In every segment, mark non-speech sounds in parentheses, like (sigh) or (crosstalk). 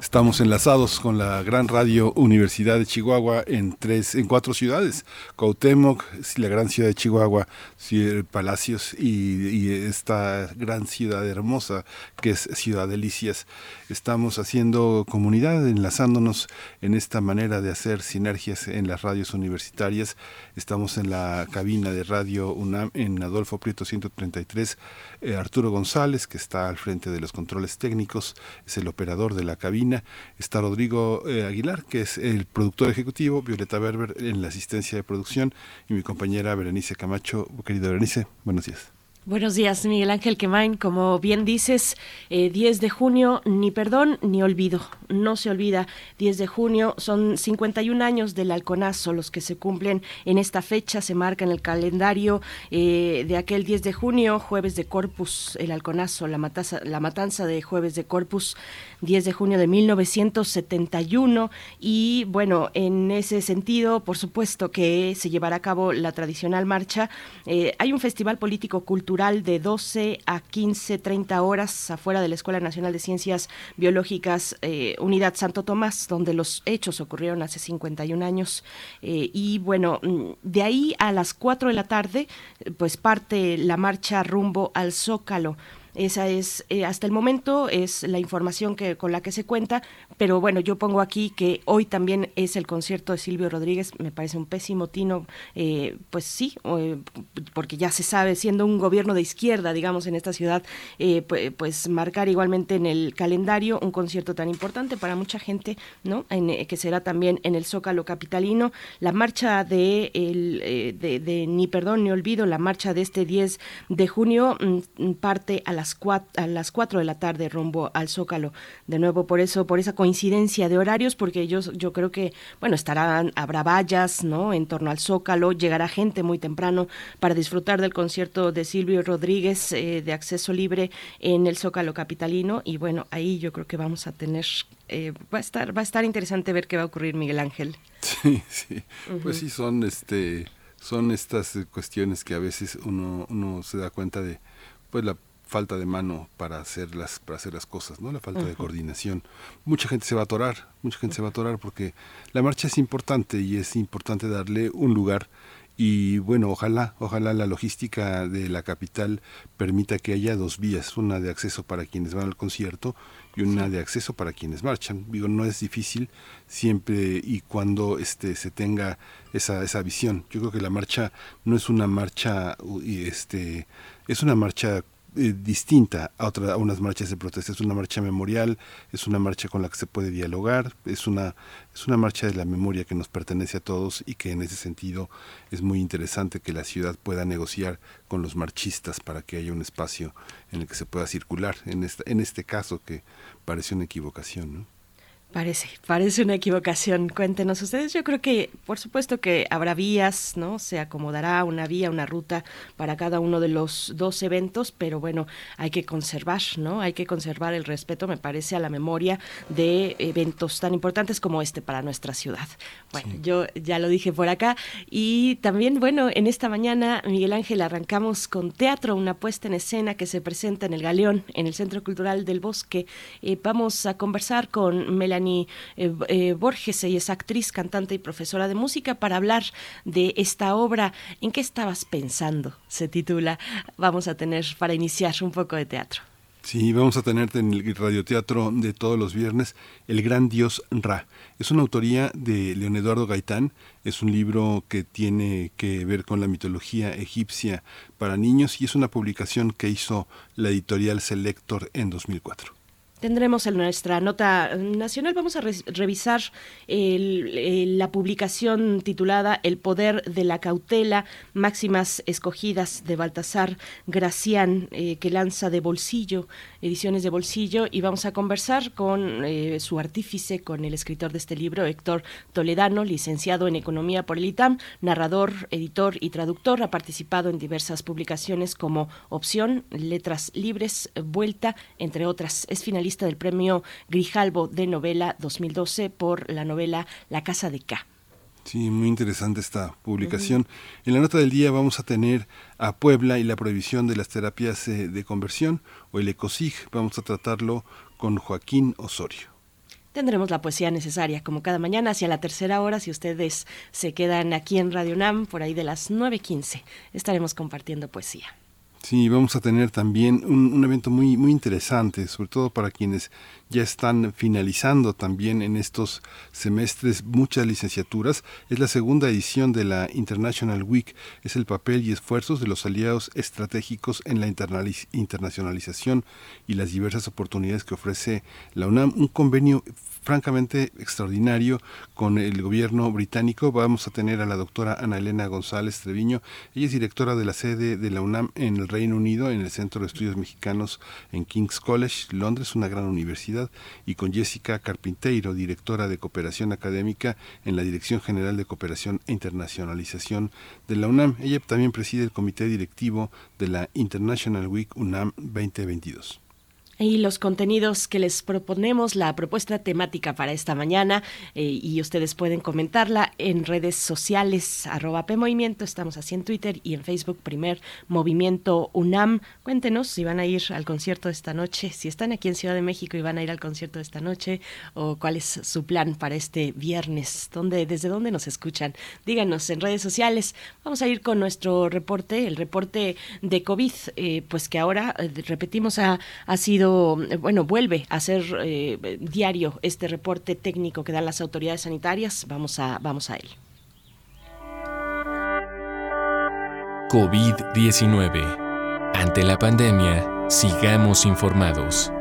Estamos enlazados con la gran radio Universidad de Chihuahua en tres, en cuatro ciudades: Cuauhtémoc, la gran ciudad de Chihuahua, Palacios y, y, esta gran ciudad hermosa que es Ciudad Delicias. Estamos haciendo comunidad, enlazándonos en esta manera de hacer sinergias en las radios universitarias. Estamos en la cabina de radio UNAM en Adolfo Prieto 133. Eh, Arturo González, que está al frente de los controles técnicos, es el operador de la cabina. Está Rodrigo eh, Aguilar, que es el productor ejecutivo, Violeta Berber en la asistencia de producción y mi compañera Berenice Camacho. Querida Berenice, buenos días. Buenos días, Miguel Ángel Quemain. Como bien dices, eh, 10 de junio, ni perdón ni olvido. No se olvida. 10 de junio son 51 años del halconazo los que se cumplen en esta fecha. Se marca en el calendario eh, de aquel 10 de junio, jueves de Corpus, el halconazo, la, matanza, la matanza de jueves de Corpus, 10 de junio de 1971. Y bueno, en ese sentido, por supuesto que se llevará a cabo la tradicional marcha. Eh, hay un festival político cultural de 12 a 15, 30 horas afuera de la Escuela Nacional de Ciencias Biológicas eh, Unidad Santo Tomás, donde los hechos ocurrieron hace 51 años. Eh, y bueno, mm, de ahí a las 4 de la tarde, pues parte la marcha rumbo al Zócalo. Esa es, eh, hasta el momento, es la información que, con la que se cuenta, pero bueno, yo pongo aquí que hoy también es el concierto de Silvio Rodríguez, me parece un pésimo tino, eh, pues sí, eh, porque ya se sabe, siendo un gobierno de izquierda, digamos, en esta ciudad, pues, pues, marcar igualmente en el calendario un concierto tan importante para mucha gente, ¿no? En, que será también en el Zócalo Capitalino, la marcha de, el, de, Ni Perdón ni Olvido, la marcha de este 10 de junio mm, parte a las a las 4 de la tarde rumbo al Zócalo. De nuevo, por eso, por esa coincidencia de horarios, porque yo, yo creo que, bueno, estarán, habrá vallas, ¿no? En torno al Zócalo, llegará gente muy temprano para disfrutar del concierto de Silvio Rodríguez eh, de acceso libre en el Zócalo Capitalino. Y bueno, ahí yo creo que vamos a tener eh, va a estar va a estar interesante ver qué va a ocurrir Miguel Ángel (laughs) sí sí pues sí son este son estas cuestiones que a veces uno uno se da cuenta de pues la falta de mano para hacer las para hacer las cosas no la falta de coordinación. Mucha gente se va a atorar mucha gente se va a atorar porque la marcha es importante y es importante darle un lugar y bueno ojalá ojalá la logística de la capital permita que haya dos vías una de acceso para quienes van al concierto y una de acceso para quienes marchan. Digo no es difícil siempre y cuando este se tenga esa esa visión. Yo creo que la marcha no es una marcha este es una marcha eh, distinta a, otra, a unas marchas de protesta. Es una marcha memorial, es una marcha con la que se puede dialogar, es una, es una marcha de la memoria que nos pertenece a todos y que en ese sentido es muy interesante que la ciudad pueda negociar con los marchistas para que haya un espacio en el que se pueda circular, en, esta, en este caso que parece una equivocación. ¿no? Parece, parece una equivocación. Cuéntenos ustedes. Yo creo que, por supuesto que habrá vías, ¿no? Se acomodará una vía, una ruta para cada uno de los dos eventos, pero bueno, hay que conservar, ¿no? Hay que conservar el respeto, me parece, a la memoria de eventos tan importantes como este para nuestra ciudad. Bueno, yo ya lo dije por acá. Y también, bueno, en esta mañana, Miguel Ángel, arrancamos con teatro, una puesta en escena que se presenta en el Galeón, en el Centro Cultural del Bosque. Eh, vamos a conversar con Melanie Melanie eh, eh, Borges, es actriz, cantante y profesora de música, para hablar de esta obra. ¿En qué estabas pensando? Se titula. Vamos a tener para iniciar un poco de teatro. Sí, vamos a tenerte en el radioteatro de todos los viernes, El Gran Dios Ra. Es una autoría de León Eduardo Gaitán, es un libro que tiene que ver con la mitología egipcia para niños y es una publicación que hizo la editorial Selector en 2004. Tendremos en nuestra nota nacional, vamos a revisar la publicación titulada El poder de la cautela, máximas escogidas de Baltasar Gracián, eh, que lanza de bolsillo, ediciones de bolsillo, y vamos a conversar con eh, su artífice, con el escritor de este libro, Héctor Toledano, licenciado en Economía por el ITAM, narrador, editor y traductor, ha participado en diversas publicaciones como Opción, Letras Libres, Vuelta, entre otras. Es finalista del Premio Grijalbo de Novela 2012 por la novela La Casa de K. Sí, muy interesante esta publicación. En la nota del día vamos a tener a Puebla y la prohibición de las terapias eh, de conversión o el ECOSIG. Vamos a tratarlo con Joaquín Osorio tendremos la poesía necesaria, como cada mañana, hacia la tercera hora, si ustedes se quedan aquí en Radio NAM, por ahí de las 9.15, estaremos compartiendo poesía. Sí, vamos a tener también un, evento muy, muy interesante, sobre todo para quienes ya están finalizando también en estos semestres muchas licenciaturas. Es la segunda edición de la International Week. Es el papel y esfuerzos de los aliados estratégicos en la internacionalización y las diversas oportunidades que ofrece la UNAM. Un convenio francamente extraordinario con el gobierno británico. Vamos a tener a la doctora Ana Elena González Treviño. Ella es directora de la sede de la UNAM en el Reino Unido, en el Centro de Estudios Mexicanos en King's College, Londres, una gran universidad, y con Jessica Carpinteiro, directora de cooperación académica en la Dirección General de Cooperación e Internacionalización de la UNAM. Ella también preside el comité directivo de la International Week UNAM 2022 y los contenidos que les proponemos, la propuesta temática para esta mañana, eh, y ustedes pueden comentarla en redes sociales, arroba PMovimiento, estamos así en Twitter y en Facebook, primer Movimiento UNAM. Cuéntenos si van a ir al concierto esta noche, si están aquí en Ciudad de México y van a ir al concierto esta noche, o cuál es su plan para este viernes, ¿Dónde, desde dónde nos escuchan. Díganos en redes sociales. Vamos a ir con nuestro reporte, el reporte de COVID, eh, pues que ahora, eh, repetimos, ha, ha sido bueno, vuelve a ser eh, diario este reporte técnico que dan las autoridades sanitarias. Vamos a, vamos a él. COVID-19. Ante la pandemia, sigamos informados.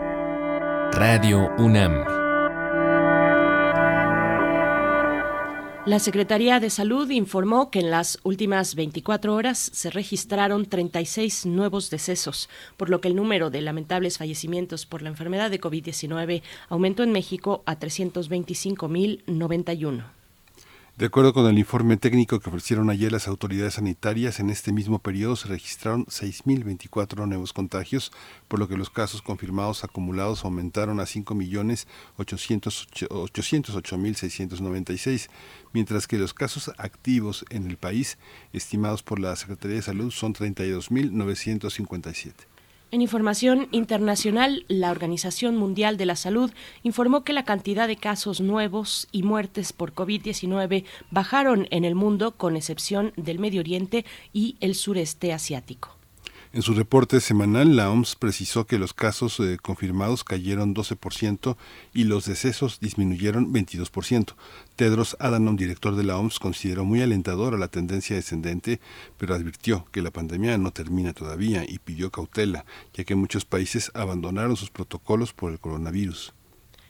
Radio UNAM. La Secretaría de Salud informó que en las últimas 24 horas se registraron 36 nuevos decesos, por lo que el número de lamentables fallecimientos por la enfermedad de COVID-19 aumentó en México a 325.091. De acuerdo con el informe técnico que ofrecieron ayer las autoridades sanitarias, en este mismo periodo se registraron 6.024 nuevos contagios, por lo que los casos confirmados acumulados aumentaron a 5.808.696, mientras que los casos activos en el país, estimados por la Secretaría de Salud, son 32.957. En información internacional, la Organización Mundial de la Salud informó que la cantidad de casos nuevos y muertes por COVID-19 bajaron en el mundo, con excepción del Medio Oriente y el sureste asiático. En su reporte semanal, la OMS precisó que los casos eh, confirmados cayeron 12% y los decesos disminuyeron 22%. Tedros Adhanom, director de la OMS, consideró muy alentadora la tendencia descendente, pero advirtió que la pandemia no termina todavía y pidió cautela, ya que muchos países abandonaron sus protocolos por el coronavirus.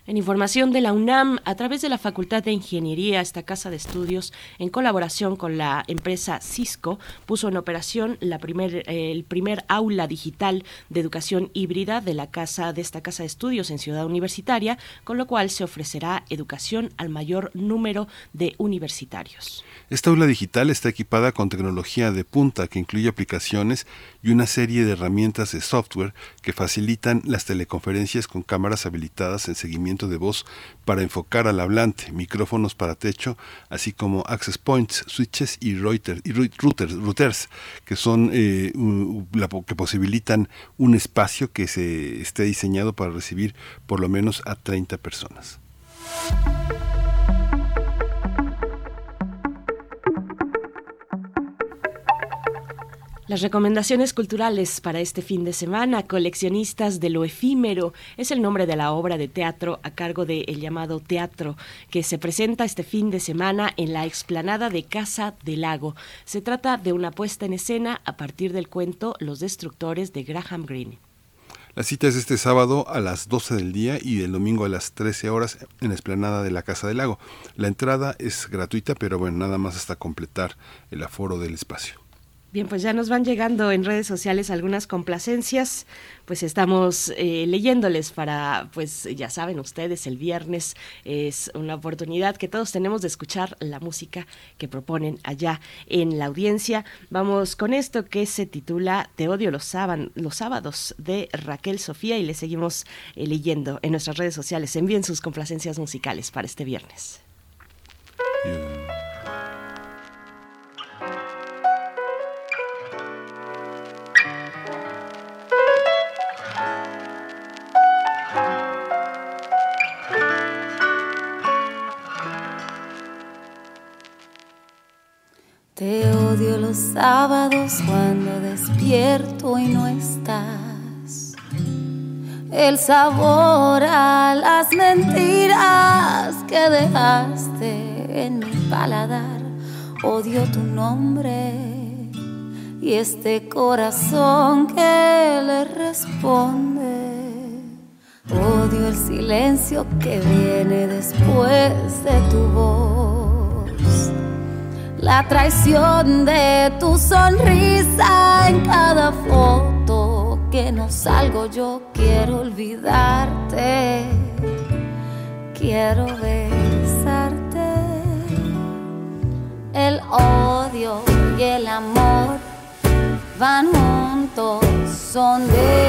En información de la UNAM, a través de la Facultad de Ingeniería, esta casa de estudios, en colaboración con la empresa Cisco, puso en operación la primer, el primer aula digital de educación híbrida de la casa de esta casa de estudios en Ciudad Universitaria, con lo cual se ofrecerá educación al mayor número de universitarios. Esta aula digital está equipada con tecnología de punta que incluye aplicaciones y una serie de herramientas de software que facilitan las teleconferencias con cámaras habilitadas en seguimiento de voz para enfocar al hablante, micrófonos para techo, así como access points, switches y, routers, routers, que son eh, que posibilitan un espacio que se esté diseñado para recibir por lo menos a 30 personas. Las recomendaciones culturales para este fin de semana, coleccionistas de lo efímero, es el nombre de la obra de teatro a cargo de El llamado Teatro, que se presenta este fin de semana en la explanada de Casa del Lago. Se trata de una puesta en escena a partir del cuento Los Destructores de Graham Greene. La cita es este sábado a las 12 del día y el domingo a las 13 horas en la esplanada de la Casa del Lago. La entrada es gratuita, pero bueno, nada más hasta completar el aforo del espacio. Bien, pues ya nos van llegando en redes sociales algunas complacencias, pues estamos eh, leyéndoles para, pues ya saben ustedes, el viernes es una oportunidad que todos tenemos de escuchar la música que proponen allá en la audiencia. Vamos con esto que se titula Te odio los, los sábados de Raquel Sofía y le seguimos eh, leyendo en nuestras redes sociales. Envíen sus complacencias musicales para este viernes. Te odio los sábados cuando despierto y no estás. El sabor a las mentiras que dejaste en mi paladar. Odio tu nombre y este corazón que le responde. Odio el silencio que viene después de tu voz la traición de tu sonrisa en cada foto que no salgo yo quiero olvidarte. Quiero besarte. El odio y el amor van juntos son del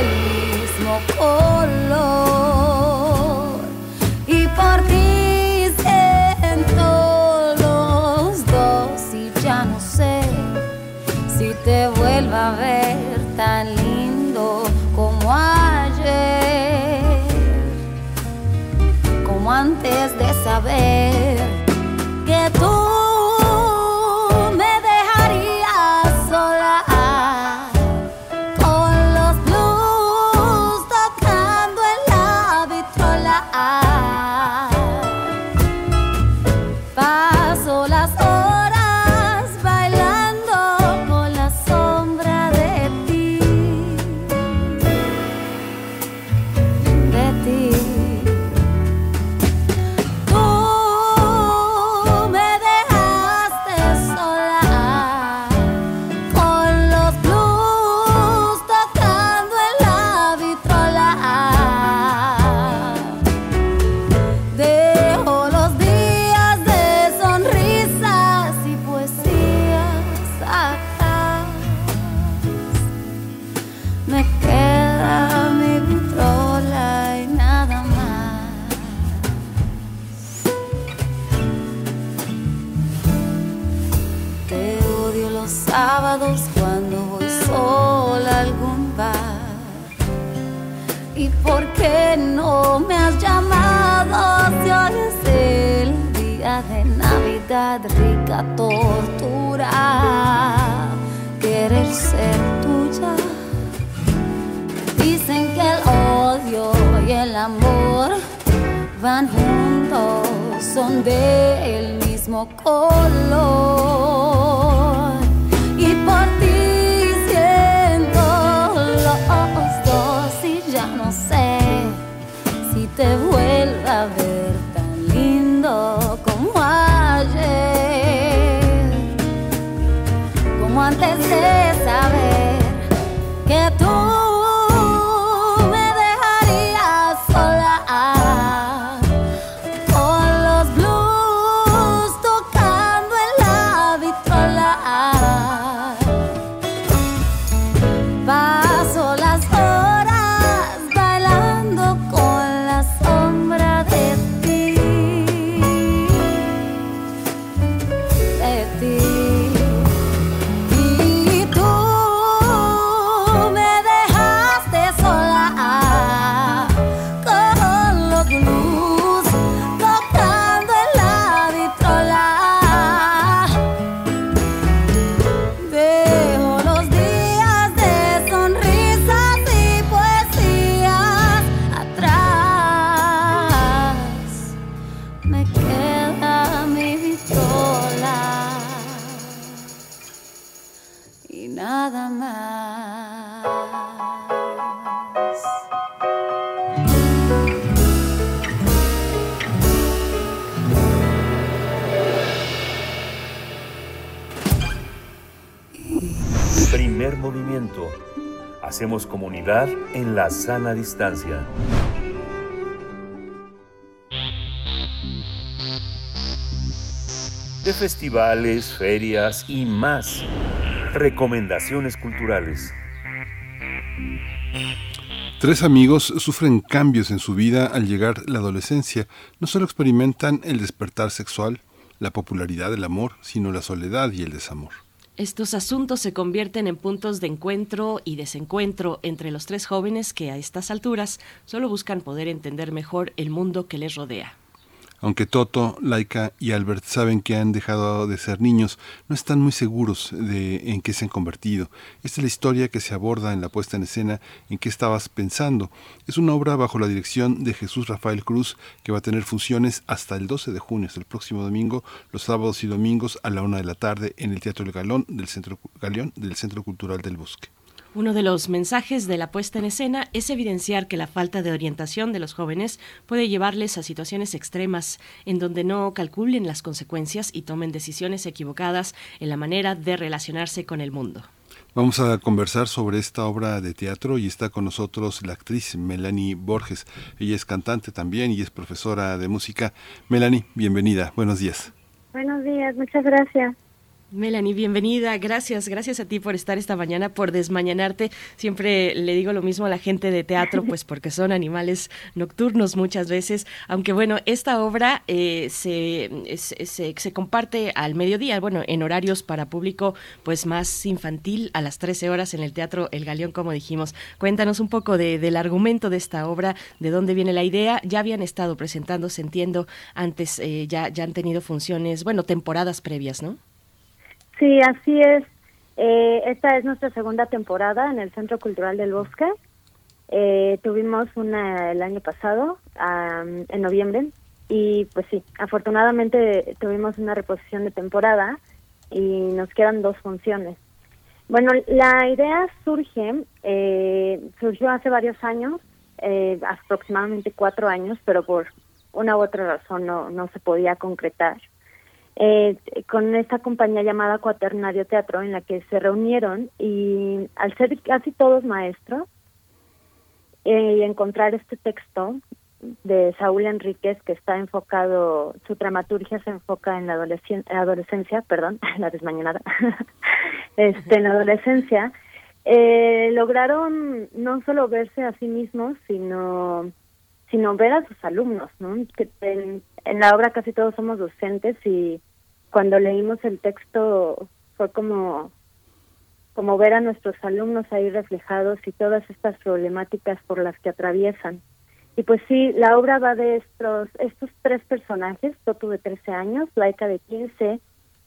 saber son del mismo color. En la sana distancia. De festivales, ferias y más. Recomendaciones culturales. Tres amigos sufren cambios en su vida al llegar la adolescencia. No solo experimentan el despertar sexual, la popularidad del amor, sino la soledad y el desamor. Estos asuntos se convierten en puntos de encuentro y desencuentro entre los tres jóvenes que a estas alturas solo buscan poder entender mejor el mundo que les rodea. Aunque Toto, Laika y Albert saben que han dejado de ser niños, no están muy seguros de en qué se han convertido. Esta es la historia que se aborda en la puesta en escena En qué estabas pensando. Es una obra bajo la dirección de Jesús Rafael Cruz que va a tener funciones hasta el 12 de junio, el próximo domingo, los sábados y domingos a la una de la tarde en el Teatro Galón del Centro, Galeón del Centro Cultural del Bosque. Uno de los mensajes de la puesta en escena es evidenciar que la falta de orientación de los jóvenes puede llevarles a situaciones extremas en donde no calculen las consecuencias y tomen decisiones equivocadas en la manera de relacionarse con el mundo. Vamos a conversar sobre esta obra de teatro y está con nosotros la actriz Melanie Borges. Ella es cantante también y es profesora de música. Melanie, bienvenida. Buenos días. Buenos días, muchas gracias. Melanie, bienvenida. Gracias, gracias a ti por estar esta mañana, por desmañanarte. Siempre le digo lo mismo a la gente de teatro, pues (laughs) porque son animales nocturnos muchas veces. Aunque bueno, esta obra eh, se, se, se, comparte al mediodía, bueno, en horarios para público pues más infantil, a las 13 horas en el Teatro El Galeón, como dijimos. Cuéntanos un poco de, del argumento de esta obra, de dónde viene la idea. Ya habían estado presentándose, entiendo, antes eh, ya, ya han tenido funciones, bueno, temporadas previas, ¿no? Sí, así es. Eh, esta es nuestra segunda temporada en el Centro Cultural del Bosque. Eh, tuvimos una el año pasado, en noviembre, y pues sí, afortunadamente tuvimos una reposición de temporada y nos quedan dos funciones. Bueno, la idea surge, eh, surgió hace varios años, eh, aproximadamente cuatro años, pero por una u otra razón no, no se podía concretar eh, con esta compañía llamada Cuaternario Teatro en la que se reunieron y al ser casi todos maestros eh, y encontrar este texto de Saúl Enríquez que está enfocado, su dramaturgia se enfoca en la adolescencia, perdón, (laughs) la desmañanada, (laughs) este, en la adolescencia, eh, lograron no solo verse a sí mismos, sino sino ver a sus alumnos, ¿no? En la obra casi todos somos docentes y cuando leímos el texto fue como como ver a nuestros alumnos ahí reflejados y todas estas problemáticas por las que atraviesan. Y pues sí, la obra va de estos, estos tres personajes, Toto de 13 años, Laika de 15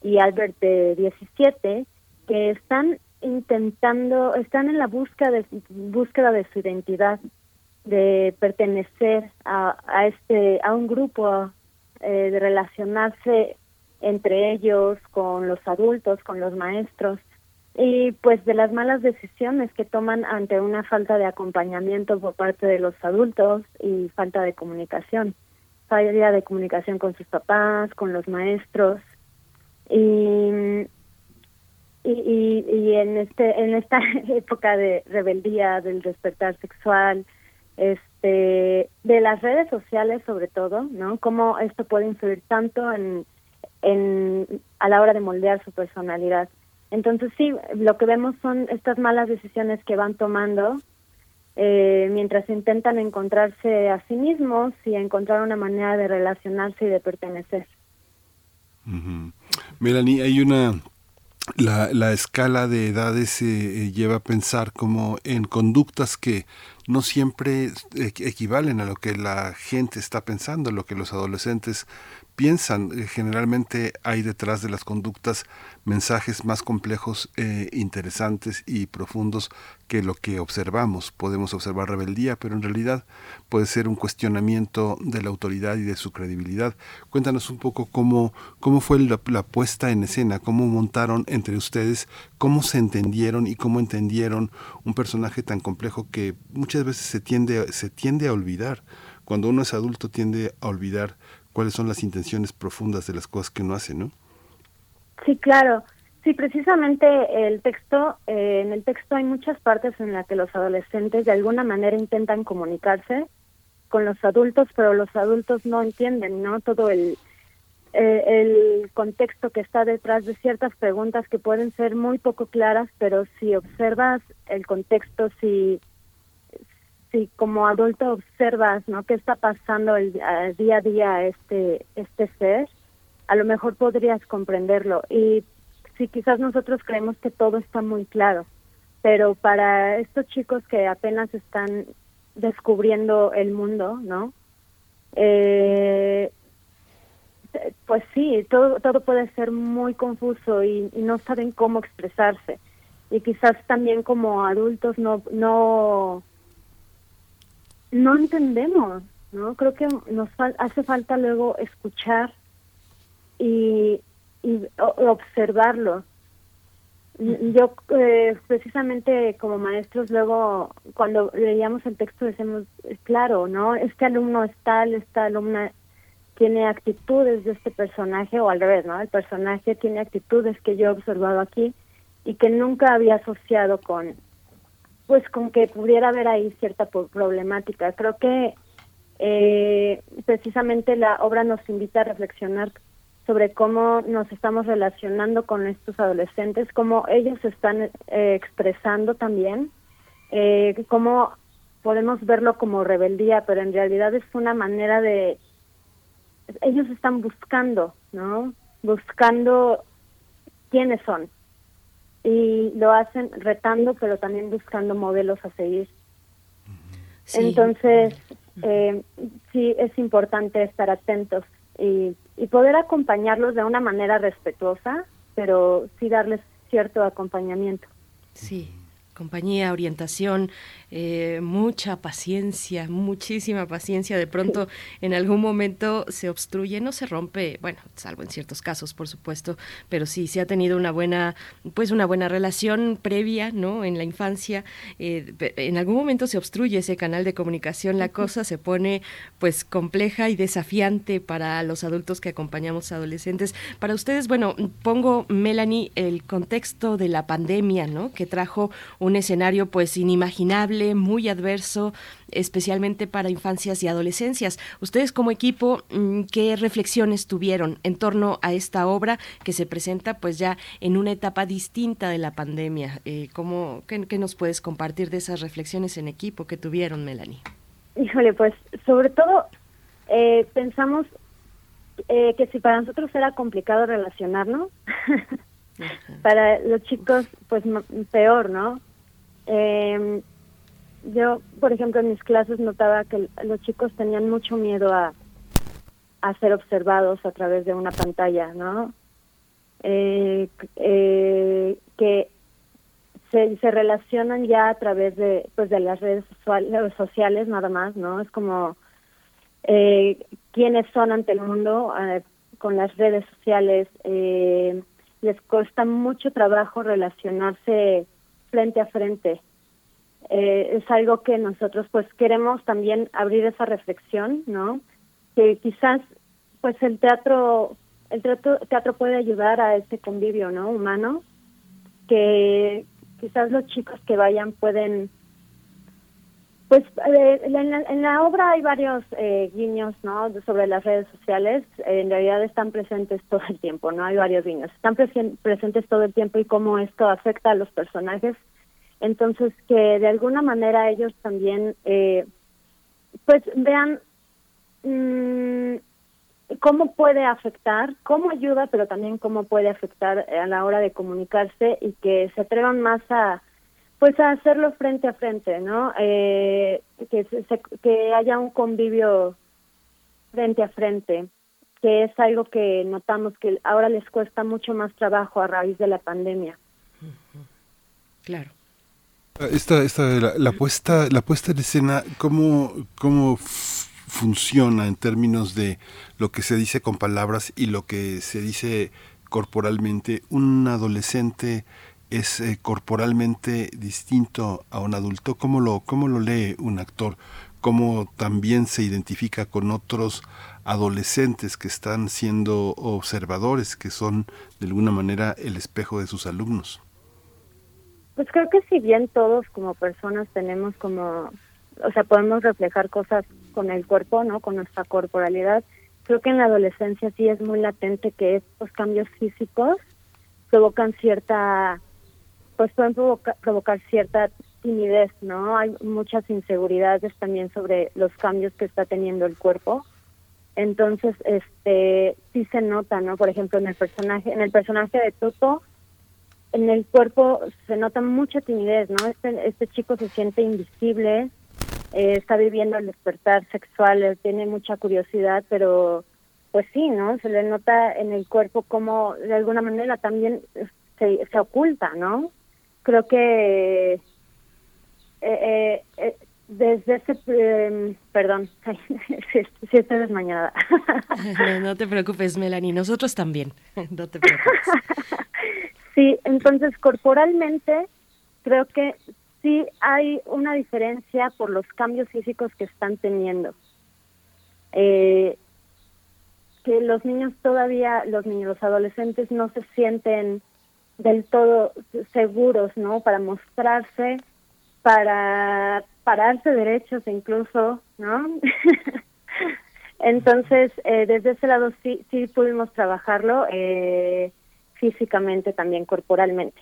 y Albert de 17, que están intentando, están en la búsqueda de, búsqueda de su identidad, de pertenecer a, a este, a un grupo, eh, de relacionarse entre ellos, con los adultos, con los maestros, y pues de las malas decisiones que toman ante una falta de acompañamiento por parte de los adultos y falta de comunicación, falta de comunicación con sus papás, con los maestros. Y y, y, en este en esta (laughs) época de rebeldía del despertar sexual este de las redes sociales sobre todo no cómo esto puede influir tanto en en, a la hora de moldear su personalidad. Entonces sí, lo que vemos son estas malas decisiones que van tomando eh, mientras intentan encontrarse a sí mismos y encontrar una manera de relacionarse y de pertenecer. Melanie, hay una la, la, escala de edades se eh, lleva a pensar como en conductas que no siempre equivalen a lo que la gente está pensando, lo que los adolescentes piensan. Eh, generalmente hay detrás de las conductas mensajes más complejos, eh, interesantes y profundos que lo que observamos. Podemos observar rebeldía, pero en realidad puede ser un cuestionamiento de la autoridad y de su credibilidad. Cuéntanos un poco cómo, cómo fue la, puesta en escena, cómo montaron entre ustedes, cómo se entendieron y cómo entendieron un personaje tan complejo que muchas veces se tiende, se tiende a olvidar. Cuando uno es adulto tiende a olvidar cuáles son las intenciones profundas de las cosas que uno hace, ¿no? Sí, claro. Sí, precisamente el texto, eh, en el texto hay muchas partes en las que los adolescentes de alguna manera intentan comunicarse con los adultos, pero los adultos no entienden, ¿no? Todo el eh, el contexto que está detrás de ciertas preguntas que pueden ser muy poco claras, pero si observas el contexto, si si como adulto observas, ¿no? ¿Qué está pasando el, día a día este este ser? A lo mejor podrías comprenderlo y si quizás nosotros creemos que todo está muy claro, pero para estos chicos que apenas están descubriendo el mundo, ¿no? Eh, pues sí, todo, todo puede ser muy confuso y, no saben cómo expresarse. Y quizás también como adultos no, no, no entendemos, ¿no? Creo que nos hace falta luego escuchar y, y observarlo. Yo, eh, precisamente como maestros, luego cuando leíamos el texto decimos, claro, ¿no? Este alumno es tal, esta alumna tiene actitudes de este personaje, o al revés, ¿no? El personaje tiene actitudes que yo he observado aquí y que nunca había asociado con, pues con que pudiera haber ahí cierta problemática. Creo que eh, precisamente la obra nos invita a reflexionar sobre cómo nos estamos relacionando con estos adolescentes, cómo ellos están eh, expresando también, eh, cómo podemos verlo como rebeldía, pero en realidad es una manera de ellos están buscando, ¿no? Buscando quiénes son. Y lo hacen retando, pero también buscando modelos a seguir. Entonces, eh, sí es importante estar atentos y, y poder acompañarlos de una manera respetuosa, pero sí darles cierto acompañamiento. Sí, compañía, orientación, eh, mucha paciencia, muchísima paciencia. De pronto, en algún momento se obstruye, no se rompe, bueno, salvo en ciertos casos, por supuesto, pero sí se ha tenido una buena, pues una buena relación previa, ¿no? En la infancia, eh, en algún momento se obstruye ese canal de comunicación, la cosa se pone, pues, compleja y desafiante para los adultos que acompañamos a adolescentes. Para ustedes, bueno, pongo Melanie el contexto de la pandemia, ¿no? Que trajo un escenario, pues, inimaginable muy adverso, especialmente para infancias y adolescencias. Ustedes como equipo, mm, ¿qué reflexiones tuvieron en torno a esta obra que se presenta pues ya en una etapa distinta de la pandemia? Eh, ¿cómo, qué, nos puedes compartir de esas reflexiones en equipo que tuvieron, Melanie? Híjole, pues sobre todo eh, pensamos eh, que si para nosotros era complicado relacionarnos, (laughs) para los chicos pues peor, ¿no? Eh, yo, por ejemplo, en mis clases notaba que los chicos tenían mucho miedo a, a ser observados a través de una pantalla, ¿no? Eh, eh, que se, se relacionan ya a través de pues de las redes sociales nada más, ¿no? Es como eh, quiénes son ante el mundo con las redes sociales. Eh, les cuesta mucho trabajo relacionarse frente a frente eh, es algo que nosotros pues queremos también abrir esa reflexión, ¿no? Que quizás pues el teatro el teatro, teatro puede ayudar a ese convivio, ¿no? Humano, que quizás los chicos que vayan pueden pues eh, en, la, obra hay varios eh, guiños, ¿no? Sobre las redes sociales. en realidad están presentes todo el tiempo, ¿no? Hay varios guiños. Están presentes todo el tiempo y cómo esto afecta a los personajes entonces, que de alguna manera ellos también, eh, pues vean mmm, cómo puede afectar, cómo ayuda, pero también cómo puede afectar a la hora de comunicarse y que se atrevan más a, pues a hacerlo frente a frente, ¿no? Eh, que, que haya un convivio frente a frente, que es algo que notamos que ahora les cuesta mucho más trabajo a raíz de la pandemia. Claro. Esta, esta, la, puesta, la puesta en escena, ¿cómo, cómo funciona en términos de lo que se dice con palabras y lo que se dice corporalmente? Un adolescente es eh, corporalmente distinto a un adulto. ¿Cómo lo, ¿Cómo lo lee un actor? cómo también se identifica con otros adolescentes que están siendo observadores, que son de alguna manera el espejo de sus alumnos. Pues creo que si bien todos como personas tenemos como, o sea, podemos reflejar cosas con el cuerpo, ¿no? Con nuestra corporalidad, creo que en la adolescencia sí es muy latente que estos cambios físicos provocan cierta, pues pueden provocar cierta timidez, ¿no? Hay muchas inseguridades también sobre los cambios que está teniendo el cuerpo. Entonces, este, sí se nota, ¿no? Por ejemplo, en el personaje, en el personaje de Toto, en el cuerpo se nota mucha timidez, ¿no? Este, este chico se siente invisible, eh, está viviendo el despertar sexual, tiene mucha curiosidad, pero pues sí, ¿no? Se le nota en el cuerpo como de alguna manera también se, se oculta, ¿no? Creo que eh, eh, eh desde ese, em, perdón, (laughs) si, estoy desmañada. (laughs) no, no te preocupes, Melanie, nosotros también, (laughs) no te preocupes. sí, entonces corporalmente creo que sí hay una diferencia por los cambios físicos que están teniendo. Eh, que los niños todavía, los niños, los adolescentes no se sienten del todo seguros, ¿no? Para mostrarse, para pararse derechos incluso, ¿no? (laughs) Entonces, eh, desde ese lado sí, sí pudimos trabajarlo eh, físicamente también, corporalmente.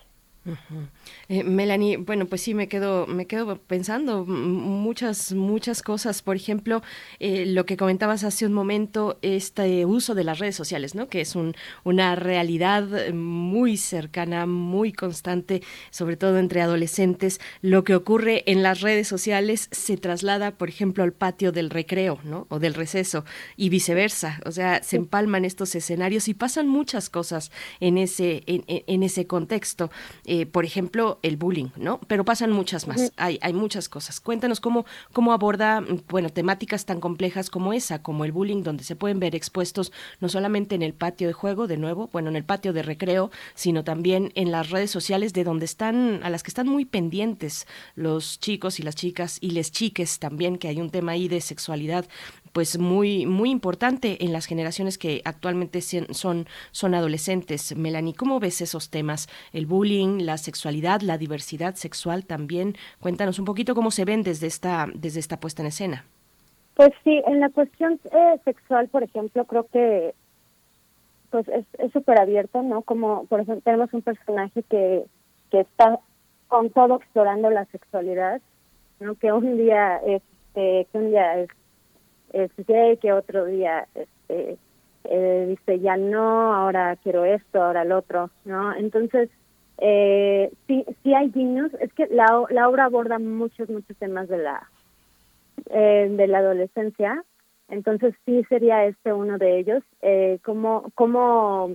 Eh, Melanie, bueno, pues sí me quedo, me quedo pensando muchas, muchas cosas. Por ejemplo, eh, lo que comentabas hace un momento, este uso de las redes sociales, ¿no? Que es un, una realidad muy cercana, muy constante, sobre todo entre adolescentes. Lo que ocurre en las redes sociales se traslada, por ejemplo, al patio del recreo, ¿no? O del receso y viceversa. O sea, se empalman estos escenarios y pasan muchas cosas en ese, en, en ese contexto. Eh, por ejemplo, el bullying, ¿no? Pero pasan muchas más, hay, hay muchas cosas. Cuéntanos cómo, cómo aborda, bueno, temáticas tan complejas como esa, como el bullying, donde se pueden ver expuestos no solamente en el patio de juego, de nuevo, bueno, en el patio de recreo, sino también en las redes sociales de donde están, a las que están muy pendientes los chicos y las chicas y les chiques también, que hay un tema ahí de sexualidad pues muy muy importante en las generaciones que actualmente son son adolescentes. Melanie, ¿cómo ves esos temas? El bullying, la sexualidad, la diversidad sexual también. Cuéntanos un poquito cómo se ven desde esta desde esta puesta en escena. Pues sí, en la cuestión eh, sexual, por ejemplo, creo que pues es súper abierto, ¿no? Como, por ejemplo, tenemos un personaje que, que está con todo explorando la sexualidad, ¿no? Que un día, este, que un día es es gay, que otro día este, eh, dice ya no, ahora quiero esto, ahora el otro, ¿no? Entonces, eh, sí, sí hay guiños, es que la, la obra aborda muchos, muchos temas de la, eh, de la adolescencia, entonces sí sería este uno de ellos, eh, cómo, cómo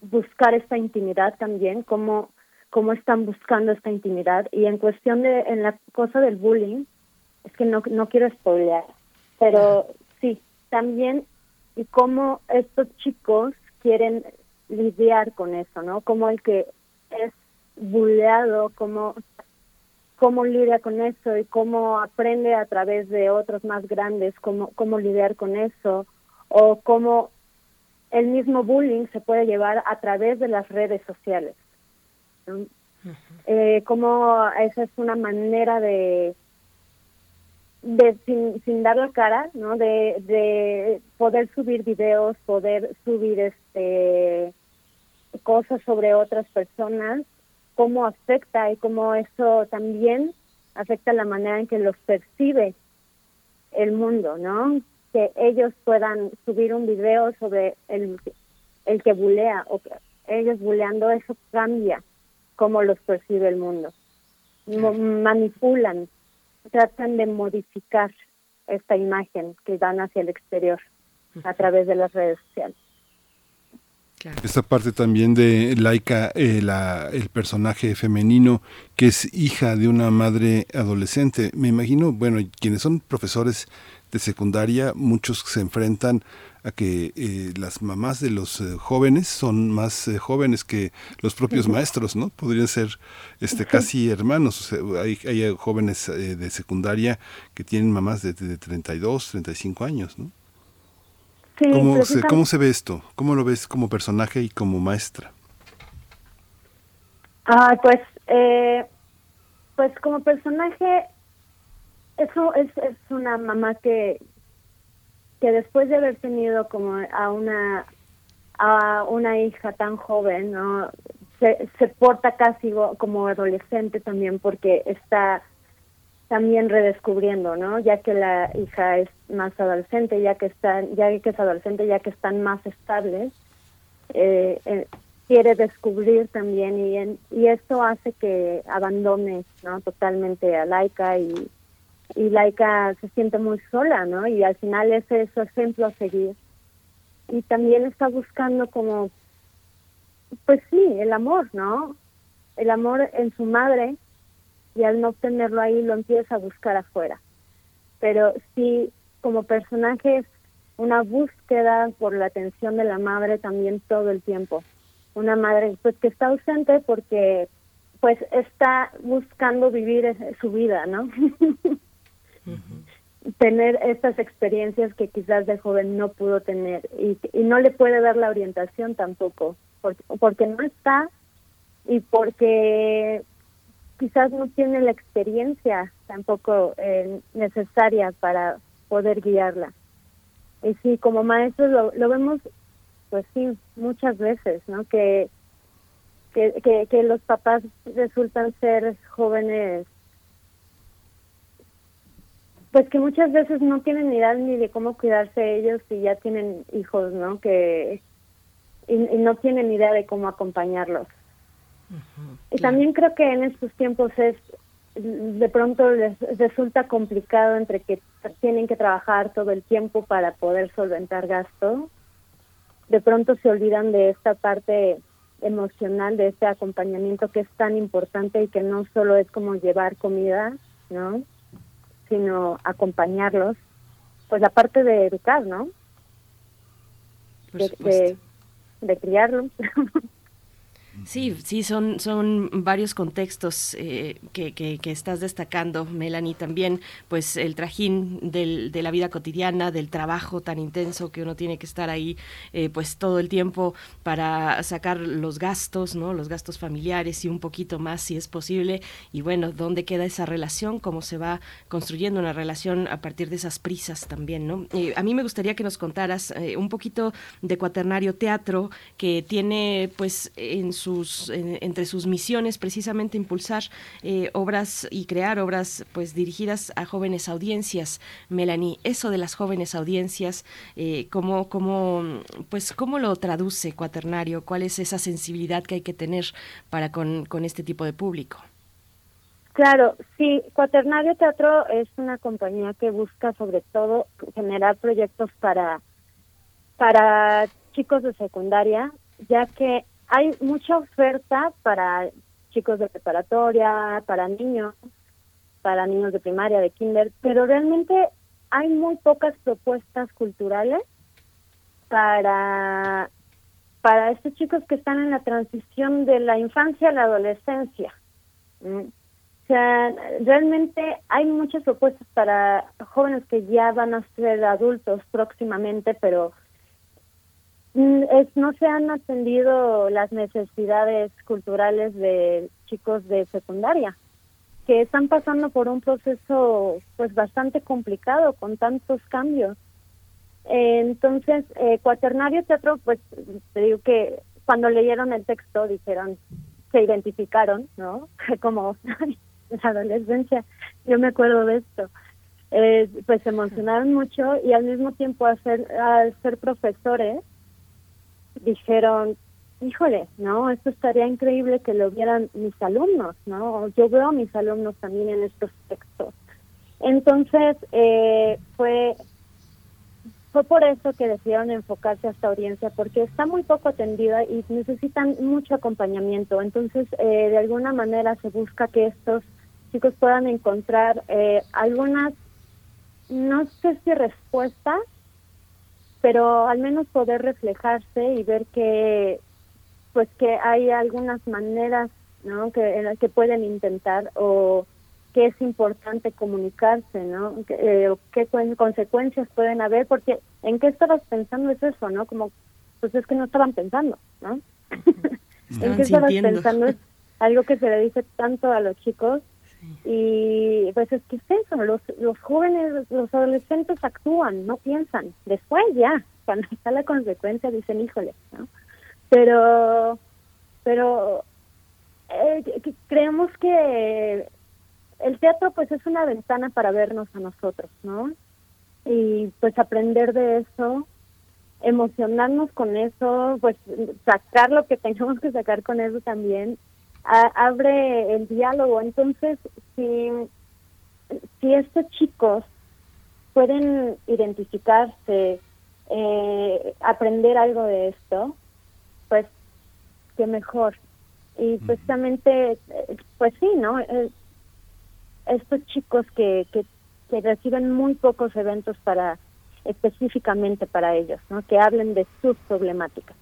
buscar esta intimidad también, cómo, cómo están buscando esta intimidad, y en cuestión de, en la cosa del bullying, es que no, no quiero spoilear, pero sí, también y cómo estos chicos quieren lidiar con eso, ¿no? Como el que es bulleado, cómo, cómo lidia con eso y cómo aprende a través de otros más grandes cómo, cómo lidiar con eso o cómo el mismo bullying se puede llevar a través de las redes sociales. eh, como esa es una manera de de sin, sin dar la cara, ¿no? De, de poder subir videos, poder subir este cosas sobre otras personas, cómo afecta y cómo eso también afecta la manera en que los percibe el mundo, ¿no? Que ellos puedan subir un video sobre el, el que bulea o ellos buleando, eso cambia cómo los percibe el mundo. Manipulan tratan de modificar esta imagen que dan hacia el exterior a través de las redes sociales. Esta parte también de Laika, eh, la, el personaje femenino que es hija de una madre adolescente. Me imagino, bueno, quienes son profesores de secundaria, muchos se enfrentan a que eh, las mamás de los eh, jóvenes son más eh, jóvenes que los propios maestros, ¿no? Podrían ser este casi hermanos. hay, hay jóvenes de secundaria que tienen mamás de, de 32, 35 años, ¿no? ¿Cómo, se, ¿Cómo se ve esto? ¿Cómo lo ves como personaje y como maestra? Ah, pues, pues como personaje, eso es, es una mamá que, que después de haber tenido como a una a una hija tan joven, ¿no? Se, se porta casi como adolescente también porque está también redescubriendo, ¿no? Ya que la hija es más adolescente, ya que están, ya que es adolescente, ya que están más estables, eh, eh, quiere descubrir también y y esto hace que abandone, ¿no? Totalmente a Laika y y Laika se siente muy sola, ¿no? Y al final ese es su ejemplo a seguir. Y también está buscando como, pues sí, el amor, ¿no? El amor en su madre y al no tenerlo ahí lo empieza a buscar afuera. Pero sí, como personaje es una búsqueda por la atención de la madre también todo el tiempo. Una madre pues que está ausente porque pues está buscando vivir su vida, ¿no? (laughs) tener estas experiencias que quizás de joven no pudo tener y, y no le puede dar la orientación tampoco, porque, porque no está y porque quizás no tiene la experiencia tampoco eh, necesaria para poder guiarla. Y sí, como maestros lo, lo vemos, pues sí, muchas veces, ¿no? Que, que, que, que los papás resultan ser jóvenes pues que muchas veces no tienen idea ni de cómo cuidarse ellos y ya tienen hijos, ¿no? Que y, no tienen idea de cómo acompañarlos. y también creo que en estos tiempos es de pronto les resulta complicado entre que tienen que trabajar todo el tiempo para poder solventar gasto. De pronto se olvidan de esta parte emocional, de este acompañamiento que es tan importante y que no solo es como llevar comida, ¿no? Sino acompañarlos, pues la parte de educar, ¿no? De, de, de, criarlos. (laughs) Sí, sí, son, son varios contextos eh, que, que, estás destacando, Melanie, también pues el trajín del, de la vida cotidiana, del trabajo tan intenso que uno tiene que estar ahí eh, pues todo el tiempo para sacar los gastos, ¿no? Los gastos familiares y un poquito más si es posible. Y bueno, ¿dónde queda esa relación? ¿Cómo se va construyendo una relación a partir de esas prisas también, ¿no? Eh, a mí me gustaría que nos contaras un poquito de Cuaternario Teatro, que tiene pues en su entre sus misiones precisamente impulsar eh, obras y crear obras pues dirigidas a jóvenes audiencias. Melanie, eso de las jóvenes audiencias, eh, ¿cómo, cómo, pues, ¿cómo lo traduce Cuaternario? ¿Cuál es esa sensibilidad que hay que tener para con, con este tipo de público? Claro, sí, Cuaternario Teatro es una compañía que busca sobre todo generar proyectos para para chicos de secundaria, ya que hay mucha oferta para chicos de preparatoria, para niños, para niños de primaria, de kinder, pero realmente hay muy pocas propuestas culturales para para estos chicos que están en la transición de la infancia a la adolescencia. O sea, realmente hay muchas propuestas para jóvenes que ya van a ser adultos próximamente, pero Mm, es, no se han atendido las necesidades culturales de chicos de secundaria que están pasando por un proceso pues bastante complicado con tantos cambios. Entonces eh, cuaternario teatro pues te digo que cuando leyeron el texto dijeron se identificaron no (laughs) como (laughs) la adolescencia. Yo me acuerdo de esto. Eh, pues se emocionaron mucho y al mismo tiempo hacer al ser profesores dijeron, híjole, ¿no? Esto estaría increíble que lo vieran mis alumnos, ¿no? Yo veo a mis alumnos también en estos textos. Entonces, eh, fue fue por eso que decidieron enfocarse a esta audiencia, porque está muy poco atendida y necesitan mucho acompañamiento. Entonces, eh, de alguna manera se busca que estos chicos puedan encontrar eh, algunas no sé si respuesta, pero al menos poder reflejarse y ver que pues que hay algunas maneras ¿no? que, que pueden intentar o que es importante comunicarse, ¿no? Eh, qué consecuencias pueden haber, porque ¿en qué estabas pensando es eso, no? Como, pues es que no estaban pensando, ¿no? (laughs) ¿En qué estabas pensando? Es algo que se le dice tanto a los chicos y pues es que es eso, los, los jóvenes, los adolescentes actúan, no piensan. Después ya, cuando está la consecuencia dicen, híjole, ¿no? Pero, pero eh, creemos que el teatro pues es una ventana para vernos a nosotros, ¿no? Y pues aprender de eso, emocionarnos con eso, pues sacar lo que tengamos que sacar con eso también abre el diálogo. Entonces, si, si estos chicos pueden identificarse, eh, aprender algo de esto, pues qué mejor. Y precisamente, pues sí, ¿no? Eh, estos chicos que, que, que reciben muy pocos eventos para específicamente para ellos, ¿no? Que hablen de sus problemáticas.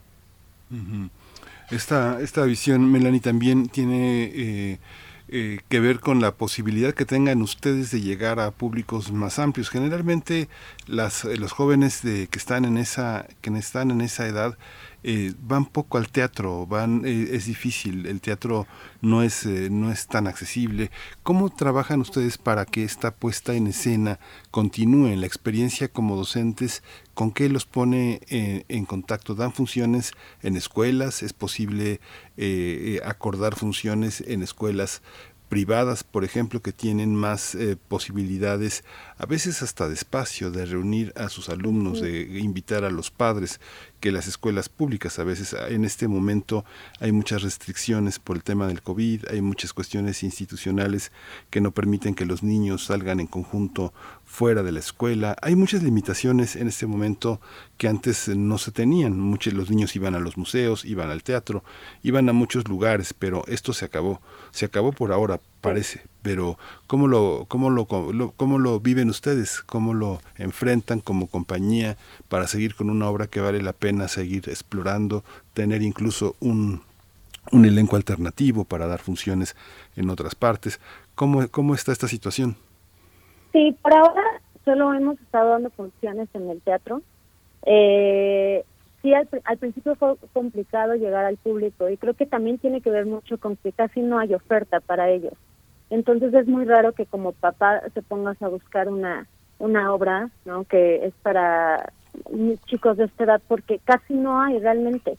Esta, esta visión, Melanie, también tiene eh, eh, que ver con la posibilidad que tengan ustedes de llegar a públicos más amplios. Generalmente las, los jóvenes de, que están en esa, que están en esa edad eh, van poco al teatro, van eh, es difícil, el teatro no es eh, no es tan accesible. ¿Cómo trabajan ustedes para que esta puesta en escena continúe la experiencia como docentes? ¿Con qué los pone en contacto? ¿Dan funciones en escuelas? ¿Es posible acordar funciones en escuelas privadas, por ejemplo, que tienen más eh, posibilidades, a veces hasta de espacio, de reunir a sus alumnos, de invitar a los padres, que las escuelas públicas a veces ah, en este momento hay muchas restricciones por el tema del COVID, hay muchas cuestiones institucionales que no permiten que los niños salgan en conjunto fuera de la escuela. Hay muchas limitaciones en este momento que antes no se tenían. Muchos los niños iban a los museos, iban al teatro, iban a muchos lugares, pero esto se acabó. Se acabó por ahora, parece. Pero ¿cómo lo, cómo lo, cómo lo viven ustedes? ¿Cómo lo enfrentan como compañía para seguir con una obra que vale la pena seguir explorando, tener incluso un, un elenco alternativo para dar funciones en otras partes? ¿Cómo, cómo está esta situación? Sí, por ahora solo hemos estado dando funciones en el teatro. Eh, sí, al, principio fue complicado llegar al público y creo que también tiene que ver mucho con que casi no hay oferta para ellos. Entonces es muy raro que como papá se pongas a buscar una una obra, ¿no? Que es para chicos de esta edad porque casi no hay realmente.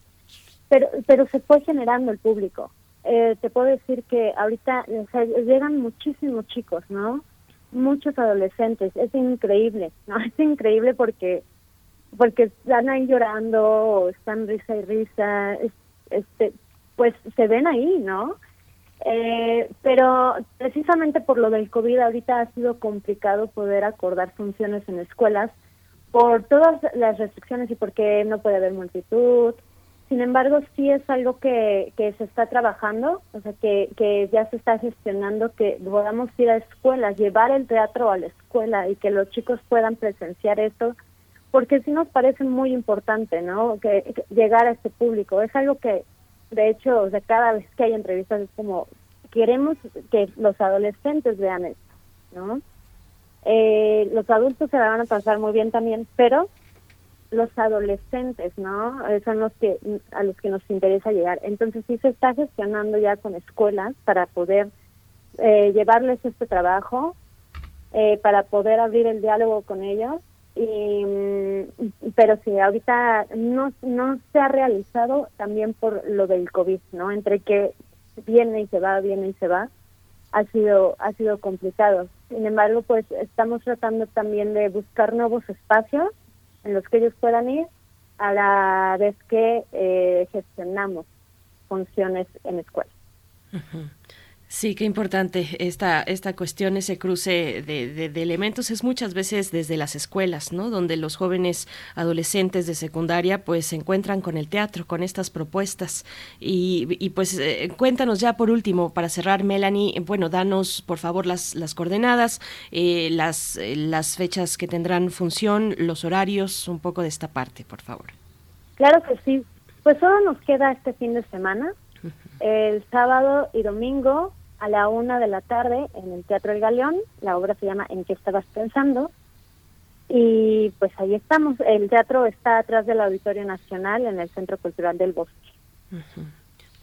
Pero pero se fue generando el público. Eh, te puedo decir que ahorita llegan muchísimos chicos, ¿no? Muchos adolescentes, es increíble, (laughs) ¿no? Es increíble porque porque están ahí llorando, están risa y risa, este, pues se ven ahí, ¿no? Eh, pero precisamente por lo del COVID ahorita ha sido complicado poder acordar funciones en escuelas por todas las restricciones y porque no puede haber multitud, sin embargo, sí es algo que, que se está trabajando, o sea, que, que ya se está gestionando, que podamos ir a escuelas, llevar el teatro a la escuela y que los chicos puedan presenciar esto, porque sí nos parece muy importante, ¿no? Que, llegar a este público. Es algo que, de hecho, o sea, cada vez que hay entrevistas es como, queremos que los adolescentes vean esto, ¿no? Eh, los adultos se la van a pasar muy bien también, pero los adolescentes, ¿no? Eh, son los que a los que nos interesa llegar. Entonces sí se está gestionando ya con escuelas para poder eh, llevarles este trabajo, eh, para poder abrir el diálogo con ellos. Y, mm, pero sí, ahorita no no se ha realizado también por lo del covid, ¿no? Entre que viene y se va, viene y se va, ha sido ha sido complicado. Sin embargo, pues estamos tratando también de buscar nuevos espacios en los que ellos puedan ir a la vez que eh, gestionamos funciones en escuela. Sí, qué importante esta, esta cuestión, ese cruce de, elementos es muchas veces desde las escuelas, ¿no? Donde los jóvenes adolescentes de secundaria pues se encuentran con el teatro, con estas propuestas. Y, pues eh, cuéntanos ya por último, para cerrar, Melanie, bueno, danos por favor las, las coordenadas, eh, las, eh, las fechas que tendrán función, los horarios, un poco de esta parte, por favor. Claro que sí. Pues solo nos queda este fin de semana, el sábado y domingo a la una de la tarde en el Teatro El Galeón. La obra se llama ¿En qué estabas pensando? Y pues ahí estamos. El teatro está atrás del Auditorio Nacional en el Centro Cultural del Bosque.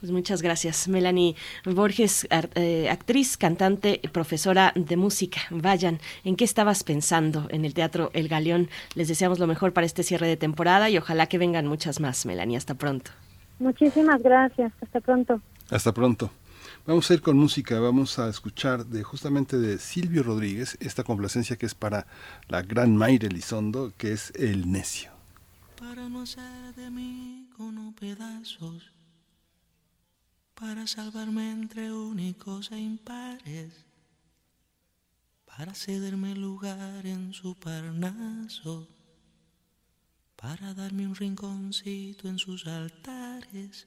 Pues muchas gracias, Melanie Borges, eh, actriz, cantante, profesora de música. Vayan, ¿en qué estabas pensando en el Teatro El Galeón? Les deseamos lo mejor para este cierre de temporada y ojalá que vengan muchas más, Melanie. Hasta pronto. Muchísimas gracias. Hasta pronto. Hasta pronto. Vamos a ir con música, vamos a escuchar de justamente de Silvio Rodríguez esta complacencia que es para la gran Mayre Elizondo, que es El Necio. Para no hacer de mí con pedazos, para salvarme entre únicos e impares, para cederme lugar en su parnaso, para darme un rinconcito en sus altares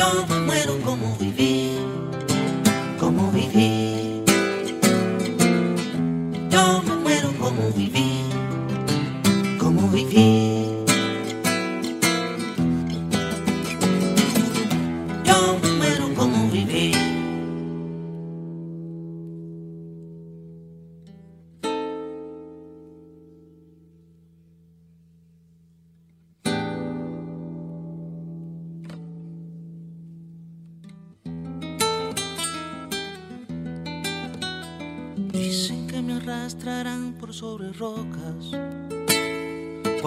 Yo muero como viví, como viví. Yo me muero como viví, como viví.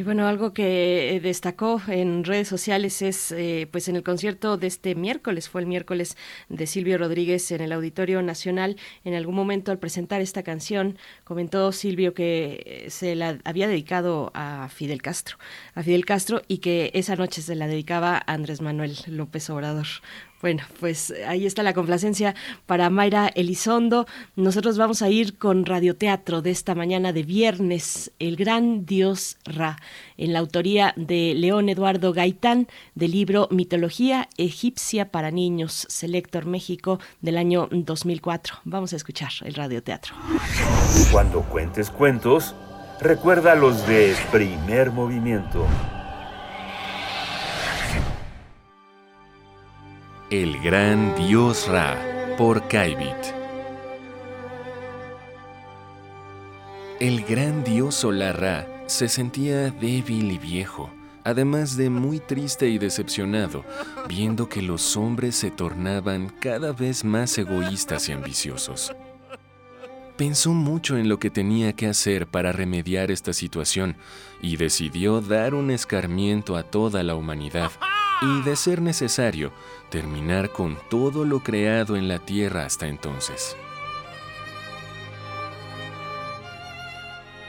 Y bueno, algo que eh, destacó en redes sociales es, eh, pues en el concierto de este miércoles, fue el miércoles de Silvio Rodríguez en el Auditorio Nacional. En algún momento al presentar esta canción, comentó Silvio que eh, se la había dedicado a Fidel Castro, a Fidel Castro y que esa noche se la dedicaba a Andrés Manuel López Obrador. Bueno, pues ahí está la complacencia para Mayra Elizondo. Nosotros vamos a ir con radioteatro de esta mañana de viernes, El Gran Dios Ra, en la autoría de León Eduardo Gaitán, del libro Mitología Egipcia para Niños, Selector México, del año 2004. Vamos a escuchar el radioteatro. Cuando cuentes cuentos, recuerda los de primer movimiento. El gran dios Ra por Kaibit. El gran dios solar Ra se sentía débil y viejo, además de muy triste y decepcionado, viendo que los hombres se tornaban cada vez más egoístas y ambiciosos. Pensó mucho en lo que tenía que hacer para remediar esta situación y decidió dar un escarmiento a toda la humanidad y, de ser necesario, terminar con todo lo creado en la tierra hasta entonces.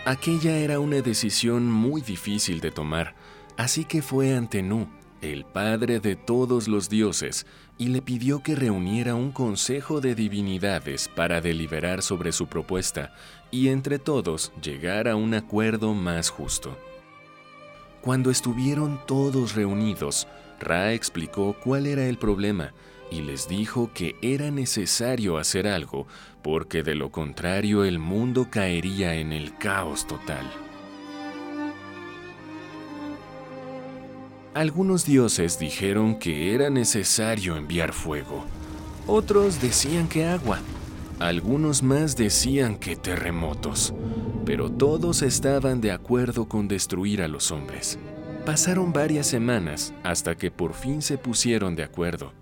Aquella era una decisión muy difícil de tomar, así que fue ante Nu, el padre de todos los dioses, y le pidió que reuniera un consejo de divinidades para deliberar sobre su propuesta y entre todos llegar a un acuerdo más justo. Cuando estuvieron todos reunidos, Ra explicó cuál era el problema y les dijo que era necesario hacer algo porque de lo contrario el mundo caería en el caos total. Algunos dioses dijeron que era necesario enviar fuego, otros decían que agua, algunos más decían que terremotos, pero todos estaban de acuerdo con destruir a los hombres. Pasaron varias semanas hasta que por fin se pusieron de acuerdo.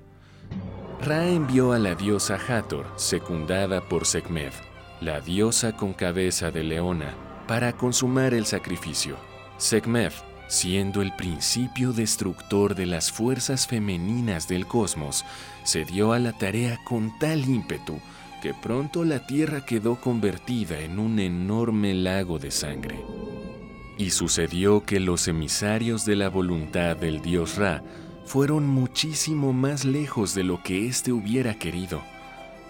Ra envió a la diosa Hathor, secundada por Sekhmet, la diosa con cabeza de leona, para consumar el sacrificio. Sekhmet, siendo el principio destructor de las fuerzas femeninas del cosmos, se dio a la tarea con tal ímpetu que pronto la tierra quedó convertida en un enorme lago de sangre. Y sucedió que los emisarios de la voluntad del dios Ra fueron muchísimo más lejos de lo que éste hubiera querido.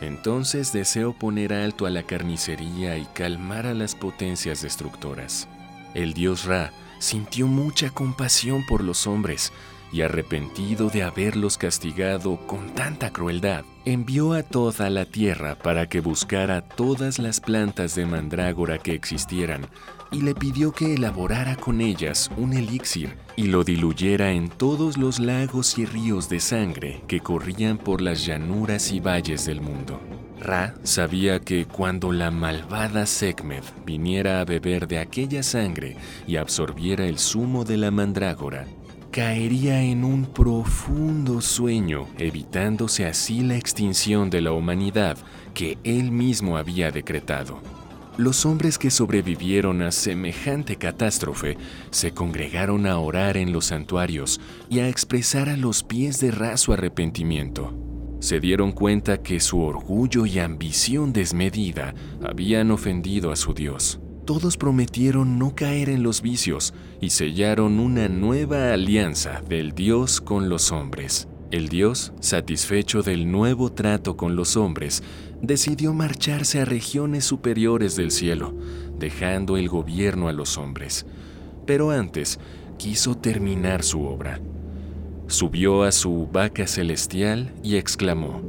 Entonces deseó poner alto a la carnicería y calmar a las potencias destructoras. El dios Ra sintió mucha compasión por los hombres y arrepentido de haberlos castigado con tanta crueldad, envió a toda la tierra para que buscara todas las plantas de mandrágora que existieran y le pidió que elaborara con ellas un elixir y lo diluyera en todos los lagos y ríos de sangre que corrían por las llanuras y valles del mundo. Ra sabía que cuando la malvada Sekhmet viniera a beber de aquella sangre y absorbiera el zumo de la mandrágora, caería en un profundo sueño, evitándose así la extinción de la humanidad que él mismo había decretado. Los hombres que sobrevivieron a semejante catástrofe se congregaron a orar en los santuarios y a expresar a los pies de Ra su arrepentimiento. Se dieron cuenta que su orgullo y ambición desmedida habían ofendido a su Dios. Todos prometieron no caer en los vicios y sellaron una nueva alianza del Dios con los hombres. El Dios, satisfecho del nuevo trato con los hombres, decidió marcharse a regiones superiores del cielo, dejando el gobierno a los hombres. Pero antes, quiso terminar su obra. Subió a su vaca celestial y exclamó,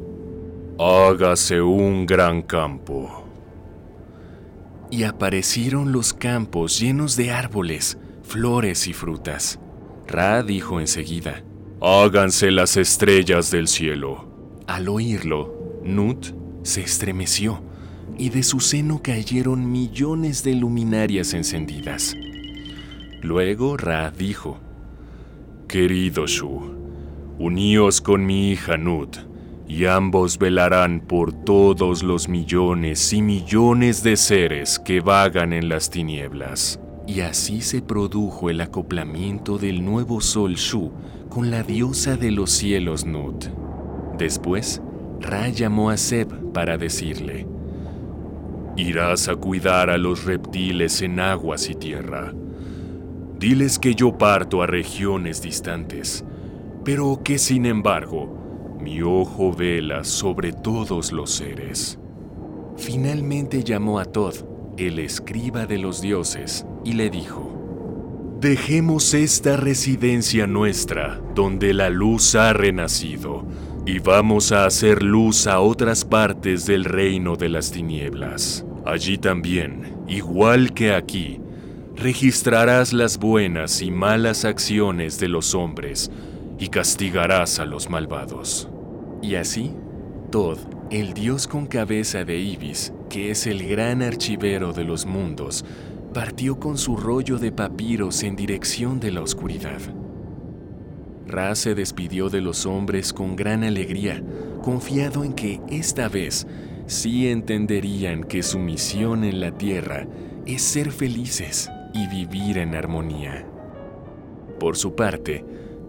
Hágase un gran campo. Y aparecieron los campos llenos de árboles, flores y frutas. Ra dijo enseguida, Háganse las estrellas del cielo. Al oírlo, Nut se estremeció y de su seno cayeron millones de luminarias encendidas. Luego Ra dijo, Querido Shu, uníos con mi hija Nut, y ambos velarán por todos los millones y millones de seres que vagan en las tinieblas. Y así se produjo el acoplamiento del nuevo sol Shu con la diosa de los cielos Nut. Después, Ra llamó a Seb para decirle, Irás a cuidar a los reptiles en aguas y tierra Diles que yo parto a regiones distantes, pero que sin embargo mi ojo vela sobre todos los seres. Finalmente llamó a Tod, el escriba de los dioses, y le dijo, Dejemos esta residencia nuestra, donde la luz ha renacido, y vamos a hacer luz a otras partes del reino de las tinieblas. Allí también, igual que aquí, registrarás las buenas y malas acciones de los hombres y castigarás a los malvados. Y así, Tod, el dios con cabeza de Ibis, que es el gran archivero de los mundos, partió con su rollo de papiros en dirección de la oscuridad. Ra se despidió de los hombres con gran alegría, confiado en que esta vez sí entenderían que su misión en la tierra es ser felices y vivir en armonía. Por su parte,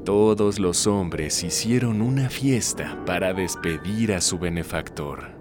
todos los hombres hicieron una fiesta para despedir a su benefactor.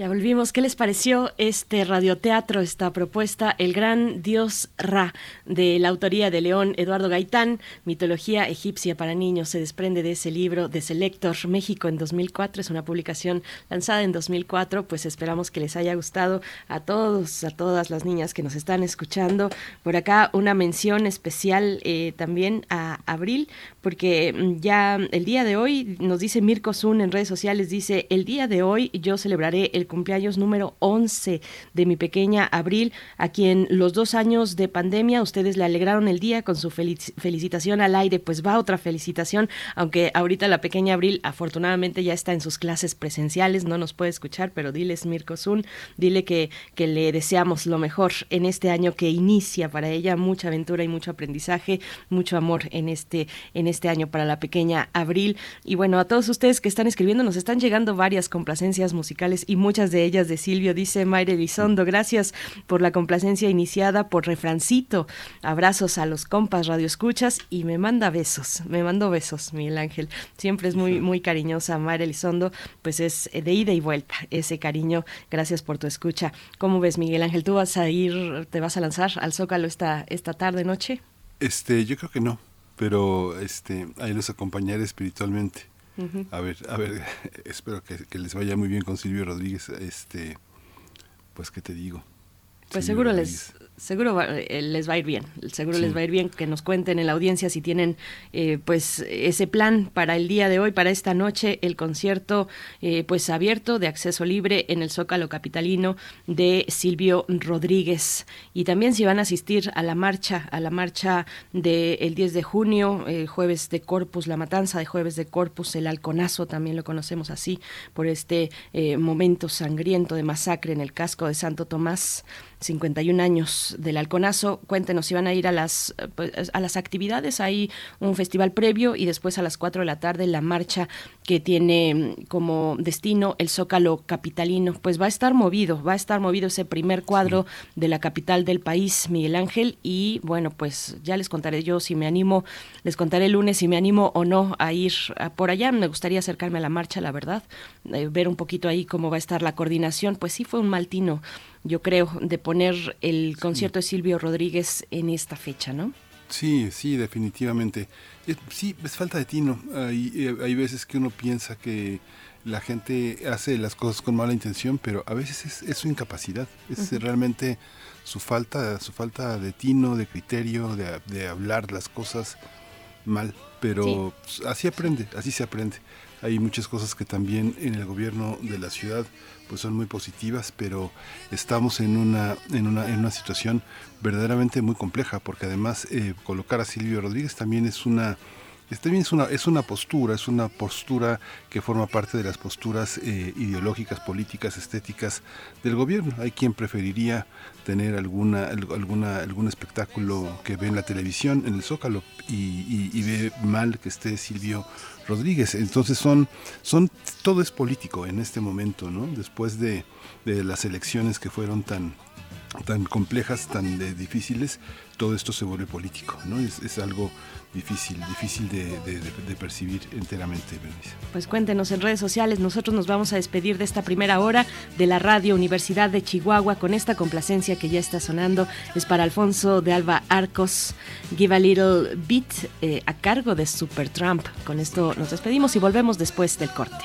Ya volvimos. ¿Qué les pareció este radioteatro, esta propuesta, El Gran Dios Ra, de la autoría de León Eduardo Gaitán, Mitología Egipcia para Niños? Se desprende de ese libro de Selector México en 2004. Es una publicación lanzada en 2004. Pues esperamos que les haya gustado a todos, a todas las niñas que nos están escuchando. Por acá una mención especial eh, también a Abril, porque mm, ya el día de hoy, nos dice Mirko Zun en redes sociales, dice, el día de hoy yo celebraré el cumpleaños número 11 de mi pequeña Abril, a quien los dos años de pandemia ustedes le alegraron el día con su felicitación al aire. Pues va otra felicitación, aunque ahorita la pequeña Abril afortunadamente ya está en sus clases presenciales, no nos puede escuchar, pero diles Mirko Zun, dile que, que le deseamos lo mejor en este año que inicia para ella, mucha aventura y mucho aprendizaje, mucho amor en este, en este año para la pequeña Abril. Y bueno, a todos ustedes que están escribiendo, nos están llegando varias complacencias musicales y muchas de ellas de Silvio, dice Mayre Elizondo. Gracias por la complacencia iniciada por Refrancito. Abrazos a los compas Radio Escuchas y me manda besos. Me mando besos, Miguel Ángel. Siempre es muy, muy cariñosa Mayre Elizondo. Pues es de ida y vuelta ese cariño. Gracias por tu escucha. ¿Cómo ves, Miguel Ángel? ¿Tú vas a ir, te vas a lanzar al Zócalo esta, esta tarde, noche? Este, yo creo que no, pero este, ahí los acompañaré espiritualmente. A ver, a ver, (laughs) espero que, les vaya muy bien con Silvio Rodríguez. Este, pues, ¿qué te digo? Pues seguro les, seguro eh, les va a ir bien, seguro les va a ir bien que nos cuenten en la audiencia si tienen eh, pues ese plan para el día de hoy, para esta noche, el concierto eh, pues abierto de acceso libre en el Zócalo Capitalino de Silvio Rodríguez y también si van a asistir a la marcha, a la marcha del 10 de junio, jueves de Corpus, la matanza de jueves de Corpus, el halconazo también lo conocemos así por este momento sangriento de masacre en el casco de Santo Tomás. 51 años del Halconazo. Cuéntenos si van a ir a las, pues, a las actividades. Hay un festival previo y después a las 4 de la tarde la marcha que tiene mm, como destino el Zócalo capitalino. Pues va a estar movido, va a estar movido ese primer cuadro de la capital del país, Miguel Ángel, y bueno, pues ya les contaré yo si me animo, les contaré el lunes si me animo o no a ir por allá. Me gustaría acercarme a la marcha, la verdad, eh, ver un poquito ahí cómo va a estar la coordinación. Pues sí fue un mal tino, yo creo, de poner el concierto de Silvio Rodríguez en esta fecha, ¿no? Sí, sí, definitivamente. sí, es falta de tino. Hay, eh, hay veces que uno piensa que la gente hace las cosas con mala intención, pero a veces es, su incapacidad, es realmente su falta, su falta de tino, de criterio, de, hablar las cosas mal. Pero pues, así aprende, así se aprende. Hay muchas cosas que también en el gobierno de la ciudad pues son muy positivas, pero estamos en una, en una, en una situación verdaderamente muy compleja, porque además eh, colocar a Silvio Rodríguez también es una también es una, es una postura, es una postura que forma parte de las posturas eh, ideológicas, políticas, estéticas del gobierno. Hay quien preferiría tener alguna, alguna, algún espectáculo que ve en la televisión, en el Zócalo, y, ve mal que esté Silvio Rodríguez. Entonces son, son, todo es político en este momento, ¿no? Después de, de las elecciones que fueron tan, tan complejas, tan difíciles, todo esto se vuelve político, ¿no? Es, es algo difícil, difícil de, percibir enteramente, Pues cuéntenos en redes sociales, nosotros nos vamos a despedir de esta primera hora de la Radio Universidad de Chihuahua con esta complacencia que ya está sonando. Es para Alfonso de Alba Arcos, Give a Little Beat, eh, a cargo de Super Trump. Con esto nos despedimos y volvemos después del corte.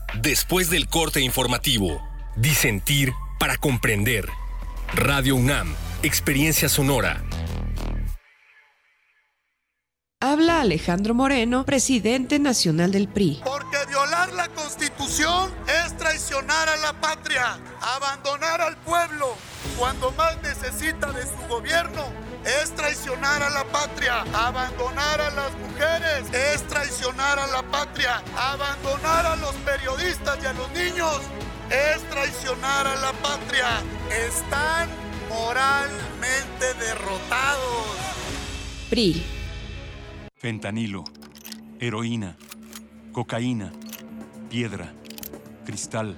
Después del corte informativo, disentir para comprender. Radio UNAM, Experiencia Sonora. Habla Alejandro Moreno, presidente nacional del PRI. Porque violar la constitución es traicionar a la patria, abandonar al pueblo cuando más necesita de su gobierno es traicionar a la patria. Abandonar a las mujeres es traicionar a la patria. Abandonar a los periodistas y a los niños es traicionar a la patria. Están moralmente derrotados. PRI. Fentanilo, heroína, cocaína, piedra, cristal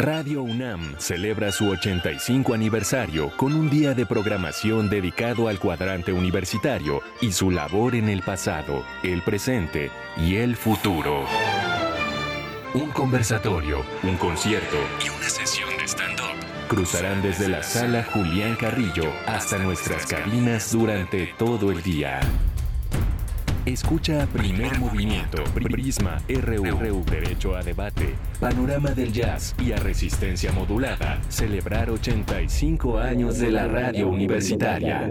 Radio UNAM celebra su 85 aniversario con un día de programación dedicado al cuadrante universitario y su labor en el pasado, el presente y el futuro. Un conversatorio, un concierto y una sesión de stand-up cruzarán desde la sala Julián Carrillo hasta nuestras cabinas durante todo el día. Escucha Primer Movimiento, Prisma RU, Derecho a Debate, Panorama del Jazz y a Resistencia Modulada. Celebrar 85 años de la radio universitaria.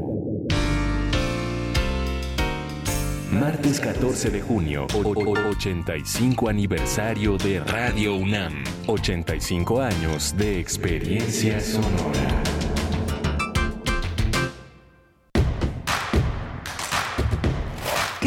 Martes 14 de junio, 85 aniversario de Radio UNAM. 85 años de experiencia sonora.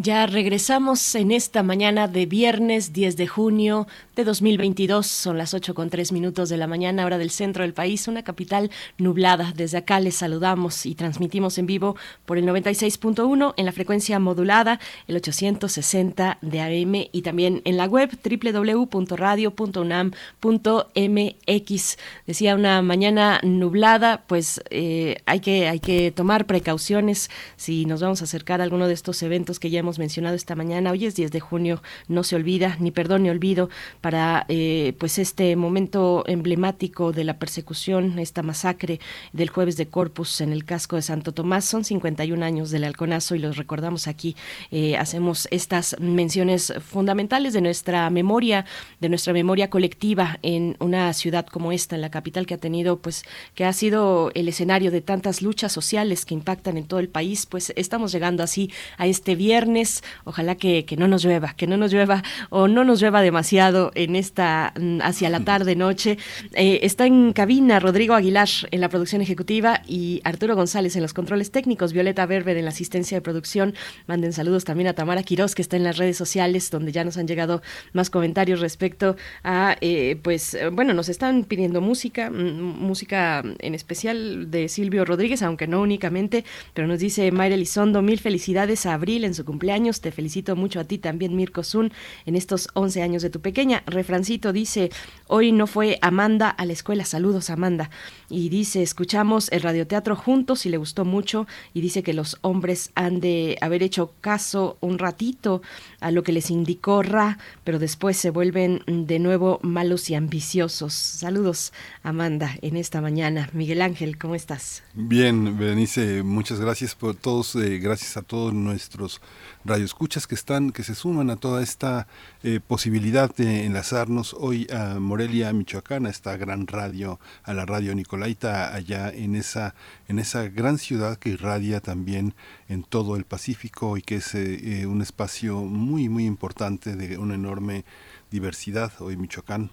Ya regresamos en esta mañana de viernes 10 de junio de 2022. Son las 8 con 3 minutos de la mañana, hora del centro del país, una capital nublada. Desde acá les saludamos y transmitimos en vivo por el 96.1 en la frecuencia modulada, el 860 de AM y también en la web www.radio.unam.mx. Decía una mañana nublada, pues eh, hay, que, hay que tomar precauciones si nos vamos a acercar a alguno de estos eventos que ya hemos mencionado esta mañana. Hoy es 10 de junio, no se olvida, ni perdón ni olvido, para eh, pues este momento emblemático de la persecución, esta masacre del jueves de Corpus en el casco de Santo Tomás. Son 51 años del halconazo y los recordamos aquí. Eh, hacemos estas menciones fundamentales de nuestra memoria, de nuestra memoria colectiva en una ciudad como esta, en la capital que ha tenido, pues, que ha sido el escenario de tantas luchas sociales que impactan en todo el país. Pues estamos llegando así a este viernes Ojalá que, no nos llueva, que no nos llueva o no nos llueva demasiado en esta mm, hacia la tarde noche. Eh, está en cabina Rodrigo Aguilar en la producción ejecutiva y Arturo González en los controles técnicos, Violeta Berber en la asistencia de producción. Manden saludos también a Tamara Quiroz que está en las redes sociales donde ya nos han llegado más comentarios respecto a eh, pues bueno, nos están pidiendo música, mm, música en especial de Silvio Rodríguez, aunque no únicamente, pero nos dice Mayra Elizondo, mil felicidades a Abril en su cumpleaños años. Te felicito mucho a ti también, Mirko Zun, en estos 11 años de tu pequeña. Refrancito dice, hoy no fue Amanda a la escuela. Saludos, Amanda. Y dice, escuchamos el radioteatro juntos y le gustó mucho. Y dice que los hombres han de haber hecho caso un ratito a lo que les indicó Ra, pero después se vuelven de nuevo malos y ambiciosos. Saludos, Amanda, en esta mañana. Miguel Ángel, ¿cómo estás? Bien, Berenice, muchas gracias por todos, eh, gracias a todos nuestros radioescuchas que están, que se suman a toda esta eh, posibilidad de enlazarnos hoy a Morelia, Michoacán, a esta gran radio, a la radio Nicolaita, allá en esa, en esa gran ciudad que irradia también en todo el Pacífico y que es eh, un espacio muy, muy importante de una enorme diversidad. Hoy Michoacán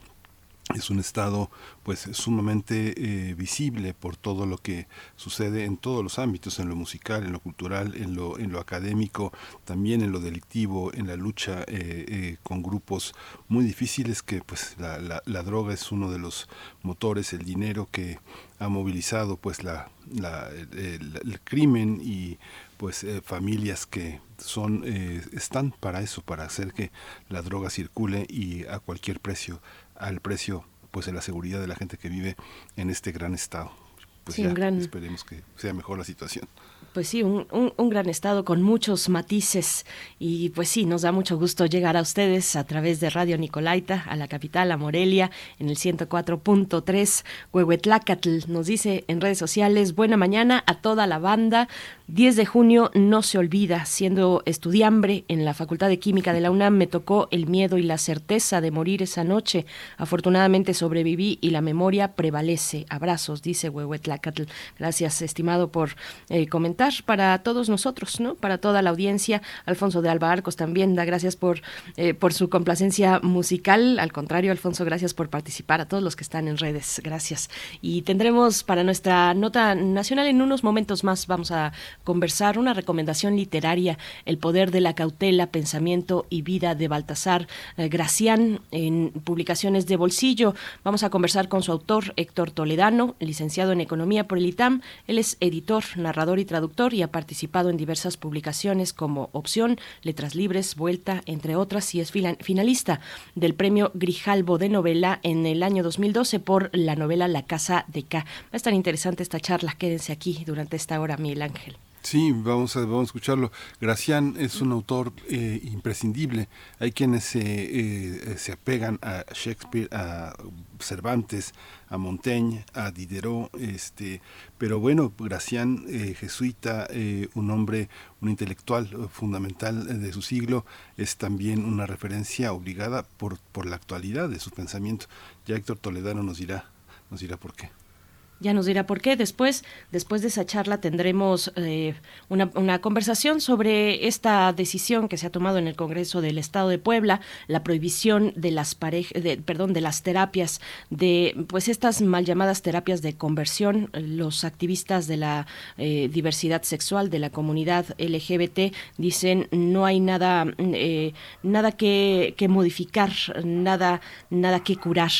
es un estado pues sumamente eh, visible por todo lo que sucede en todos los ámbitos en lo musical en lo cultural en lo en lo académico también en lo delictivo en la lucha eh, eh, con grupos muy difíciles que pues la, la, droga es uno de los motores el dinero que ha movilizado pues la, el, crimen y pues familias que son están para eso para hacer que la droga circule y a cualquier precio al precio pues de la seguridad de la gente que vive en este gran estado. Pues ya, esperemos que sea mejor la situación. Pues sí, un, un, gran estado con muchos matices. Y pues sí, nos da mucho gusto llegar a ustedes a través de Radio Nicolaita, a la capital, a Morelia, en el 104.3, Huehuetlacatl, nos dice en redes sociales, buena mañana a toda la banda, 10 de junio no se olvida, siendo estudiambre en la Facultad de Química de la UNAM me tocó el miedo y la certeza de morir esa noche, afortunadamente sobreviví y la memoria prevalece, abrazos, dice Huehuetlacatl. Gracias, estimado, por eh, comentar para todos nosotros, ¿no? Para toda la audiencia. Alfonso de Alba Arcos también da gracias por, eh, por su complacencia musical. Al contrario, Alfonso, gracias por participar. A todos los que están en redes, gracias. Y tendremos para nuestra nota nacional en unos momentos más, vamos a conversar una recomendación literaria, El poder de la cautela, pensamiento y vida de Baltasar eh, Gracián en publicaciones de bolsillo. Vamos a conversar con su autor, Héctor Toledano, licenciado en Economía por el ITAM. Él es editor, narrador y traductor y ha participado en diversas publicaciones como Opción, Letras Libres, Vuelta, entre otras, y es finalista del premio Grijalbo de novela en el año 2012 por la novela La Casa de K. Va a estar interesante esta charla. Quédense aquí durante esta hora, Miguel Ángel. Sí, vamos a, vamos a escucharlo. Gracián es un autor eh, imprescindible. Hay quienes eh, se apegan a Shakespeare, a Cervantes, a Montaigne, a Diderot, este, pero bueno, Gracián, eh, jesuita, un hombre, un intelectual fundamental de su siglo, es también una referencia obligada por, por la actualidad de su pensamiento. Ya Héctor Toledano nos dirá, nos dirá por qué. Ya nos dirá por qué. Después, después de esa charla tendremos eh, una, una, conversación sobre esta decisión que se ha tomado en el Congreso del Estado de Puebla, la prohibición de las de, perdón, de las terapias, de pues estas mal llamadas terapias de conversión. Los activistas de la eh, diversidad sexual, de la comunidad LGBT, dicen no hay nada, eh, nada que, que, modificar, nada, nada que curar.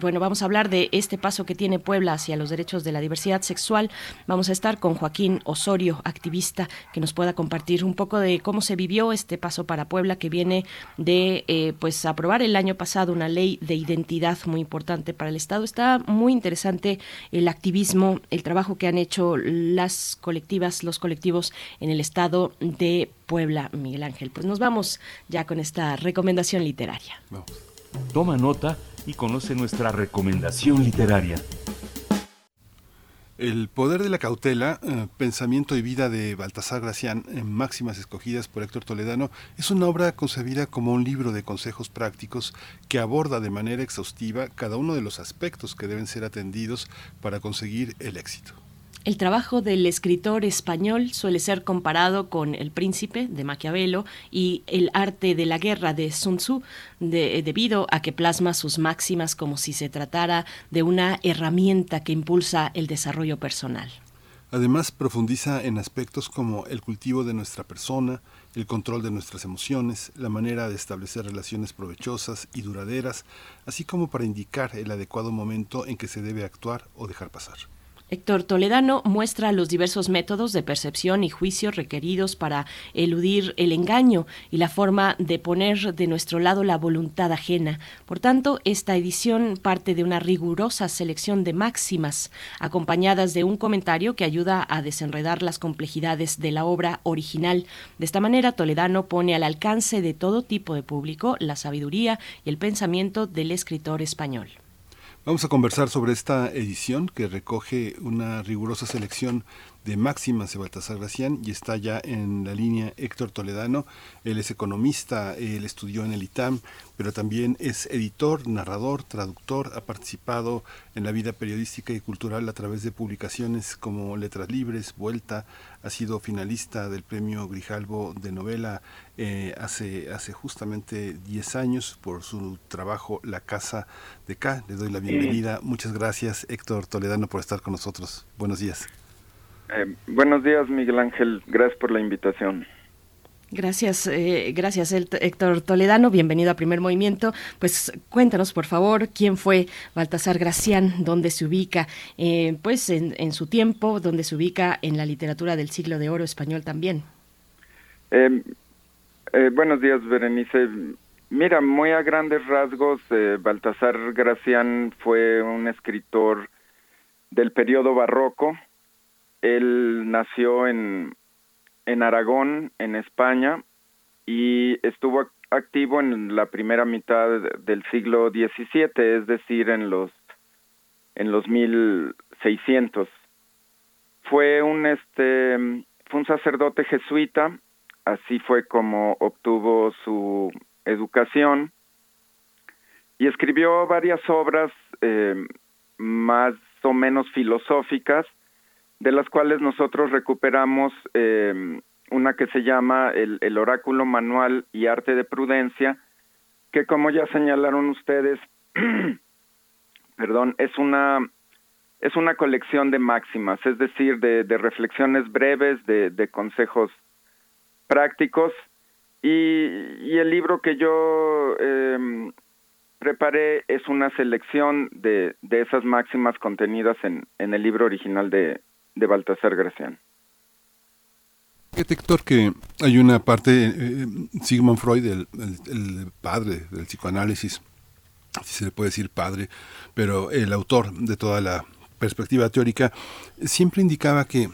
bueno, vamos a hablar de este paso que tiene Puebla hacia los derechos de la diversidad sexual. Vamos a estar con Joaquín Osorio, activista, que nos pueda compartir un poco de cómo se vivió este paso para Puebla que viene de eh, pues aprobar el año pasado una ley de identidad muy importante para el Estado. Está muy interesante el activismo, el trabajo que han hecho las colectivas, los colectivos en el Estado de Puebla, Miguel Ángel. Pues nos vamos ya con esta recomendación literaria. Toma nota y conoce nuestra recomendación literaria. El poder de la cautela, eh, pensamiento y vida de Baltasar Gracián, en máximas escogidas por Héctor Toledano, es una obra concebida como un libro de consejos prácticos que aborda de manera exhaustiva cada uno de los aspectos que deben ser atendidos para conseguir el éxito. El trabajo del escritor español suele ser comparado con El Príncipe de Maquiavelo y El arte de la guerra de Sun Tzu, debido a que plasma sus máximas como si se tratara de una herramienta que impulsa el desarrollo personal. Además, profundiza en aspectos como el cultivo de nuestra persona, el control de nuestras emociones, la manera de establecer relaciones provechosas y duraderas, así como para indicar el adecuado momento en que se debe actuar o dejar pasar. Héctor Toledano muestra los diversos métodos de percepción y juicio requeridos para eludir el engaño y la forma de poner de nuestro lado la voluntad ajena. Por tanto, esta edición parte de una rigurosa selección de máximas, acompañadas de un comentario que ayuda a desenredar las complejidades de la obra original. De esta manera, Toledano pone al alcance de todo tipo de público la sabiduría y el pensamiento del escritor español. Vamos a conversar sobre esta edición que recoge una rigurosa selección de máximas de Baltasar Gracián y está ya en la línea Héctor Toledano. Él es economista, él estudió en el ITAM, pero también es editor, narrador, traductor, ha participado en la vida periodística y cultural a través de publicaciones como Letras Libres, Vuelta, ha sido finalista del premio Grijalbo de novela eh, hace, hace justamente 10 años por su trabajo La Casa de K. Le doy la bienvenida. Muchas gracias Héctor Toledano por estar con nosotros. Buenos días. Eh, buenos días, Miguel Ángel. Gracias por la invitación. Gracias, eh, gracias Héctor Toledano, bienvenido a Primer Movimiento. Pues cuéntanos, por favor, quién fue Baltasar Gracián, dónde se ubica, eh, pues en, su tiempo, dónde se ubica en la literatura del siglo de oro español también. Em, buenos días, Berenice. Mira, muy a grandes rasgos, Baltasar Gracián fue un escritor del periodo barroco, él nació en, en Aragón, en España, y estuvo activo en la primera mitad del siglo XVII, es decir, en los en los 1600. Fue un este fue un sacerdote jesuita, así fue como obtuvo su educación y escribió varias obras eh, más o menos filosóficas de las cuales nosotros recuperamos eh, una que se llama el, el, Oráculo Manual y Arte de Prudencia, que como ya señalaron ustedes, (clears throat) perdón, es una es una colección de máximas, es decir, de, de reflexiones breves, de, de consejos prácticos, y, y, el libro que yo eh, preparé es una selección de, de esas máximas contenidas en, en el libro original de, de Baltasar Gracián. Héctor, que hay una parte, eh, Sigmund Freud, el, el, padre del psicoanálisis, si se le puede decir padre, pero el autor de toda la perspectiva teórica, siempre indicaba que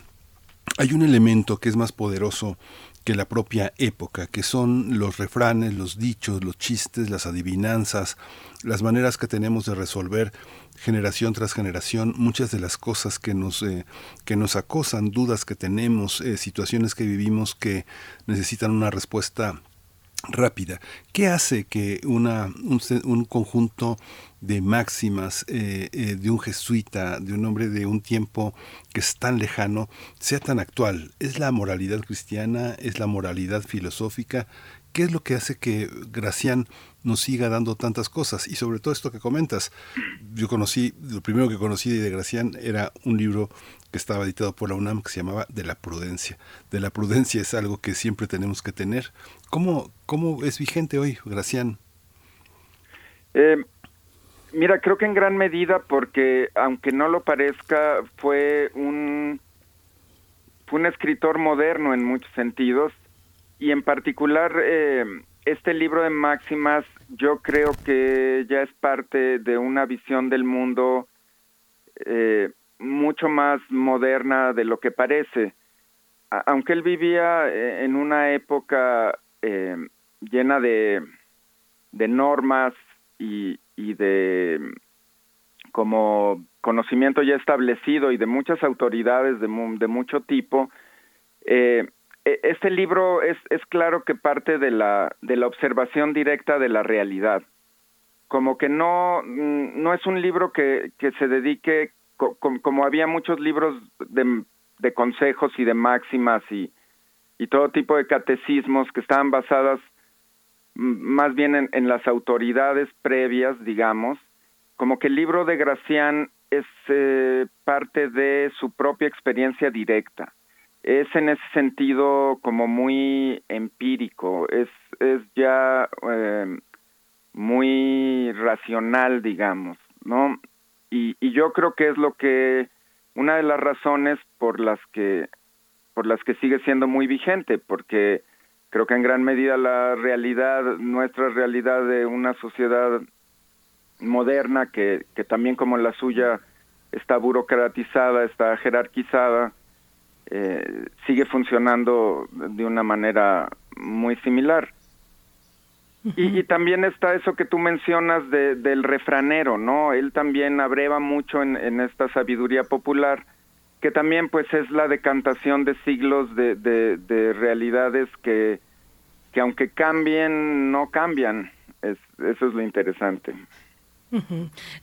hay un elemento que es más poderoso que la propia época, que son los refranes, los dichos, los chistes, las adivinanzas, las maneras que tenemos de resolver generación tras generación muchas de las cosas que nos eh, que nos acosan, dudas que tenemos, eh, situaciones que vivimos que necesitan una respuesta rápida. ¿Qué hace que un conjunto de máximas eh, eh, de un jesuita, de un hombre de un tiempo que es tan lejano, sea tan actual? ¿Es la moralidad cristiana? ¿Es la moralidad filosófica? ¿Qué es lo que hace que Gracián nos siga dando tantas cosas? Y sobre todo esto que comentas, yo conocí, lo primero que conocí de Gracián era un libro que estaba editado por la UNAM que se llamaba De la prudencia. De la prudencia es algo que siempre tenemos que tener. ¿Cómo, cómo es vigente hoy, Gracián? Eh, mira, creo que en gran medida porque, aunque no lo parezca, fue un, fue un escritor moderno en muchos sentidos y en particular eh, este libro de máximas yo creo que ya es parte de una visión del mundo eh, mucho más moderna de lo que parece. aunque él vivía eh, en una época eh, llena de, de normas y, y de como conocimiento ya establecido y de muchas autoridades de, de mucho tipo, eh, e, este libro es, es claro que parte de la, de la observación directa de la realidad. Como que no, no es un libro que, se dedique, como había muchos libros de, de consejos y de máximas y, y todo tipo de catecismos que estaban basadas más bien en, en las autoridades previas, digamos, como que el libro de Gracián es eh, parte de su propia experiencia directa es en ese sentido como muy empírico, es, es ya eh, muy racional, digamos, ¿no? Y, y yo creo que es lo que, una de las razones por las que, por las que sigue siendo muy vigente, porque creo que en gran medida la realidad, nuestra realidad de una sociedad moderna que, que también como la suya está burocratizada, está jerarquizada, eh, sigue funcionando de una manera muy similar. y, y, también está eso que tú mencionas de, del refranero, ¿no? Él también abreva mucho en, en, esta sabiduría popular, que también pues es la decantación de siglos de, de, de realidades que, que aunque cambien, no cambian. Es, eso es lo interesante.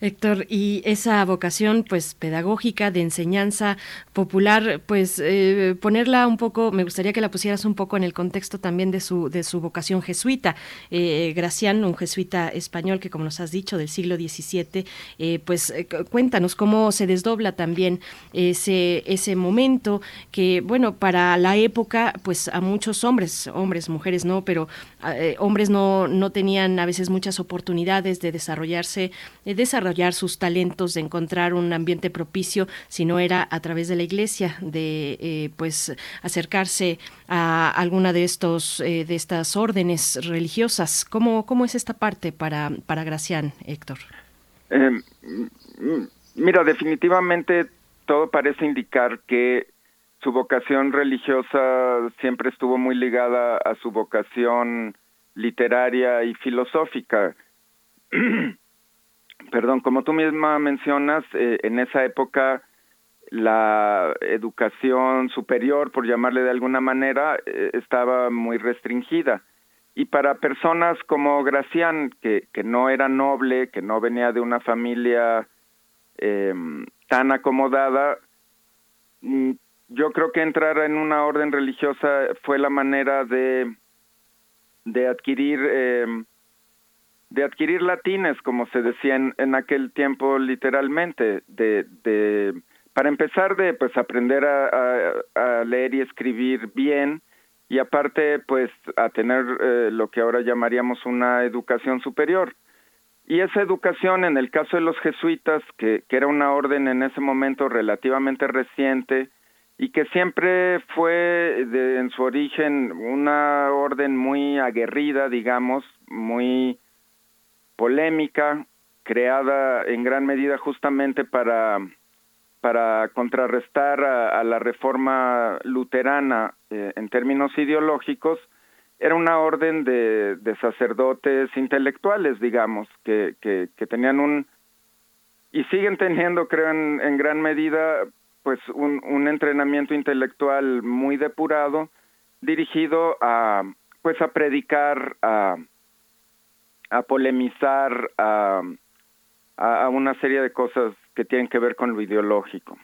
Héctor, y esa vocación pues pedagógica de enseñanza popular, pues eh, ponerla un poco, me gustaría que la pusieras un poco en el contexto también de su, de su vocación jesuita. Eh, Gracián, un jesuita español que como nos has dicho del siglo XVII, eh, pues cuéntanos cómo se desdobla también ese, ese momento que, bueno, para la época, pues a muchos hombres, hombres, mujeres no, pero hombres no, no tenían a veces muchas oportunidades de desarrollarse de desarrollar sus talentos, de encontrar un ambiente propicio, si no era a través de la iglesia, de eh, pues acercarse a alguna de estos eh, de estas órdenes religiosas. ¿Cómo, cómo es esta parte para, para Gracián, Héctor? Eh, mira, definitivamente todo parece indicar que su vocación religiosa siempre estuvo muy ligada a su vocación literaria y filosófica. (clears throat) perdón, como tú misma mencionas, eh, en esa época la educación superior, por llamarle de alguna manera, eh, estaba muy restringida. Y para personas como Gracián, que, que no era noble, que no venía de una familia eh, tan acomodada, mm, yo creo que entrar en una orden religiosa fue la manera de, de adquirir em, de adquirir latines, como se decía en, aquel tiempo literalmente, de, de para empezar de pues aprender a, leer y escribir bien y aparte pues a tener eh, lo que ahora llamaríamos una educación superior. Y esa educación, en el caso de los jesuitas, que, que era una orden en ese momento relativamente reciente, y que siempre fue de, en su origen una orden muy aguerrida, digamos, muy polémica, creada en gran medida justamente para, para contrarrestar a, la reforma luterana eh, en términos ideológicos, era una orden de, de sacerdotes intelectuales, digamos, que, que, que, tenían un, y siguen teniendo, creo, en, en gran medida, pues un, un entrenamiento intelectual muy depurado dirigido a pues a predicar a, a polemizar a, a, una serie de cosas que tienen que ver con lo ideológico.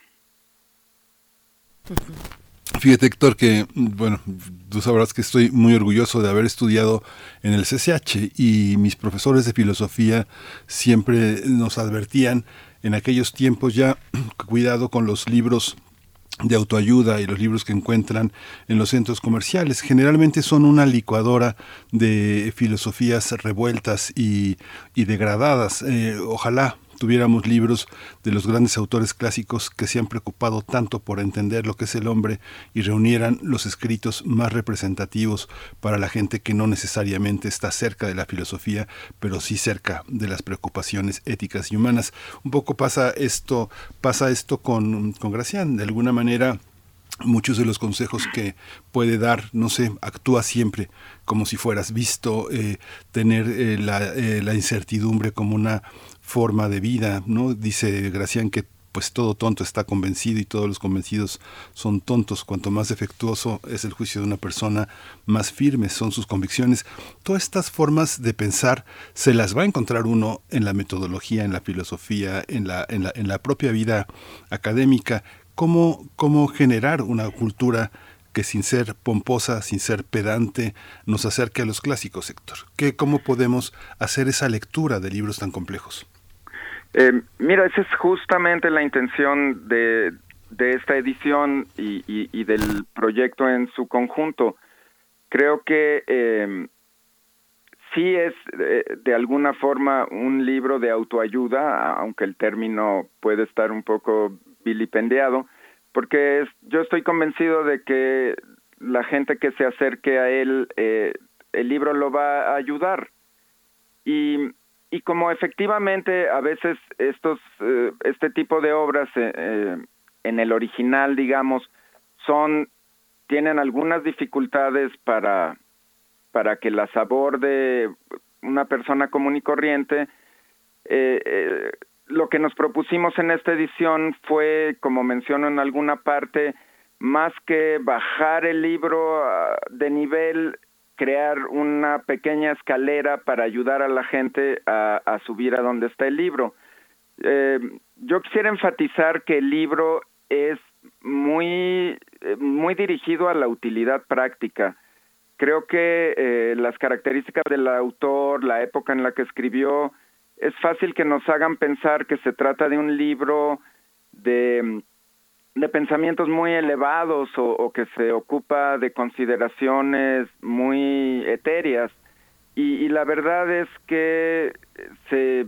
Fíjate, Héctor, que, bueno, tú sabrás que estoy muy orgulloso de haber estudiado en el CCH y mis profesores de filosofía siempre nos advertían en aquellos tiempos ya, (clears throat) cuidado con los libros de autoayuda y los libros que encuentran en los centros comerciales. Generalmente son una licuadora de filosofías revueltas y, y degradadas. Eh, ojalá tuviéramos libros de los grandes autores clásicos que se han preocupado tanto por entender lo que es el hombre y reunieran los escritos más representativos para la gente que no necesariamente está cerca de la filosofía, pero sí cerca de las preocupaciones éticas y humanas. Un poco pasa esto, pasa esto con, con Gracián, de alguna manera muchos de los consejos que puede dar, no sé, actúa siempre como si fueras visto, eh, tener eh, la, eh, la, incertidumbre como una forma de vida, ¿no? Dice Gracián que pues todo tonto está convencido y todos los convencidos son tontos. Cuanto más defectuoso es el juicio de una persona, más firmes son sus convicciones. Todas estas formas de pensar se las va a encontrar uno en la metodología, en la filosofía, en la, en la, en la propia vida académica. ¿Cómo, ¿Cómo generar una cultura que sin ser pomposa, sin ser pedante, nos acerque a los clásicos, Héctor? ¿Qué, ¿Cómo podemos hacer esa lectura de libros tan complejos? Eh, mira, esa es justamente la intención de, de esta edición y, del proyecto en su conjunto. Creo que eh, sí es eh, de, alguna forma un libro de autoayuda, aunque el término puede estar un poco vilipendiado, porque yo estoy convencido de que la gente que se acerque a él, eh, el libro lo va a ayudar. Y y como efectivamente a veces estos eh, este tipo de obras eh, eh, en el original digamos son tienen algunas dificultades para para que las aborde una persona común y corriente lo que nos propusimos en esta edición fue como menciono en alguna parte más que bajar el libro ah, de nivel crear una pequeña escalera para ayudar a la gente a, subir a donde está el libro. Eh, yo quisiera enfatizar que el libro es muy, eh, muy dirigido a la utilidad práctica. Creo que eh, las características del autor, la época en la que escribió, es fácil que nos hagan pensar que se trata de un libro de de pensamientos muy elevados o, que se ocupa de consideraciones muy etéreas. Y, la verdad es que se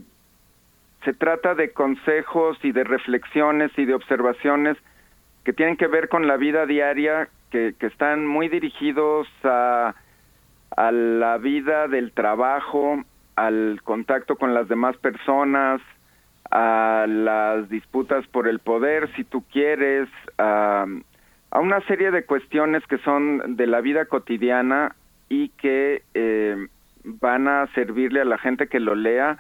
se trata de consejos y de reflexiones y de observaciones que tienen que ver con la vida diaria que, que están muy dirigidos a, a la vida del trabajo al contacto con las demás personas a las disputas por el poder, si tú quieres, a, a una serie de cuestiones que son de la vida cotidiana y que eh, van a servirle a la gente que lo lea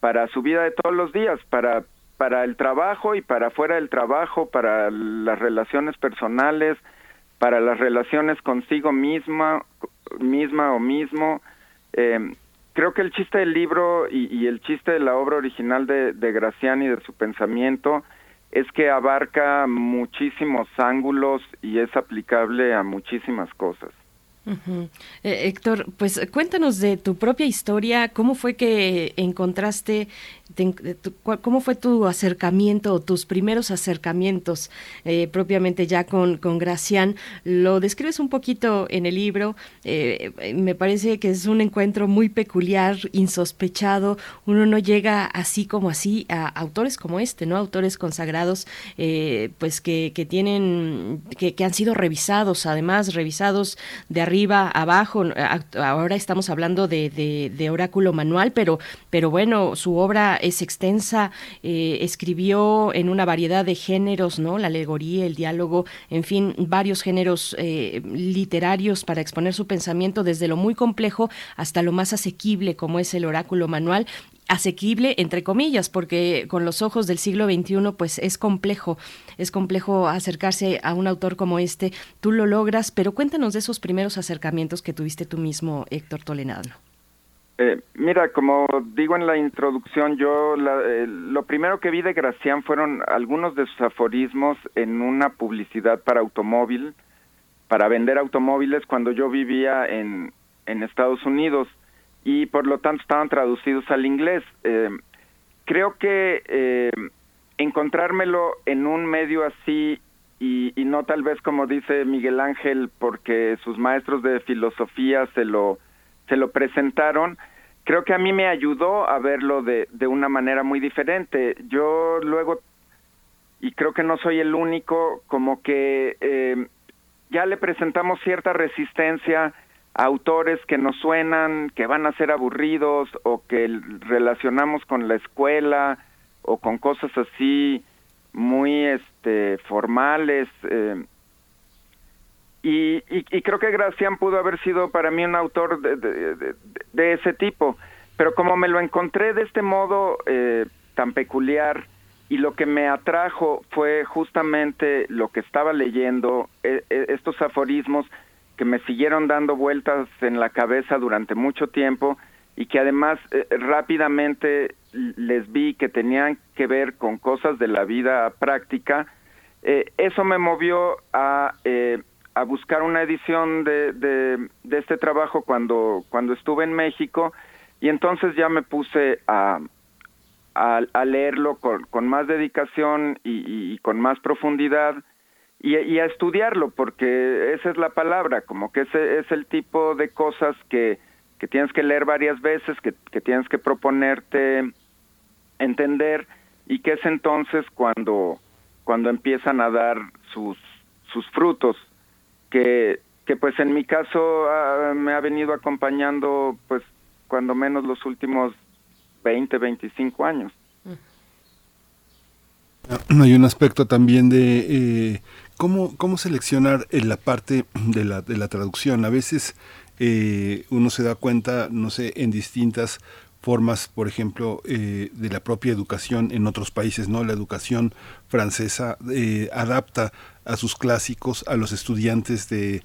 para su vida de todos los días, para para el trabajo y para fuera del trabajo, para las relaciones personales, para las relaciones consigo misma, misma o mismo. Eh, creo que el chiste del libro y, el chiste de la obra original de, de Graciani de su pensamiento es que abarca muchísimos ángulos y es aplicable a muchísimas cosas. Eh, Héctor, pues cuéntanos de tu propia historia, cómo fue que encontraste ¿Cómo fue tu acercamiento tus primeros acercamientos eh, propiamente ya con, Gracián? Lo describes un poquito en el libro. Eh, me parece que es un encuentro muy peculiar, insospechado. Uno no llega así como así a autores como este, ¿no? Autores consagrados, eh, pues que, tienen, que, han sido revisados, además revisados de arriba a abajo. Ahora estamos hablando de, de, de oráculo manual, pero, pero bueno, su obra es extensa, eh, escribió en una variedad de géneros, ¿no? La alegoría, el diálogo, en fin, varios géneros eh, literarios para exponer su pensamiento desde lo muy complejo hasta lo más asequible como es el oráculo manual asequible entre comillas porque con los ojos del siglo XXI pues es complejo es complejo acercarse a un autor como este tú lo logras pero cuéntanos de esos primeros acercamientos que tuviste tú mismo Héctor Tolenano eh, mira, como digo en la introducción, yo eh, lo primero que vi de Gracián fueron algunos de sus aforismos en una publicidad para automóvil, para vender automóviles cuando yo vivía en, en Estados Unidos y por lo tanto estaban traducidos al inglés. Eh, creo que encontrármelo en un medio así y, no tal vez como dice Miguel Ángel porque sus maestros de filosofía se lo se lo presentaron, creo que a mí me ayudó a verlo de, de una manera muy diferente. Yo luego, y creo que no soy el único, como que eh, ya le presentamos cierta resistencia a autores que nos suenan, que van a ser aburridos o que relacionamos con la escuela o con cosas así muy este formales eh, y, y, creo que Gracián pudo haber sido para mí un autor de, de, de, ese tipo, pero como me lo encontré de este modo eh, tan peculiar y lo que me atrajo fue justamente lo que estaba leyendo, e, e, estos aforismos que me siguieron dando vueltas en la cabeza durante mucho tiempo y que además eh, rápidamente les vi que tenían que ver con cosas de la vida práctica, eh, eso me movió a eh, a buscar una edición de, de, este trabajo cuando, cuando estuve en México y entonces ya me puse a, a, leerlo con, con, más dedicación y, con más profundidad y, a estudiarlo, porque esa es la palabra, como que ese es el tipo de cosas que, que tienes que leer varias veces, que, que tienes que proponerte entender y que es entonces cuando, cuando empiezan a dar sus, sus frutos que, que pues en mi caso ah, me ha venido acompañando pues cuando menos los últimos 20, 25 años. Hay un aspecto también de eh, cómo, cómo seleccionar en la parte de la, de la traducción. A veces eh, uno se da cuenta, no sé, en distintas formas, por ejemplo, eh, de la propia educación en otros países, ¿no? La educación francesa eh, adapta a sus clásicos a los estudiantes de,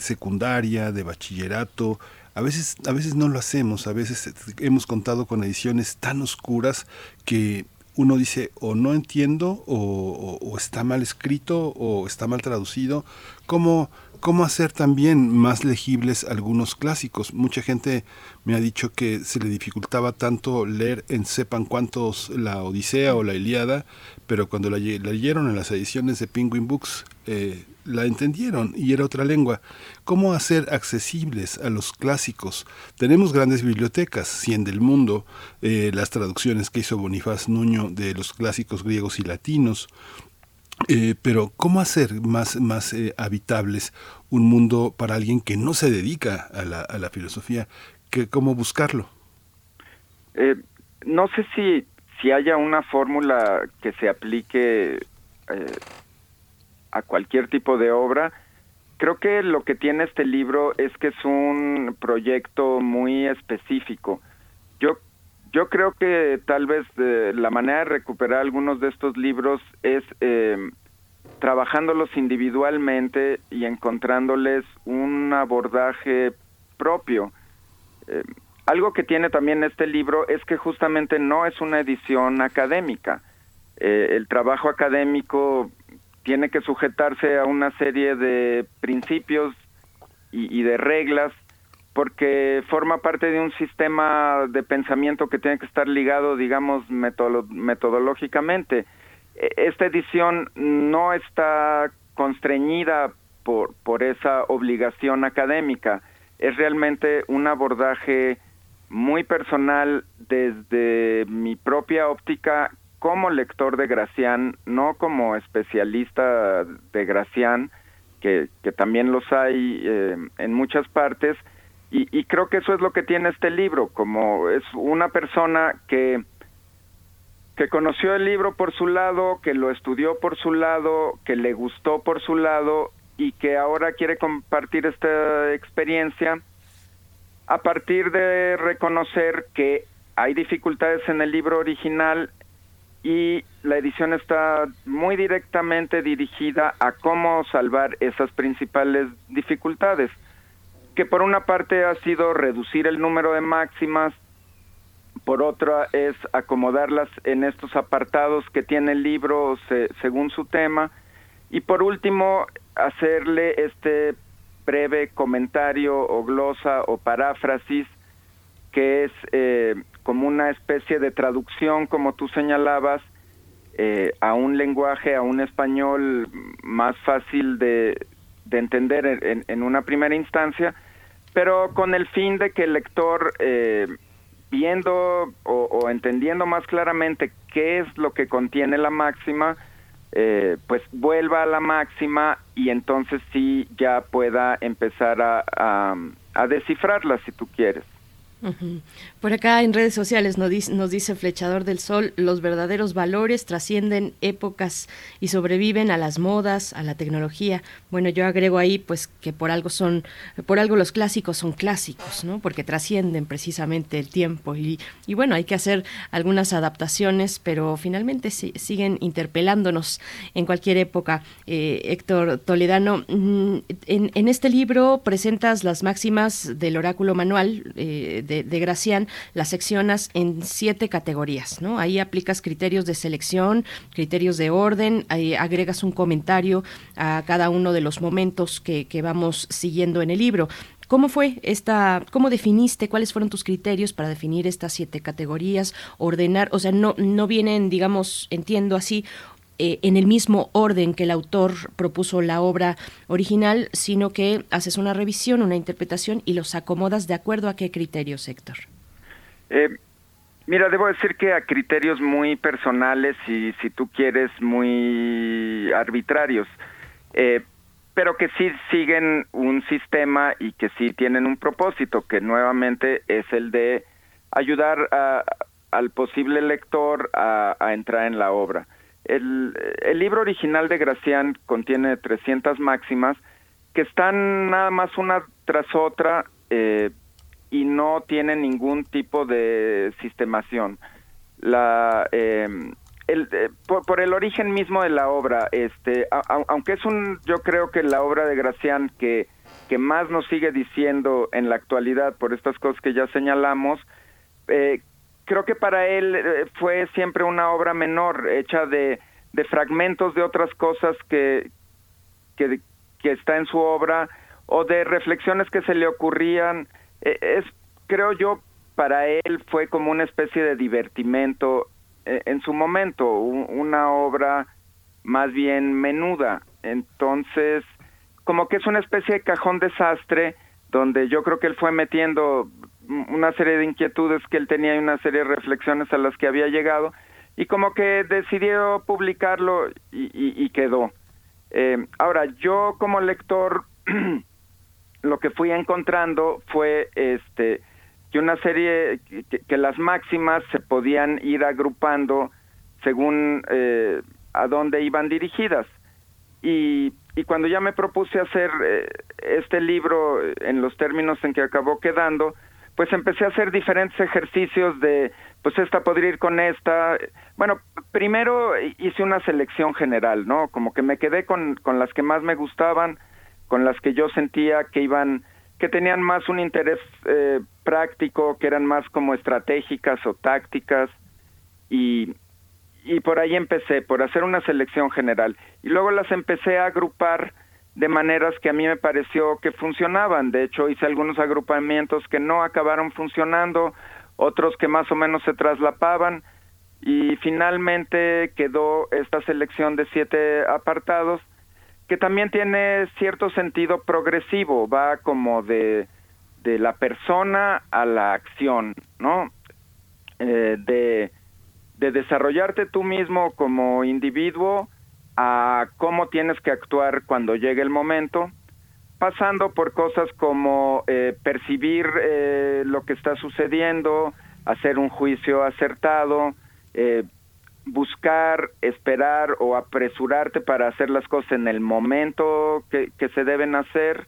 secundaria, de bachillerato. A veces, a veces no lo hacemos, a veces hemos contado con ediciones tan oscuras que uno dice o no entiendo o, o, o está mal escrito o está mal traducido. ¿Cómo, cómo hacer también más legibles algunos clásicos. Mucha gente me ha dicho que se le dificultaba tanto leer en sepan cuántos la Odisea o la Iliada, pero cuando la, leyeron en las ediciones de Penguin Books eh, la entendieron y era otra lengua. ¿Cómo hacer accesibles a los clásicos? Tenemos grandes bibliotecas, 100 del mundo, eh, las traducciones que hizo Bonifaz Nuño de los clásicos griegos y latinos, eh, pero ¿cómo hacer más, más eh, habitables un mundo para alguien que no se dedica a la, filosofía? ¿Qué, ¿Cómo buscarlo? Eh, no sé si, si haya una fórmula que se aplique a cualquier tipo de obra. Creo que lo que tiene este libro es que es un proyecto muy específico. Yo yo creo que tal vez eh, la manera de recuperar algunos de estos libros es eh, trabajándolos individualmente y encontrándoles un abordaje propio. Eh, algo que tiene también este libro es que justamente no es una edición académica. eh, el trabajo académico tiene que sujetarse a una serie de principios y, y de reglas porque forma parte de un sistema de pensamiento que tiene que estar ligado, digamos, metodológicamente. E, esta edición no está constreñida por, por esa obligación académica, es realmente un abordaje muy personal desde mi propia óptica como lector de Gracián, no como especialista de Gracián, que, que también los hay eh, en muchas partes, y, creo que eso es lo que tiene este libro, como es una persona que, que conoció el libro por su lado, que lo estudió por su lado, que le gustó por su lado y que ahora quiere compartir esta experiencia a partir de reconocer que hay dificultades en el libro original y la edición está muy directamente dirigida a cómo salvar esas principales dificultades que por una parte ha sido reducir el número de máximas, por otra es acomodarlas en estos apartados que tiene el libro según su tema, y por último hacerle este breve comentario o glosa o paráfrasis que es eh, como una especie de traducción, como tú señalabas, eh, a un lenguaje, a un español más fácil de, de entender en, en, una primera instancia, pero con el fin de que el lector, eh, viendo o, entendiendo más claramente qué es lo que contiene la máxima, eh, pues vuelva a la máxima y entonces sí ya pueda empezar a, a descifrarla si tú quieres. Por acá en redes sociales nos dice, nos dice Flechador del Sol, los verdaderos valores trascienden épocas y sobreviven a las modas, a la tecnología. Bueno, yo agrego ahí pues que por algo son, por algo los clásicos son clásicos, ¿no? Porque trascienden precisamente el tiempo y, bueno, hay que hacer algunas adaptaciones, pero finalmente siguen interpelándonos en cualquier época. Eh, Héctor Toledano, mm, en, este libro presentas las máximas del oráculo manual eh, de, Gracián las seccionas en siete categorías, ¿no? Ahí aplicas criterios de selección, criterios de orden, ahí agregas un comentario a cada uno de los momentos que, vamos siguiendo en el libro. ¿Cómo fue esta, cómo definiste, cuáles fueron tus criterios para definir estas siete categorías, ordenar, o sea, no, no vienen, digamos, entiendo así, eh, en el mismo orden que el autor propuso la obra original, sino que haces una revisión, una interpretación y los acomodas de acuerdo a qué criterios, Héctor. Eh, mira, debo decir que a criterios muy personales y, si tú quieres, muy arbitrarios, eh, pero que sí siguen un sistema y que sí tienen un propósito, que nuevamente es el de ayudar al posible lector a entrar en la obra. El, el libro original de Gracián contiene 300 máximas que están nada más una tras otra eh, y no tienen ningún tipo de sistemación. La, eh, el, eh, por, el origen mismo de la obra, este, aunque es un, yo creo que la obra de Gracián que, que más nos sigue diciendo en la actualidad por estas cosas que ya señalamos, eh, creo que para él eh, fue siempre una obra menor, hecha de, de fragmentos de otras cosas que, que, que, está en su obra o de reflexiones que se le ocurrían. E, es, creo yo, para él fue como una especie de divertimento eh, en su momento, una obra más bien menuda. Entonces, como que es una especie de cajón desastre donde yo creo que él fue metiendo una serie de inquietudes que él tenía y una serie de reflexiones a las que había llegado y como que decidió publicarlo y, quedó. Eh, ahora, yo como lector (clears throat) lo que fui encontrando fue este que una serie que, las máximas se podían ir agrupando según eh, a dónde iban dirigidas y, y cuando ya me propuse hacer eh, este libro en los términos en que acabó quedando pues empecé a hacer diferentes ejercicios de, pues esta podría ir con esta. Bueno, primero hice una selección general, ¿no? Como que me quedé con, con las que más me gustaban, con las que yo sentía que iban, que tenían más un interés eh, práctico, que eran más como estratégicas o tácticas, y, y por ahí empecé, por hacer una selección general. Y luego las empecé a agrupar de maneras que a mí me pareció que funcionaban. De hecho, hice algunos agrupamientos que no acabaron funcionando, otros que más o menos se traslapaban y finalmente quedó esta selección de siete apartados que también tiene cierto sentido progresivo, va como de, de la persona a la acción, ¿no? Eh, de, de desarrollarte tú mismo como individuo a cómo tienes que actuar cuando llegue el momento, pasando por cosas como eh, percibir eh, lo que está sucediendo, hacer un juicio acertado, eh, buscar, esperar o apresurarte para hacer las cosas en el momento que, se deben hacer.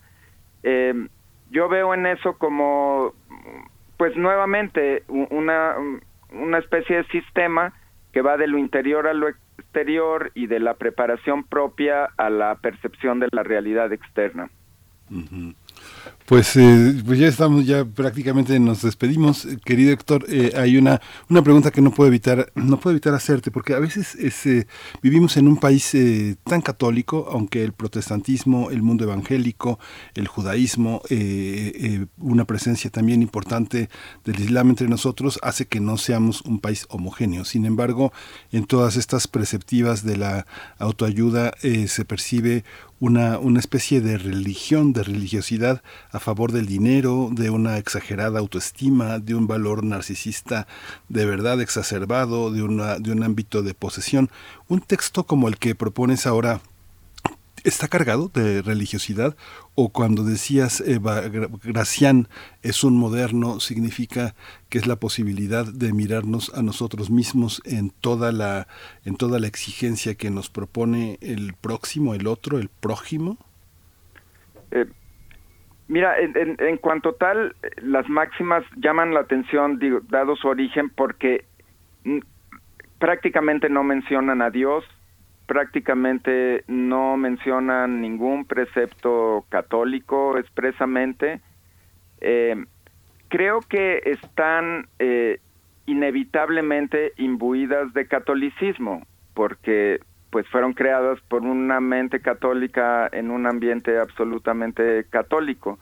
yo veo en eso como, pues nuevamente, una, una especie de sistema que va de lo interior a lo exterior y de la preparación propia a la percepción de la realidad externa. Pues, eh, pues ya estamos, ya prácticamente nos despedimos. Querido Héctor, eh, hay una, una pregunta que no puedo evitar, no puedo evitar hacerte, porque a veces eh, vivimos en un país tan católico, aunque el protestantismo, el mundo evangélico, el judaísmo, una presencia también importante del Islam entre nosotros, hace que no seamos un país homogéneo. Sin embargo, en todas estas perceptivas de la autoayuda se percibe una, una especie de religión, de religiosidad a favor del dinero, de una exagerada autoestima, de un valor narcisista de verdad exacerbado, de, una, de un ámbito de posesión. Un texto como el que propones ahora está cargado de religiosidad o cuando decías Eva Gracián es un moderno significa que es la posibilidad de mirarnos a nosotros mismos en toda la en toda la exigencia que nos propone el próximo el otro el prójimo eh, mira en, en, cuanto tal las máximas llaman la atención dado su origen porque prácticamente no mencionan a Dios prácticamente no mencionan ningún precepto católico expresamente. Eh, creo que están eh, inevitablemente imbuidas de catolicismo, porque pues fueron creadas por una mente católica en un ambiente absolutamente católico.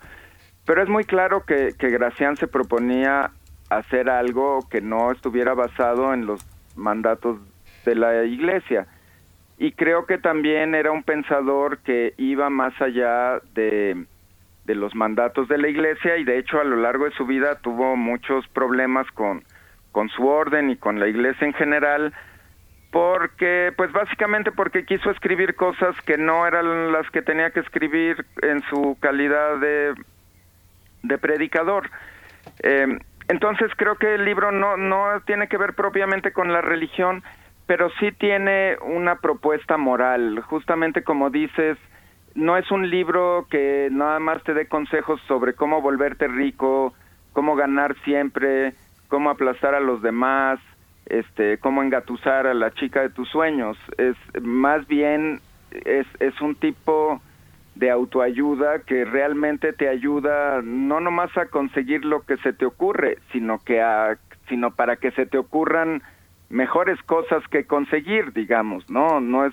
Pero es muy claro que, que Gracián se proponía hacer algo que no estuviera basado en los mandatos de la Iglesia y creo que también era un pensador que iba más allá de, de los mandatos de la iglesia y de hecho a lo largo de su vida tuvo muchos problemas con, con su orden y con la iglesia en general porque pues básicamente porque quiso escribir cosas que no eran las que tenía que escribir en su calidad de, de predicador eh, entonces creo que el libro no no tiene que ver propiamente con la religión pero sí tiene una propuesta moral. Justamente como dices, no es un libro que nada más te dé consejos sobre cómo volverte rico, cómo ganar siempre, cómo aplastar a los demás, este, cómo engatusar a la chica de tus sueños. Es más bien es, es un tipo de autoayuda que realmente te ayuda no nomás a conseguir lo que se te ocurre, sino que a, sino para que se te ocurran mejores cosas que conseguir, digamos, ¿no? No es,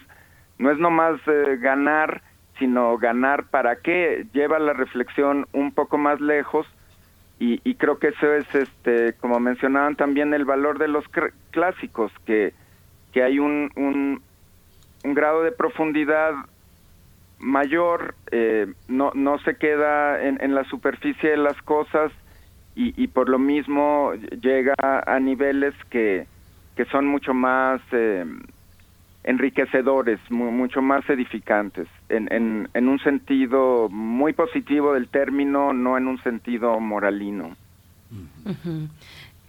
no es nomás eh, ganar, sino ganar para qué, lleva la reflexión un poco más lejos y, y creo que eso es, este, como mencionaban también, el valor de los clásicos, que, que hay un, un, un grado de profundidad mayor, eh, no, no se queda en, en la superficie de las cosas y, y por lo mismo llega a niveles que, que son mucho más eh, enriquecedores, mucho más edificantes, en, en, en, un sentido muy positivo del término, no en un sentido moralino.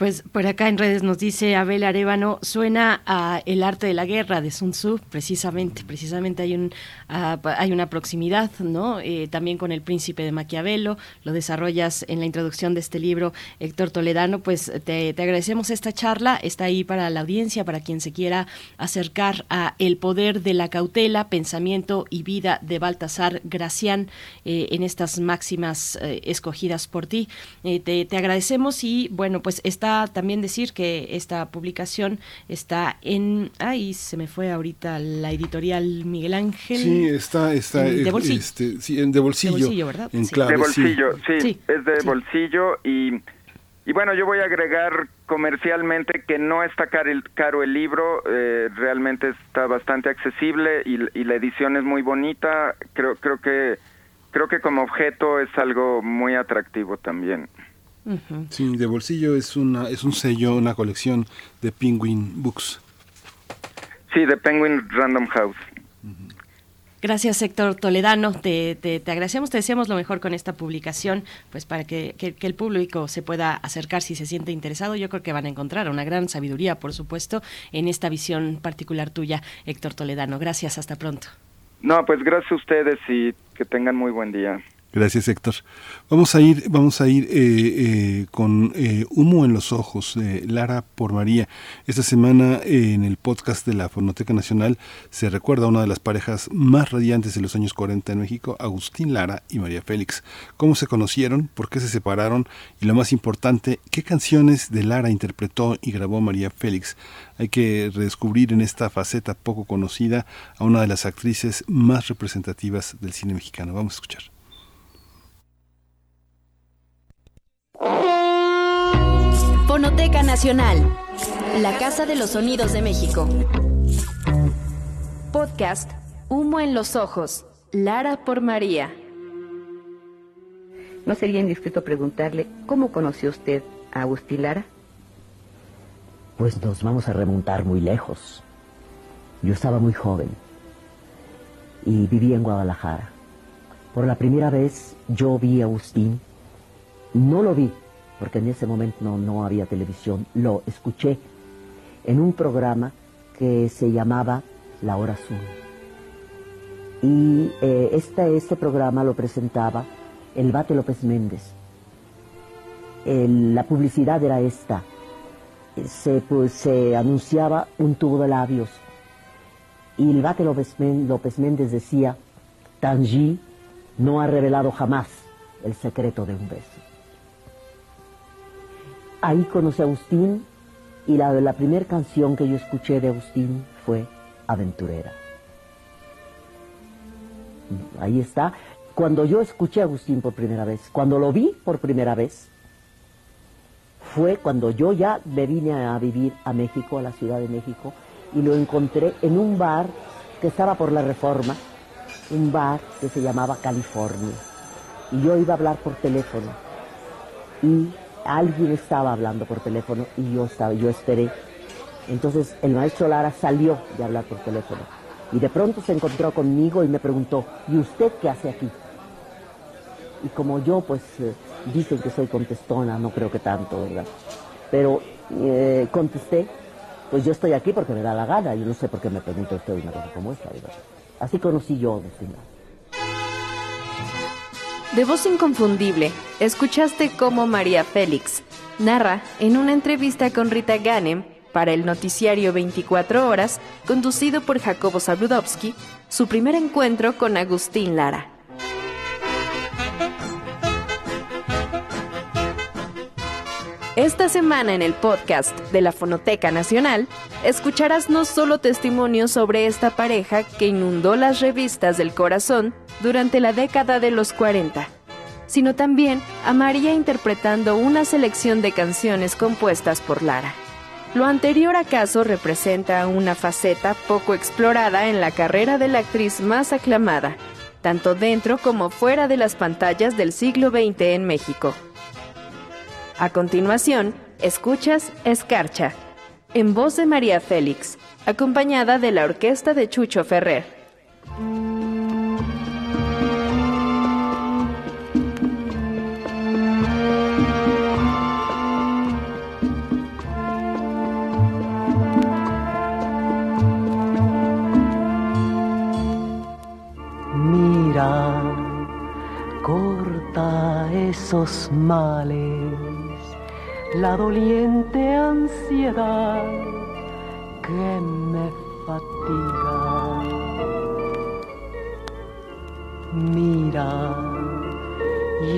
Pues por acá en redes nos dice Abel Arevano, suena a El arte de la guerra de Sun Tzu, precisamente, precisamente hay un ah, hay una proximidad, ¿no? Eh, también con el príncipe de Maquiavelo, lo desarrollas en la introducción de este libro, Héctor Toledano, pues te, te, agradecemos esta charla, está ahí para la audiencia, para quien se quiera acercar a El poder de la cautela, pensamiento y vida de Baltasar Gracián eh, en estas máximas eh, escogidas por ti. te, te agradecemos y bueno, pues está también decir que esta publicación está en... Ay, se me fue ahorita la editorial Miguel Ángel. Sí, está... está de eh, bolsillo. este, sí, en de bolsillo. De bolsillo, ¿verdad? En Sí. clave, de bolsillo, sí. sí, es de bolsillo y, y bueno, yo voy a agregar comercialmente que no está caro el, caro el libro, eh, realmente está bastante accesible y, y la edición es muy bonita, creo, creo que creo que como objeto es algo muy atractivo también. Sí, de bolsillo es una es un sello, una colección de Penguin Books. Sí, de Penguin Random House. Gracias, Héctor Toledano. Te, te, te agradecemos, te deseamos lo mejor con esta publicación, pues para que, que- que el público se pueda acercar si se siente interesado. Yo creo que van a encontrar una gran sabiduría, por supuesto, en esta visión particular tuya, Héctor Toledano. Gracias, hasta pronto. No, pues gracias a ustedes y que tengan muy buen día. Gracias, Héctor. Vamos a ir, vamos a ir eh, eh, con eh, Humo en los ojos, de Lara por María. Esta semana eh, en el podcast de la Fonoteca Nacional se recuerda a una de las parejas más radiantes de los años 40 en México, Agustín Lara y María Félix. ¿Cómo se conocieron? ¿Por qué se separaron? Y lo más importante, ¿qué canciones de Lara interpretó y grabó María Félix? Hay que redescubrir en esta faceta poco conocida a una de las actrices más representativas del cine mexicano. Vamos a escuchar. Fonoteca Nacional, la Casa de los Sonidos de México. Podcast Humo en los Ojos, Lara por María. ¿No sería indiscreto preguntarle cómo conoció usted a Agustín Lara? Pues nos vamos a remontar muy lejos. Yo estaba muy joven y vivía en Guadalajara. Por la primera vez yo vi a Agustín. No lo vi, porque en ese momento no, no había televisión. Lo escuché en un programa que se llamaba La Hora Azul. Y este, este programa lo presentaba el Bate López Méndez. La publicidad era esta. Se, pues, se anunciaba un tubo de labios. Y el Bate López, López Méndez decía, Tangi no ha revelado jamás el secreto de un beso. Ahí conocí a Agustín y la, la primera canción que yo escuché de Agustín fue Aventurera. Ahí está. Cuando yo escuché a Agustín por primera vez, cuando lo vi por primera vez, fue cuando yo ya me vine a vivir a México, a la Ciudad de México, y lo encontré en un bar que estaba por la Reforma, un bar que se llamaba California. Y yo iba a hablar por teléfono. Y alguien estaba hablando por teléfono y yo estaba, yo esperé. Entonces el maestro Lara salió de hablar por teléfono. Y de pronto se encontró conmigo y me preguntó, ¿y usted qué hace aquí? Y como yo, pues, eh, dicen que soy contestona, no creo que tanto, ¿verdad? Pero eh, contesté, pues yo estoy aquí porque me da la gana, yo no sé por qué me pregunta usted una cosa como esta, ¿verdad? Así conocí yo a Agustín Lara. De voz inconfundible, escuchaste cómo María Félix narra en una entrevista con Rita Ganem para el noticiario 24 horas, conducido por Jacobo Zabludovsky, su primer encuentro con Agustín Lara. Esta semana en el podcast de la Fonoteca Nacional, escucharás no solo testimonios sobre esta pareja que inundó las revistas del corazón durante la década de los 40, sino también a María interpretando una selección de canciones compuestas por Lara. Lo anterior acaso representa una faceta poco explorada en la carrera de la actriz más aclamada, tanto dentro como fuera de las pantallas del siglo XX en México. A continuación, escuchas Escarcha, en voz de María Félix, acompañada de la orquesta de Chucho Ferrer. Mira, corta esos males, la doliente ansiedad que me fatiga. Mira,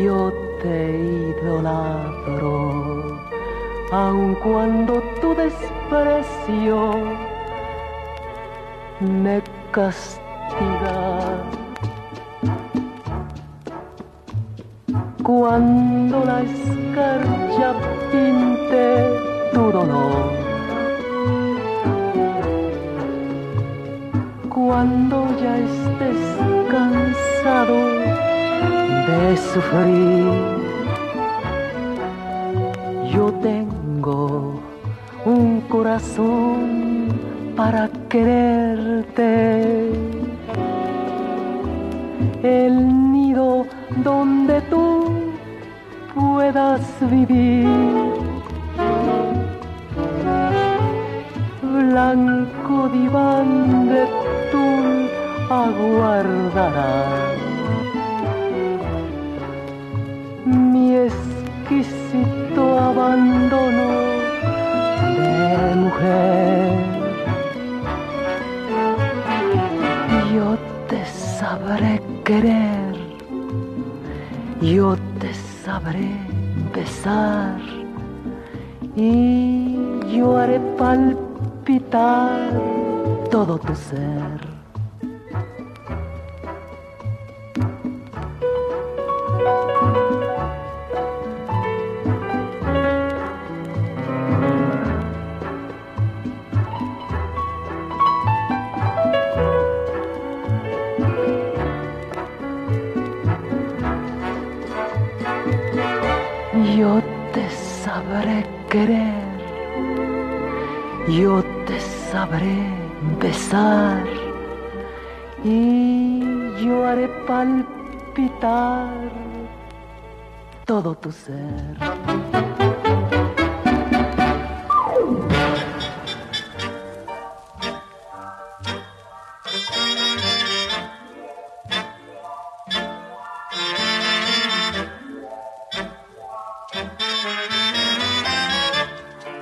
yo te idolatro, aun cuando tu desprecio me castiga. Cuando la escarcha pinte tu dolor. Cuando ya estés cansado de sufrir yo tengo un corazón para quererte. El nido donde tú puedas vivir. Blanco diván de tul aguardará. Mi exquisito abandono de mujer. Yo te sabré querer, yo te besar y yo haré palpitar todo tu ser. Y yo haré palpitar todo tu ser.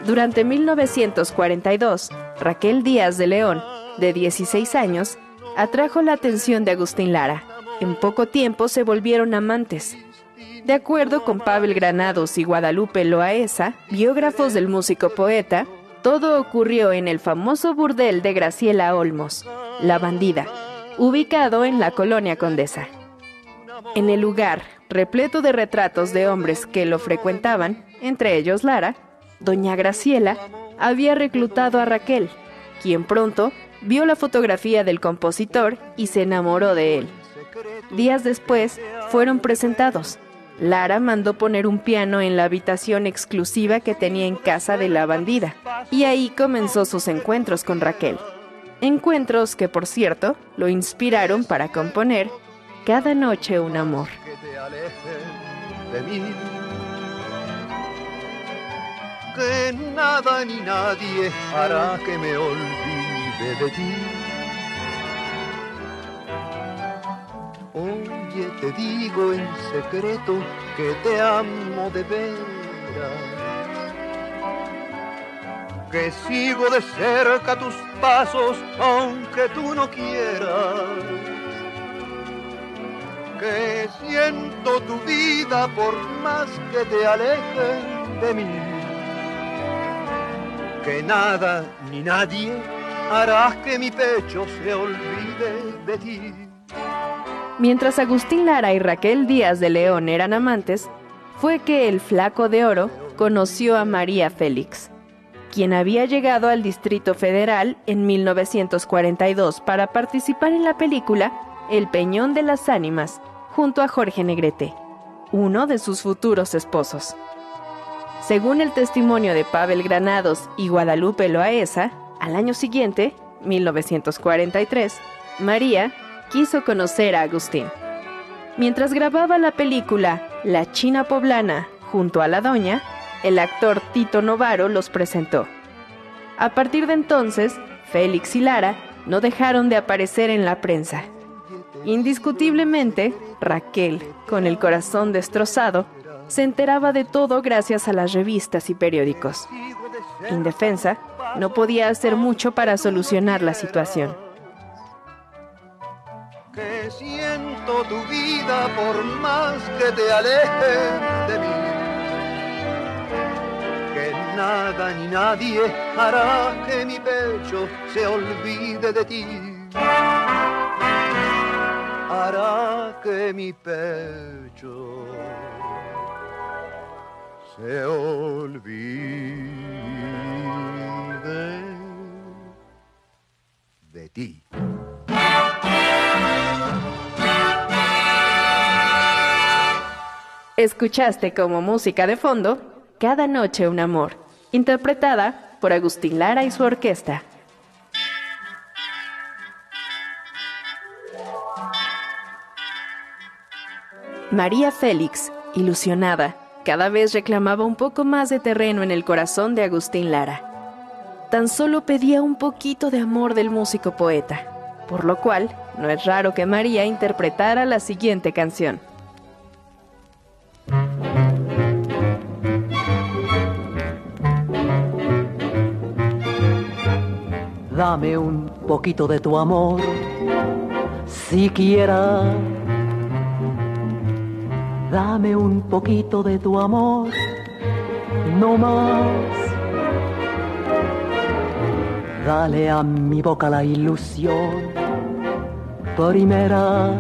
Durante 1942, Raquel Díaz de León, de 16 años, atrajo la atención de Agustín Lara. En poco tiempo se volvieron amantes. De acuerdo con Pavel Granados y Guadalupe Loaesa, biógrafos del músico poeta, todo ocurrió en el famoso burdel de Graciela Olmos, La Bandida, ubicado en la colonia Condesa. En el lugar, repleto de retratos de hombres que lo frecuentaban, entre ellos Lara, doña Graciela había reclutado a Raquel, quien pronto vio la fotografía del compositor y se enamoró de él. Días después fueron presentados. Lara mandó poner un piano en la habitación exclusiva que tenía en casa de la bandida, y ahí comenzó sus encuentros con Raquel. Encuentros que, por cierto, lo inspiraron para componer Cada noche un amor. Que nada ni nadie hará que me olvide de ti. Oye, te digo en secreto que te amo de veras. Que sigo de cerca tus pasos aunque tú no quieras que siento tu vida por más que te alejen de mí. Que nada ni nadie hará que mi pecho se olvide de ti. Mientras Agustín Lara y Raquel Díaz de León eran amantes, fue que el flaco de oro conoció a María Félix, quien había llegado al Distrito Federal en 1942 para participar en la película El Peñón de las Ánimas, junto a Jorge Negrete, uno de sus futuros esposos. Según el testimonio de Pavel Granados y Guadalupe Loaesa, al año siguiente, 1943, María quiso conocer a Agustín. Mientras grababa la película La China Poblana junto a la doña, el actor Tito Novaro los presentó. A partir de entonces, Félix y Lara no dejaron de aparecer en la prensa. Indiscutiblemente, Raquel, con el corazón destrozado, se enteraba de todo gracias a las revistas y periódicos. Indefensa, no podía hacer mucho para solucionar la situación. Que siento tu vida por más que te alejes de mí. Que nada ni nadie hará que mi pecho se olvide de ti. Hará que mi pecho se olvide Escuchaste como música de fondo Cada noche un amor, interpretada por Agustín Lara y su orquesta. María Félix, ilusionada, cada vez reclamaba un poco más de terreno en el corazón de Agustín Lara. Tan solo pedía un poquito de amor del músico poeta, por lo cual no es raro que María interpretara la siguiente canción. Dame un poquito de tu amor, siquiera. Dame un poquito de tu amor, no más. Dale a mi boca la ilusión primera.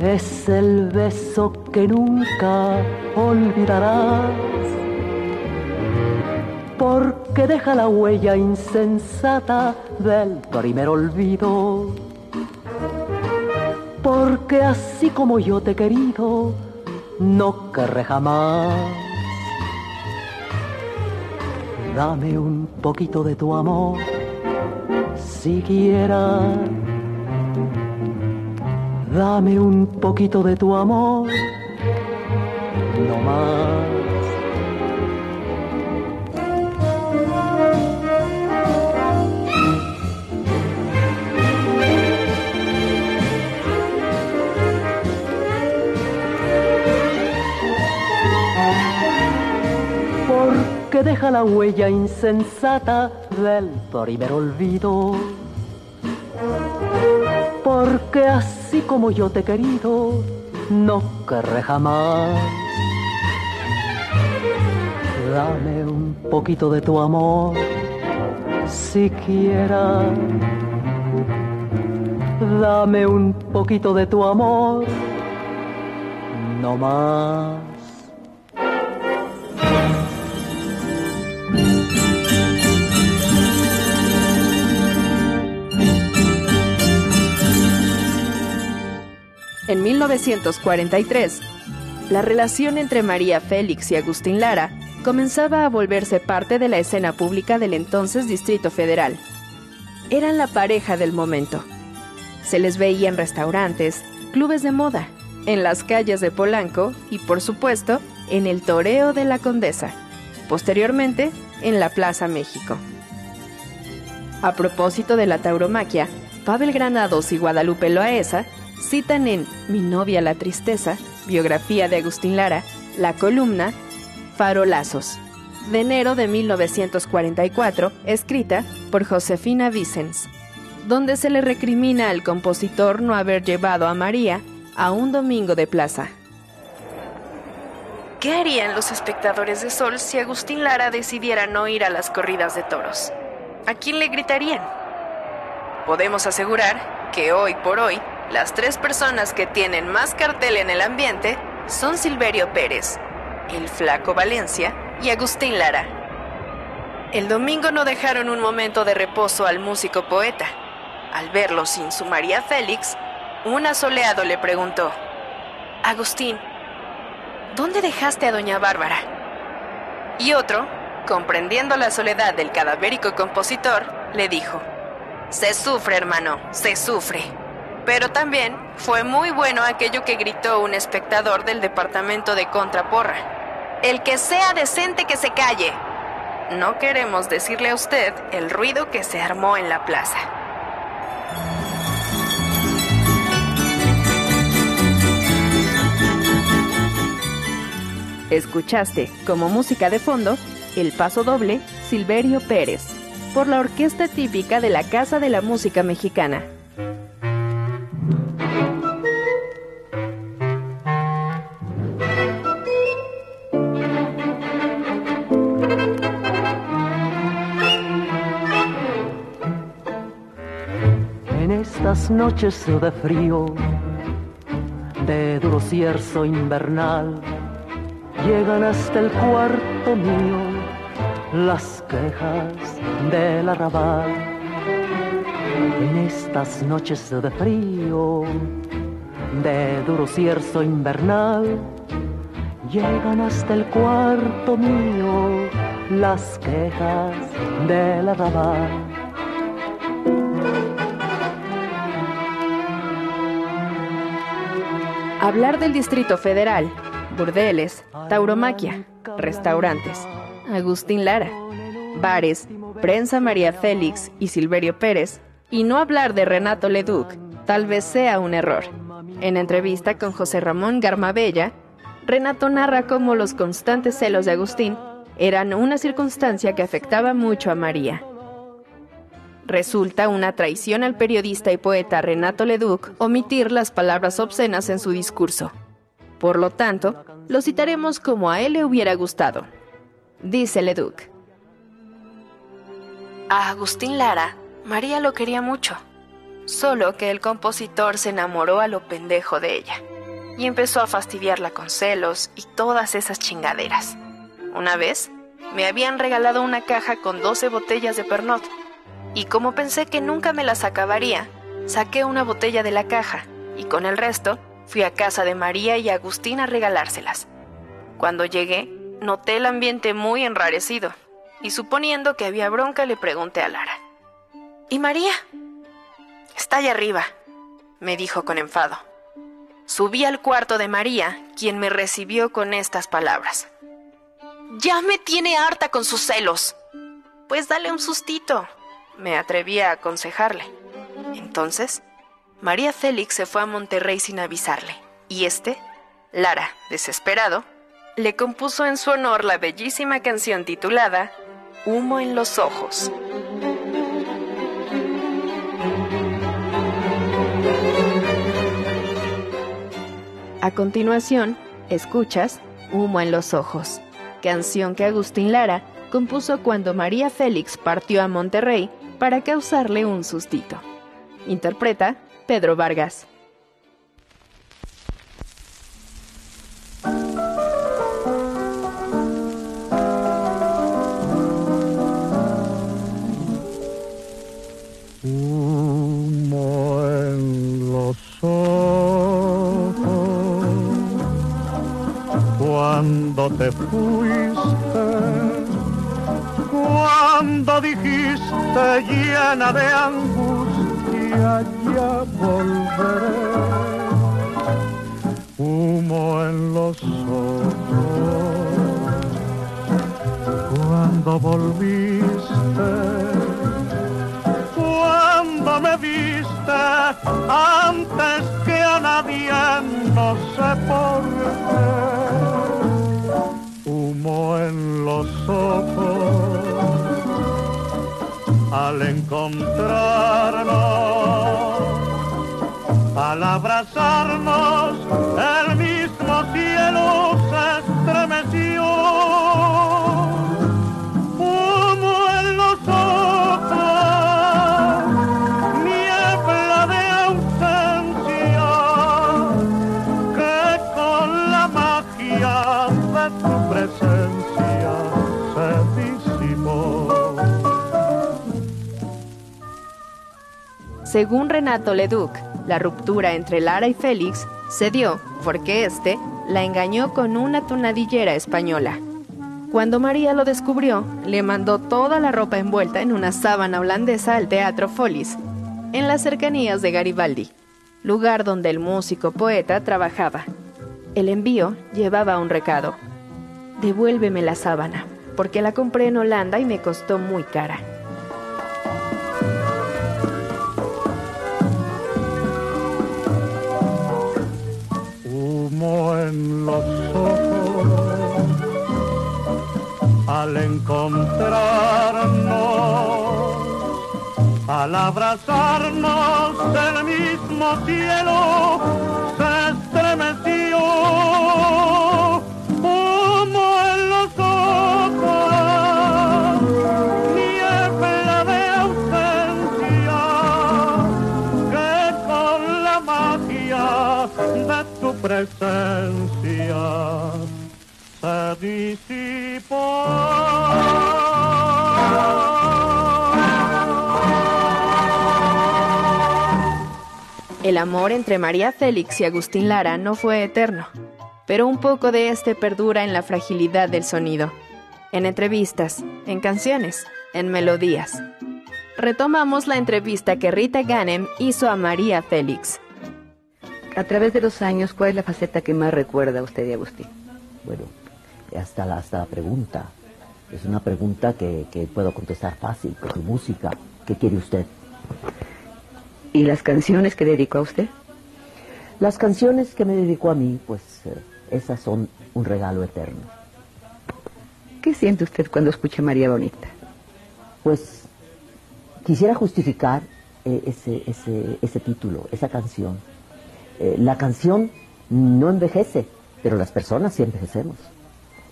Es el beso que nunca olvidarás porque deja la huella insensata del primer olvido. Porque así como yo te he querido, no querré jamás. Dame un poquito de tu amor, siquiera. Dame un poquito de tu amor, no más. Deja la huella insensata del primer olvido. Porque así como yo te he querido, no querré jamás. Dame un poquito de tu amor, siquiera. Dame un poquito de tu amor, no más. En 1943, la relación entre María Félix y Agustín Lara comenzaba a volverse parte de la escena pública del entonces Distrito Federal. Eran la pareja del momento. Se les veía en restaurantes, clubes de moda, en las calles de Polanco y, por supuesto, en el Toreo de la Condesa, posteriormente en la Plaza México. A propósito de la tauromaquia, Pavel Granados y Guadalupe Loaesa citan en Mi novia la tristeza, biografía de Agustín Lara, la columna Farolazos, de enero de 1944, escrita por Josefina Vicens, donde se le recrimina al compositor no haber llevado a María a un domingo de plaza. ¿Qué harían los espectadores de Sol si Agustín Lara decidiera no ir a las corridas de toros? ¿A quién le gritarían? Podemos asegurar que hoy por hoy las tres personas que tienen más cartel en el ambiente son Silverio Pérez, el Flaco Valencia y Agustín Lara. El domingo no dejaron un momento de reposo al músico poeta. Al verlo sin su María Félix, un asoleado le preguntó, Agustín, ¿dónde dejaste a doña Bárbara? Y otro, comprendiendo la soledad del cadavérico compositor, le dijo, Se sufre, hermano, se sufre. Pero también fue muy bueno aquello que gritó un espectador del departamento de Contraporra. El que sea decente que se calle. No queremos decirle a usted el ruido que se armó en la plaza. Escuchaste como música de fondo el paso doble Silverio Pérez por la orquesta típica de la Casa de la Música Mexicana. Estas noches de frío, de duro cierzo invernal, llegan hasta el cuarto mío las quejas del arrabal. En estas noches de frío, de duro cierzo invernal, llegan hasta el cuarto mío las quejas del arrabal. Hablar del Distrito Federal, burdeles, tauromaquia, restaurantes, Agustín Lara, bares, prensa María Félix y Silverio Pérez, y no hablar de Renato Leduc, tal vez sea un error. En entrevista con José Ramón Garmabella, Renato narra cómo los constantes celos de Agustín eran una circunstancia que afectaba mucho a María. Resulta una traición al periodista y poeta Renato Leduc omitir las palabras obscenas en su discurso. Por lo tanto, lo citaremos como a él le hubiera gustado. Dice Leduc. A Agustín Lara, María lo quería mucho, solo que el compositor se enamoró a lo pendejo de ella y empezó a fastidiarla con celos y todas esas chingaderas. Una vez, me habían regalado una caja con 12 botellas de Pernod y como pensé que nunca me las acabaría, saqué una botella de la caja y con el resto fui a casa de María y Agustín a regalárselas. Cuando llegué, noté el ambiente muy enrarecido y suponiendo que había bronca le pregunté a Lara. ¿Y María? Está allá arriba, me dijo con enfado. Subí al cuarto de María, quien me recibió con estas palabras. Ya me tiene harta con sus celos. Pues dale un sustito, me atreví a aconsejarle. Entonces, María Félix se fue a Monterrey sin avisarle, y este, Lara, desesperado, le compuso en su honor la bellísima canción titulada Humo en los ojos. A continuación, escuchas Humo en los ojos, canción que Agustín Lara compuso cuando María Félix partió a Monterrey para causarle un sustito. Interpreta Pedro Vargas. Cuando te fuiste, cuando dijiste llena de angustia ya volveré. Humo en los ojos cuando volviste cuando me viste antes que a nadie, no sé por qué. Humo en los ojos al encontrarnos, al abrazarnos, el mismo cielo se estremeció. Según Renato Leduc, la ruptura entre Lara y Félix se dio porque éste la engañó con una tonadillera española. Cuando María lo descubrió, le mandó toda la ropa envuelta en una sábana holandesa al Teatro Follis, en las cercanías de Garibaldi, lugar donde el músico poeta trabajaba. El envío llevaba un recado. Devuélveme la sábana, porque la compré en Holanda y me costó muy cara. Humo en los ojos. Al encontrarnos, al abrazarnos el mismo cielo se El amor entre María Félix y Agustín Lara no fue eterno, pero un poco de este perdura en la fragilidad del sonido, en entrevistas, en canciones, en melodías. Retomamos la entrevista que Rita Ganem hizo a María Félix. A través de los años, ¿cuál es la faceta que más recuerda a usted y Agustín? Bueno, hasta la, hasta la pregunta. Es una pregunta que, que puedo contestar fácil, con su música. ¿Qué quiere usted? ¿Y las canciones que dedicó a usted? Las canciones que me dedicó a mí, pues eh, esas son un regalo eterno. ¿Qué siente usted cuando escucha María Bonita? Pues quisiera justificar eh, ese, ese, ese título, esa canción. Eh, la canción no envejece, pero las personas sí envejecemos.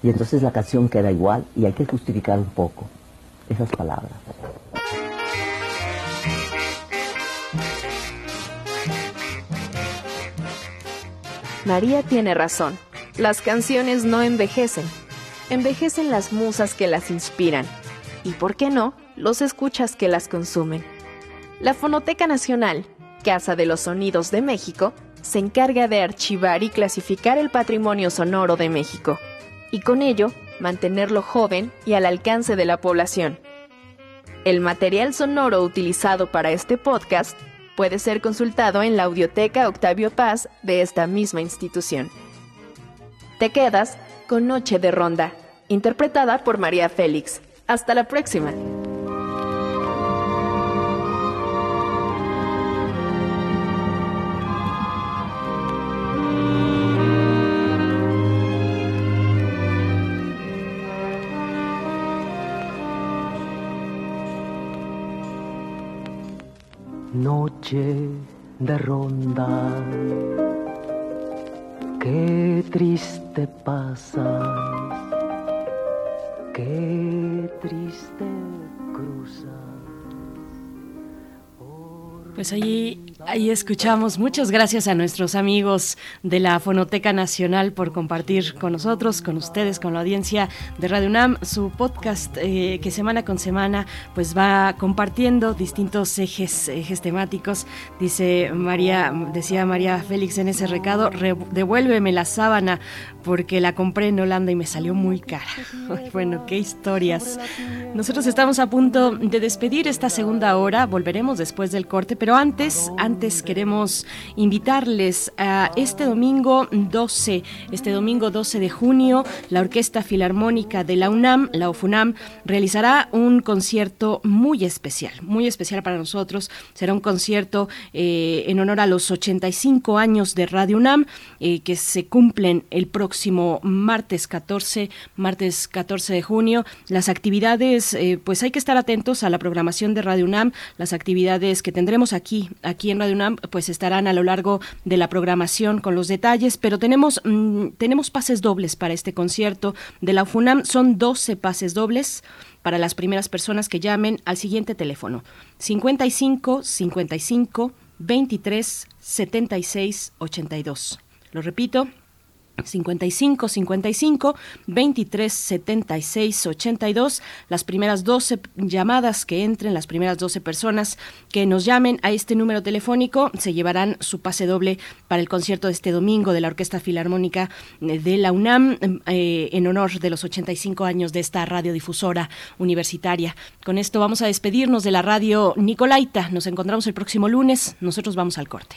Y entonces la canción queda igual y hay que justificar un poco esas palabras. María tiene razón. Las canciones no envejecen. Envejecen las musas que las inspiran. Y, ¿por qué no?, los escuchas que las consumen. La Fonoteca Nacional, Casa de los Sonidos de México, se encarga de archivar y clasificar el patrimonio sonoro de México, y con ello mantenerlo joven y al alcance de la población. El material sonoro utilizado para este podcast puede ser consultado en la Audioteca Octavio Paz de esta misma institución. Te quedas con Noche de Ronda, interpretada por María Félix. Hasta la próxima. Noche de ronda, qué triste pasas, qué triste cruzas. Pues allí, ahí escuchamos. Muchas gracias a nuestros amigos de la Fonoteca Nacional por compartir con nosotros, con ustedes, con la audiencia de Radio UNAM, su podcast eh, que semana con semana pues va compartiendo distintos ejes, ejes temáticos. Dice María, decía María Félix en ese recado, devuélveme la sábana porque la compré en Holanda y me salió muy cara. (laughs) bueno, qué historias. Nosotros estamos a punto de despedir esta segunda hora. Volveremos después del corte, pero antes, antes queremos invitarles a este domingo 12, este domingo 12 de junio, la Orquesta Filarmónica de la UNAM, la OFUNAM, realizará un concierto muy especial, muy especial para nosotros. Será un concierto eh, en honor a los 85 años de Radio UNAM, eh, que se cumplen el próximo martes 14, martes 14 de junio. Las actividades, eh, pues hay que estar atentos a la programación de Radio UNAM, las actividades que tendremos aquí, aquí en Radio UNAM, pues estarán a lo largo de la programación con los detalles, pero tenemos, mm, tenemos pases dobles para este concierto de la UNAM, son 12 pases dobles para las primeras personas que llamen al siguiente teléfono 55 55 23 76 82. Lo repito, 55 55 23 76 82 las primeras 12 llamadas que entren las primeras 12 personas que nos llamen a este número telefónico se llevarán su pase doble para el concierto de este domingo de la Orquesta Filarmónica de la UNAM eh, en honor de los 85 años de esta radiodifusora universitaria. Con esto vamos a despedirnos de la radio Nicolaita. Nos encontramos el próximo lunes. Nosotros vamos al corte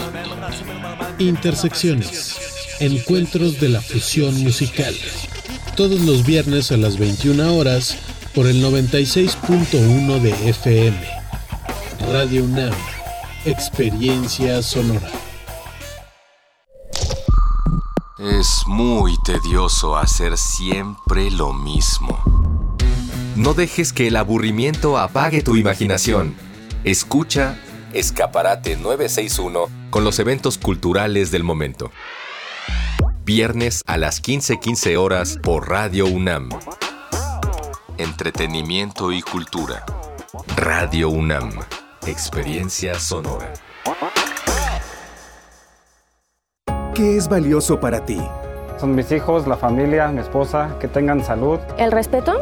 Intersecciones. Encuentros de la fusión musical. Todos los viernes a las 21 horas por el 96.1 de FM. Radio UNAM. Experiencia sonora. Es muy tedioso hacer siempre lo mismo. No dejes que el aburrimiento apague tu imaginación. Escucha Escaparate 961 con los eventos culturales del momento. Viernes a las 15:15 horas por Radio UNAM. Entretenimiento y cultura. Radio UNAM. Experiencia sonora. ¿Qué es valioso para ti? Son mis hijos, la familia, mi esposa, que tengan salud. El respeto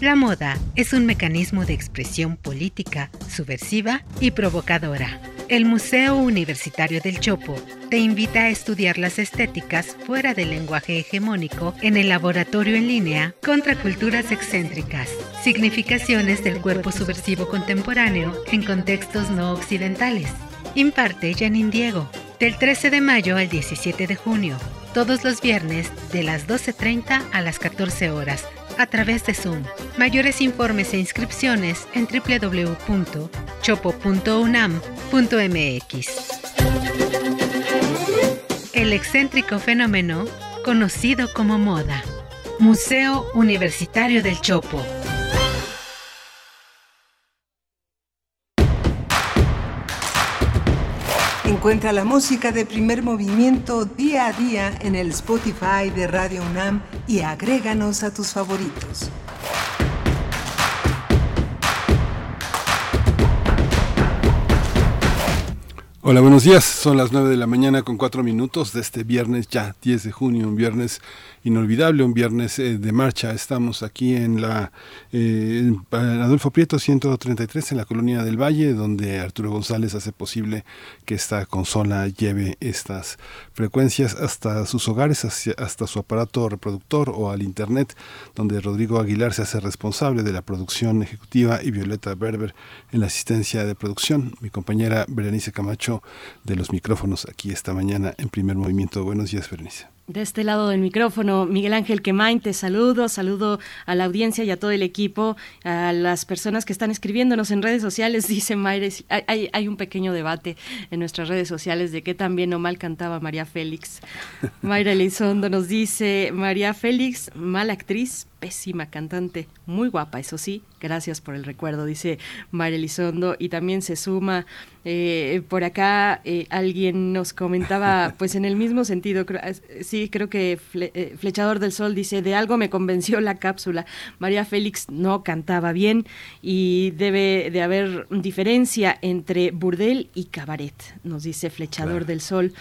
La moda es un mecanismo de expresión política, subversiva y provocadora. El Museo Universitario del Chopo te invita a estudiar las estéticas fuera del lenguaje hegemónico en el laboratorio en línea Contra Culturas Excéntricas, significaciones del cuerpo subversivo contemporáneo en contextos no occidentales. Imparte Janine Diego, del 13 de mayo al 17 de junio, todos los viernes de las 12.30 a las 14 horas a través de Zoom. Mayores informes e inscripciones en www.chopo.unam.mx. El excéntrico fenómeno conocido como moda. Museo Universitario del Chopo. Encuentra la música de primer movimiento día a día en el Spotify de Radio UNAM y agréganos a tus favoritos. Hola, buenos días. Son las 9 de la mañana con 4 minutos de este viernes ya 10 de junio, un viernes inolvidable, un viernes eh, de marcha. Estamos aquí en la eh, Adolfo Prieto 133 en la colonia del Valle, donde Arturo González hace posible que esta consola lleve estas frecuencias hasta sus hogares, hasta su aparato reproductor o al internet, donde Rodrigo Aguilar se hace responsable de la producción ejecutiva y Violeta Berber en la asistencia de producción. Mi compañera Berenice Camacho de los micrófonos aquí esta mañana en primer movimiento. Buenos días, Berenice. De este lado del micrófono, Miguel Ángel Quemain, te saludo, saludo a la audiencia y a todo el equipo, a las personas que están escribiéndonos en redes sociales, (laughs) dice Mayre, hay, hay- un pequeño debate en nuestras redes sociales de qué tan bien o mal cantaba María Félix. Mayra Elizondo nos dice, María Félix, mala actriz, pésima cantante, muy guapa, eso sí, gracias por el recuerdo, dice Mayra Elizondo, y también se suma eh, por acá eh, alguien nos comentaba, (laughs) pues en el mismo sentido, creo- eh, sí, creo que Fle- eh, Flechador del Sol dice, de algo me convenció la cápsula, María Félix no cantaba bien y debe de haber diferencia entre burdel y cabaret, nos dice Flechador del Sol.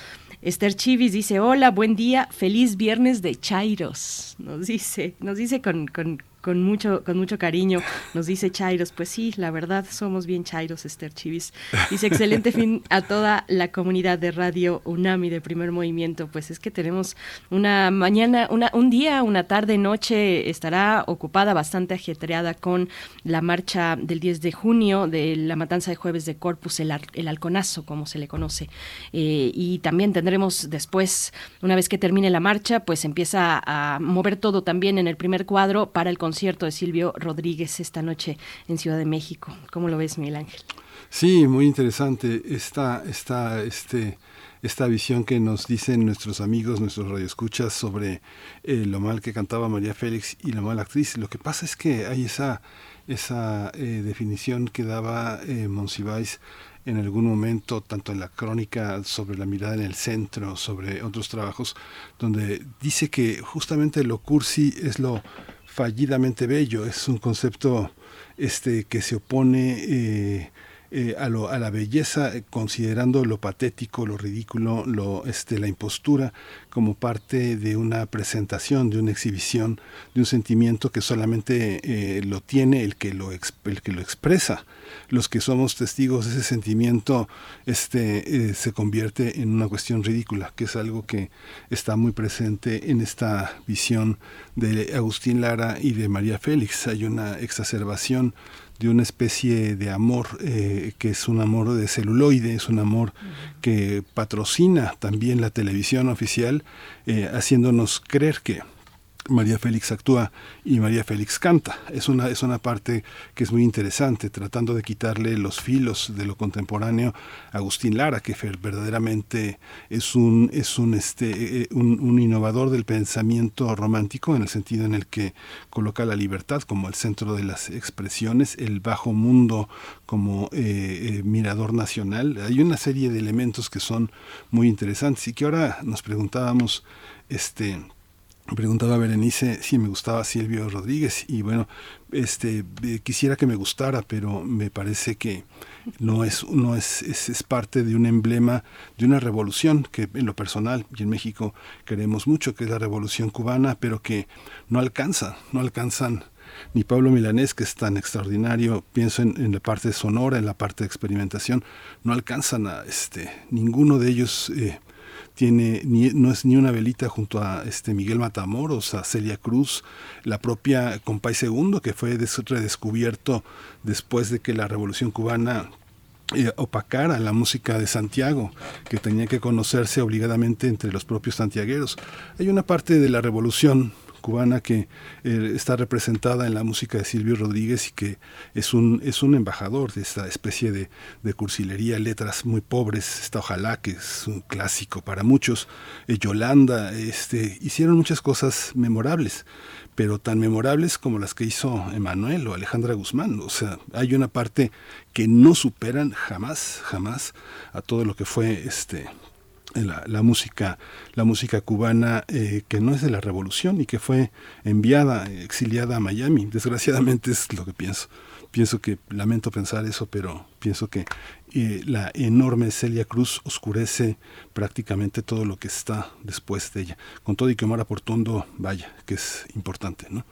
Esther Chivis dice, hola, buen día, feliz viernes de Chairos. Nos dice, nos dice con, con, con mucho, con mucho cariño, nos dice Chairos. Pues sí, la verdad, somos bien Chairos, Esther Chivis. Dice, excelente fin a toda la comunidad de Radio UNAMI de Primer Movimiento. Pues es que tenemos una mañana, una, un día, una tarde, noche, estará ocupada, bastante ajetreada con la marcha del 10 de junio de la matanza de jueves de Corpus, el, el halconazo, como se le conoce. Eh, y también tendremos después, una vez que termine la marcha, pues empieza a mover todo también en el primer cuadro para el concierto de Silvio Rodríguez esta noche en Ciudad de México. ¿Cómo lo ves, Miguel Ángel? Sí, muy interesante esta, esta, este, esta visión que nos dicen nuestros amigos, nuestros radioescuchas sobre eh, lo mal que cantaba María Félix y la mala actriz. Lo que pasa es que hay esa, esa eh, definición que daba eh, Monsiváis en algún momento, tanto en la crónica sobre la mirada en el centro, sobre otros trabajos, donde dice que justamente lo cursi es lo fallidamente bello, es un concepto este, que se opone eh, eh, a, la belleza, eh, considerando lo patético, lo ridículo, lo, este, la impostura como parte de una presentación, de una exhibición, de un sentimiento que solamente eh, lo tiene el que lo, el que lo expresa. Los que somos testigos de ese sentimiento este, se convierte en una cuestión ridícula, que es algo que está muy presente en esta visión de Agustín Lara y de María Félix. Hay una exacerbación de una especie de amor eh, que es un amor de celuloide, es un amor que patrocina también la televisión oficial, eh, haciéndonos creer que María Félix actúa y María Félix canta. Es una, es una parte que es muy interesante, tratando de quitarle los filos de lo contemporáneo a Agustín Lara, que verdaderamente es un, es un, este, eh, eh, un, innovador del pensamiento romántico en el sentido en el que coloca la libertad como el centro de las expresiones, el bajo mundo como eh, mirador nacional. Hay una serie de elementos que son muy interesantes y que ahora nos preguntábamos, este, preguntaba Berenice si me gustaba Silvio Rodríguez y bueno, este eh, quisiera que me gustara, pero me parece que no es no es, es, parte de un emblema de una revolución que en lo personal y en México queremos mucho, que es la revolución cubana, pero que no alcanza, no alcanzan ni Pablo Milanés, que es tan extraordinario, pienso en, la parte sonora, en la parte de experimentación, no alcanzan a este ninguno de ellos eh, tiene ni, no es ni una velita junto a este Miguel Matamoros, a Celia Cruz, la propia Compay Segundo, que fue redescubierto después de que la Revolución Cubana eh, opacara la música de Santiago, que tenía que conocerse obligadamente entre los propios santiagueros. Hay una parte de la revolución cubana que eh, está representada en la música de Silvio Rodríguez y que es un, es un embajador de esta especie de, de cursilería, letras muy pobres, está Ojalá, que es un clásico para muchos, eh, Yolanda, este, hicieron muchas cosas memorables pero tan memorables como las que hizo Emanuel o Alejandra Guzmán. O sea, hay una parte que no superan jamás, jamás a todo lo que fue este la, música la música cubana eh, que no es de la revolución y que fue enviada exiliada a Miami. Desgraciadamente es lo que pienso. Pienso que lamento pensar eso pero pienso que eh, la enorme Celia Cruz oscurece prácticamente todo lo que está después de ella. Con todo y que Mara Portondo vaya que es importante no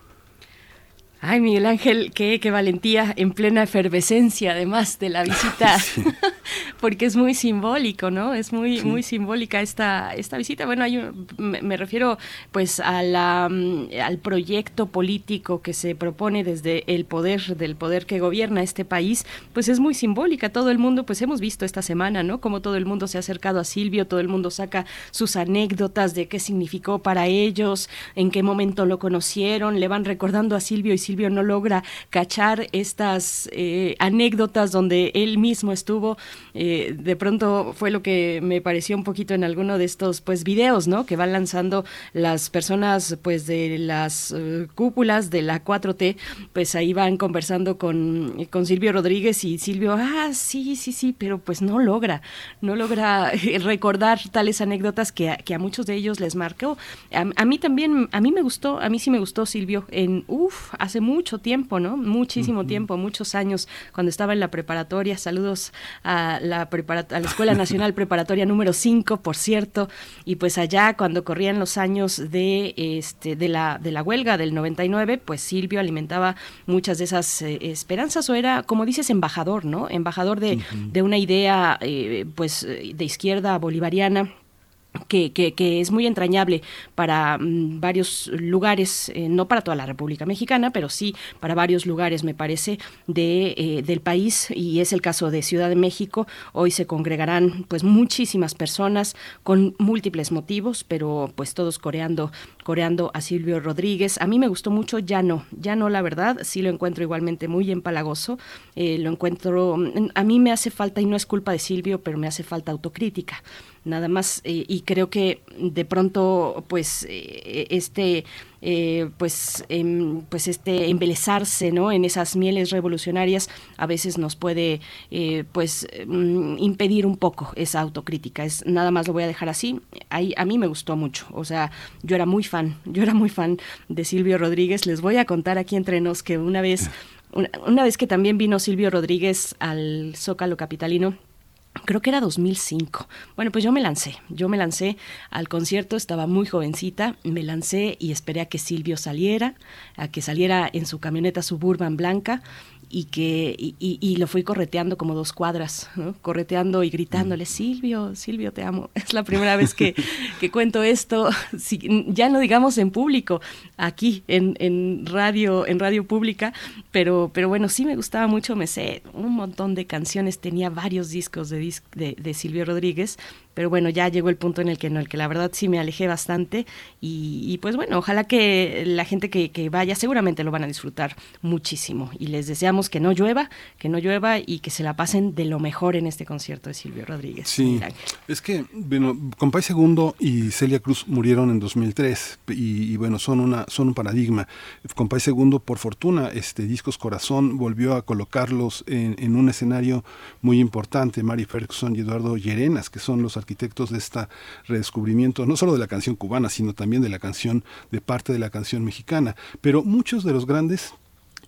Ay, Miguel Ángel, qué, qué, valentía en plena efervescencia, además de la visita, (laughs) (laughs) porque es muy simbólico, ¿no? Es muy, muy simbólica esta, esta visita. Bueno, hay me, refiero pues a la, mm, al proyecto político que se propone desde el poder, del poder que gobierna este país, pues es muy simbólica. Todo el mundo, pues hemos visto esta semana, ¿no? Como todo el mundo se ha acercado a Silvio, todo el mundo saca sus anécdotas de qué significó para ellos, en qué momento lo conocieron, le van recordando a Silvio y Silvio no logra cachar estas eh, anécdotas donde él mismo estuvo. Eh, de pronto fue lo que me pareció un poquito en alguno de estos pues videos, ¿no? Que van lanzando las personas pues de las eh, cúpulas de la 4T, pues ahí van conversando con, con Silvio Rodríguez y Silvio, ah, sí, sí, sí, pero pues no logra, no logra (laughs) recordar tales anécdotas que a, que a muchos de ellos les marcó. A, mí también, a mí me gustó, a mí sí me gustó Silvio en, uff, hace mucho tiempo, ¿no? Muchísimo tiempo, muchos años, cuando estaba en la preparatoria. Saludos a la, a la Escuela (laughs) Nacional Preparatoria número 5, por cierto. Y pues allá, cuando corrían los años de, este, de, la, de la huelga del 99, pues Silvio alimentaba muchas de esas eh, esperanzas, o era, como dices, embajador, ¿no? Embajador de, de una idea, eh, pues, de izquierda bolivariana que, es muy entrañable para mm, varios lugares, eh, no para toda la República Mexicana, pero sí para varios lugares, me parece, de, eh, del país, y es el caso de Ciudad de México. Hoy se congregarán pues muchísimas personas con múltiples motivos, pero pues todos coreando, coreando a Silvio Rodríguez. A mí me gustó mucho, ya no, ya no la verdad, sí lo encuentro igualmente muy empalagoso, eh, lo encuentro, a mí me hace falta, y no es culpa de Silvio, pero me hace falta autocrítica nada más eh, y creo que de pronto pues eh, este eh, pues em, pues este embelezarse no en esas mieles revolucionarias a veces nos puede pues mm, impedir un poco esa autocrítica. Es nada más lo voy a dejar así. Ahí, a mí me gustó mucho. O sea yo era muy fan (laughs) yo era muy fan de Silvio Rodríguez. Les voy a contar aquí entre nos que una vez una, vez que también vino Silvio Rodríguez al Zócalo Capitalino, creo que era 2005. Bueno, pues yo me lancé, yo me lancé al concierto, estaba muy jovencita, me lancé y esperé a que Silvio saliera, a que saliera en su camioneta suburban blanca y que y, y, lo fui correteando como dos cuadras, correteando y gritándole, Silvio, Silvio, te amo. (laughs) Es la primera vez que, que cuento esto, (laughs) ya no digamos en público, aquí en, en, radio, en radio pública, pero, pero bueno, sí me gustaba mucho, me sé un montón de canciones, tenía varios discos de, de, de Silvio Rodríguez, pero bueno, ya llegó el punto en el que no, el que la verdad sí me alejé bastante y, pues bueno, ojalá que la gente que, que, vaya seguramente lo van a disfrutar muchísimo y les deseamos que no llueva, que no llueva y que se la pasen de lo mejor en este concierto de Silvio Rodríguez. Sí, es que, bueno, Compay Segundo y Celia Cruz murieron en 2003 y, y, bueno, son, una, son un paradigma. Compay Segundo, por fortuna, este Discos Corazón volvió a colocarlos en, en un escenario muy importante, Mari Ferguson y Eduardo Llerenas, que son los arquitectos de este redescubrimiento, no solo de la canción cubana, sino también de la canción, de parte de la canción mexicana. Pero muchos de los grandes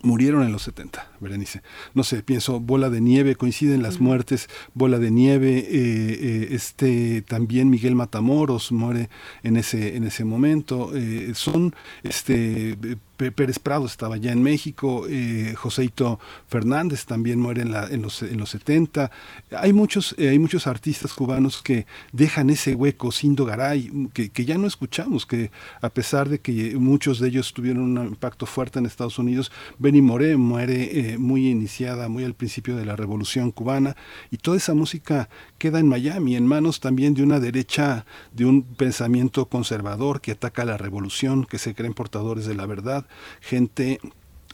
murieron en los 70, Berenice. No sé, pienso, Bola de Nieve, coinciden las muertes, Bola de Nieve, eh, eh, este también Miguel Matamoros muere en ese, en ese momento. Eh, son este Pérez Prado estaba ya en México, eh, Joseito Fernández también muere en, los, en los 70. Hay muchos, eh, hay muchos artistas cubanos que dejan ese hueco, Sindo Garay, que, que, ya no escuchamos, que a pesar de que muchos de ellos tuvieron un impacto fuerte en Estados Unidos, Benny Moré muere eh, muy iniciada, muy al principio de la Revolución cubana, y toda esa música queda en Miami, en manos también de una derecha, de un pensamiento conservador que ataca la revolución, que se creen portadores de la verdad gente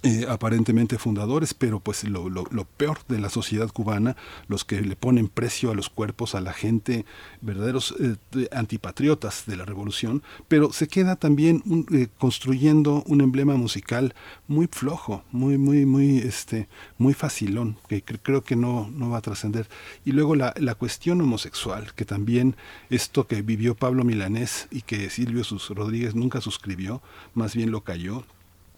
eh, aparentemente fundadores, pero pues lo, peor de la sociedad cubana, los que le ponen precio a los cuerpos, a la gente, verdaderos eh, antipatriotas de la revolución, pero se queda también eh, construyendo un emblema musical muy flojo, muy, muy, muy, este, muy facilón, que creo que no, no va a trascender. Y luego la, la cuestión homosexual, que también esto que vivió Pablo Milanés y que Silvio Rodríguez nunca suscribió, más bien lo cayó,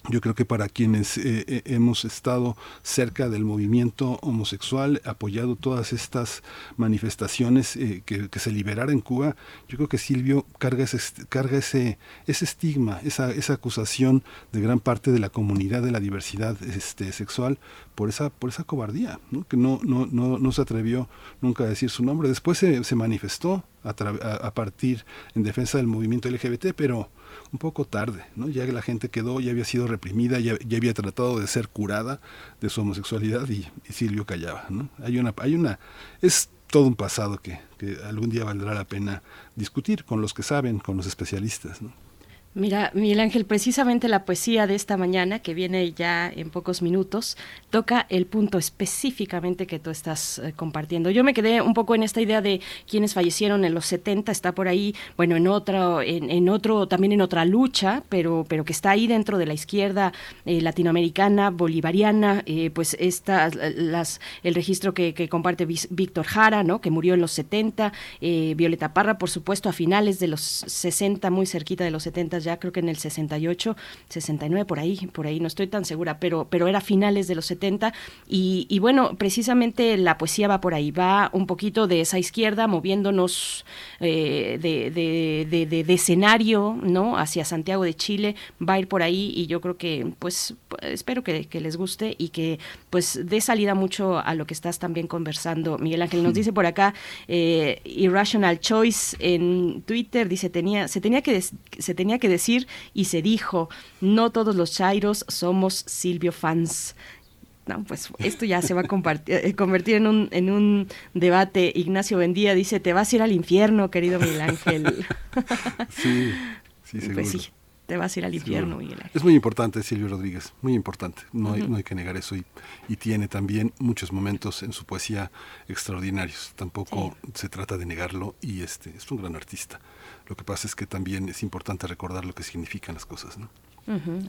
yo creo que para quienes eh, eh, hemos estado cerca del movimiento homosexual, apoyado todas estas manifestaciones eh, que, se liberara en Cuba, yo creo que Silvio carga ese, carga ese, ese estigma, esa, esa acusación de gran parte de la comunidad de la diversidad este, sexual por esa, por esa cobardía, que no, no, no, no se atrevió nunca a decir su nombre. Después se, se manifestó a partir en defensa del movimiento LGBT, pero un poco tarde, ¿no? Ya la gente quedó, ya había sido reprimida, ya, ya había tratado de ser curada de su homosexualidad y, Silvio callaba, ¿no? Hay una, hay una, es todo un pasado que, que algún día valdrá la pena discutir con los que saben, con los especialistas, ¿no? Mira, Miguel Ángel, precisamente la poesía de esta mañana, que viene ya en pocos minutos, toca el punto específicamente que tú estás eh, compartiendo. Yo me quedé un poco en esta idea de quienes fallecieron en los 70, está por ahí, bueno, en otro, en, otro, también en otra lucha, pero, pero que está ahí dentro de la izquierda eh, latinoamericana, bolivariana, eh, pues esta, las, el registro que, que, comparte Víctor Jara, ¿no? que murió en los 70, Violeta Parra, por supuesto, a finales de los 60, muy cerquita de los 70 ya creo que en el 68, 69, por ahí, por ahí, no estoy tan segura, pero, pero era finales de los 70 y, y bueno, precisamente la poesía va por ahí, va un poquito de esa izquierda moviéndonos eh, de, de, de, de, escenario, ¿no? Hacia Santiago de Chile, va a ir por ahí y yo creo que, pues, espero que, que les guste y que, pues, dé salida mucho a lo que estás también conversando. Miguel Ángel nos dice por acá, eh, Irrational Choice en Twitter, dice, tenía, se tenía que, se tenía que decir y se dijo, no todos los chairos somos Silvio fans. No, pues esto ya se va a eh, convertir en un, en un debate. Ignacio Bendía dice, te vas a ir al infierno, querido Miguel Ángel. (laughs) sí, sí, seguro. Pues sí, te vas a ir al infierno, Miguel Ángel. Es muy importante Silvio Rodríguez, muy importante. No, hay, no hay que negar eso. Y, y, tiene también muchos momentos en su poesía extraordinarios. Tampoco se trata de negarlo y este es un gran artista. Lo que pasa es que también es importante recordar lo que significan las cosas, ¿no?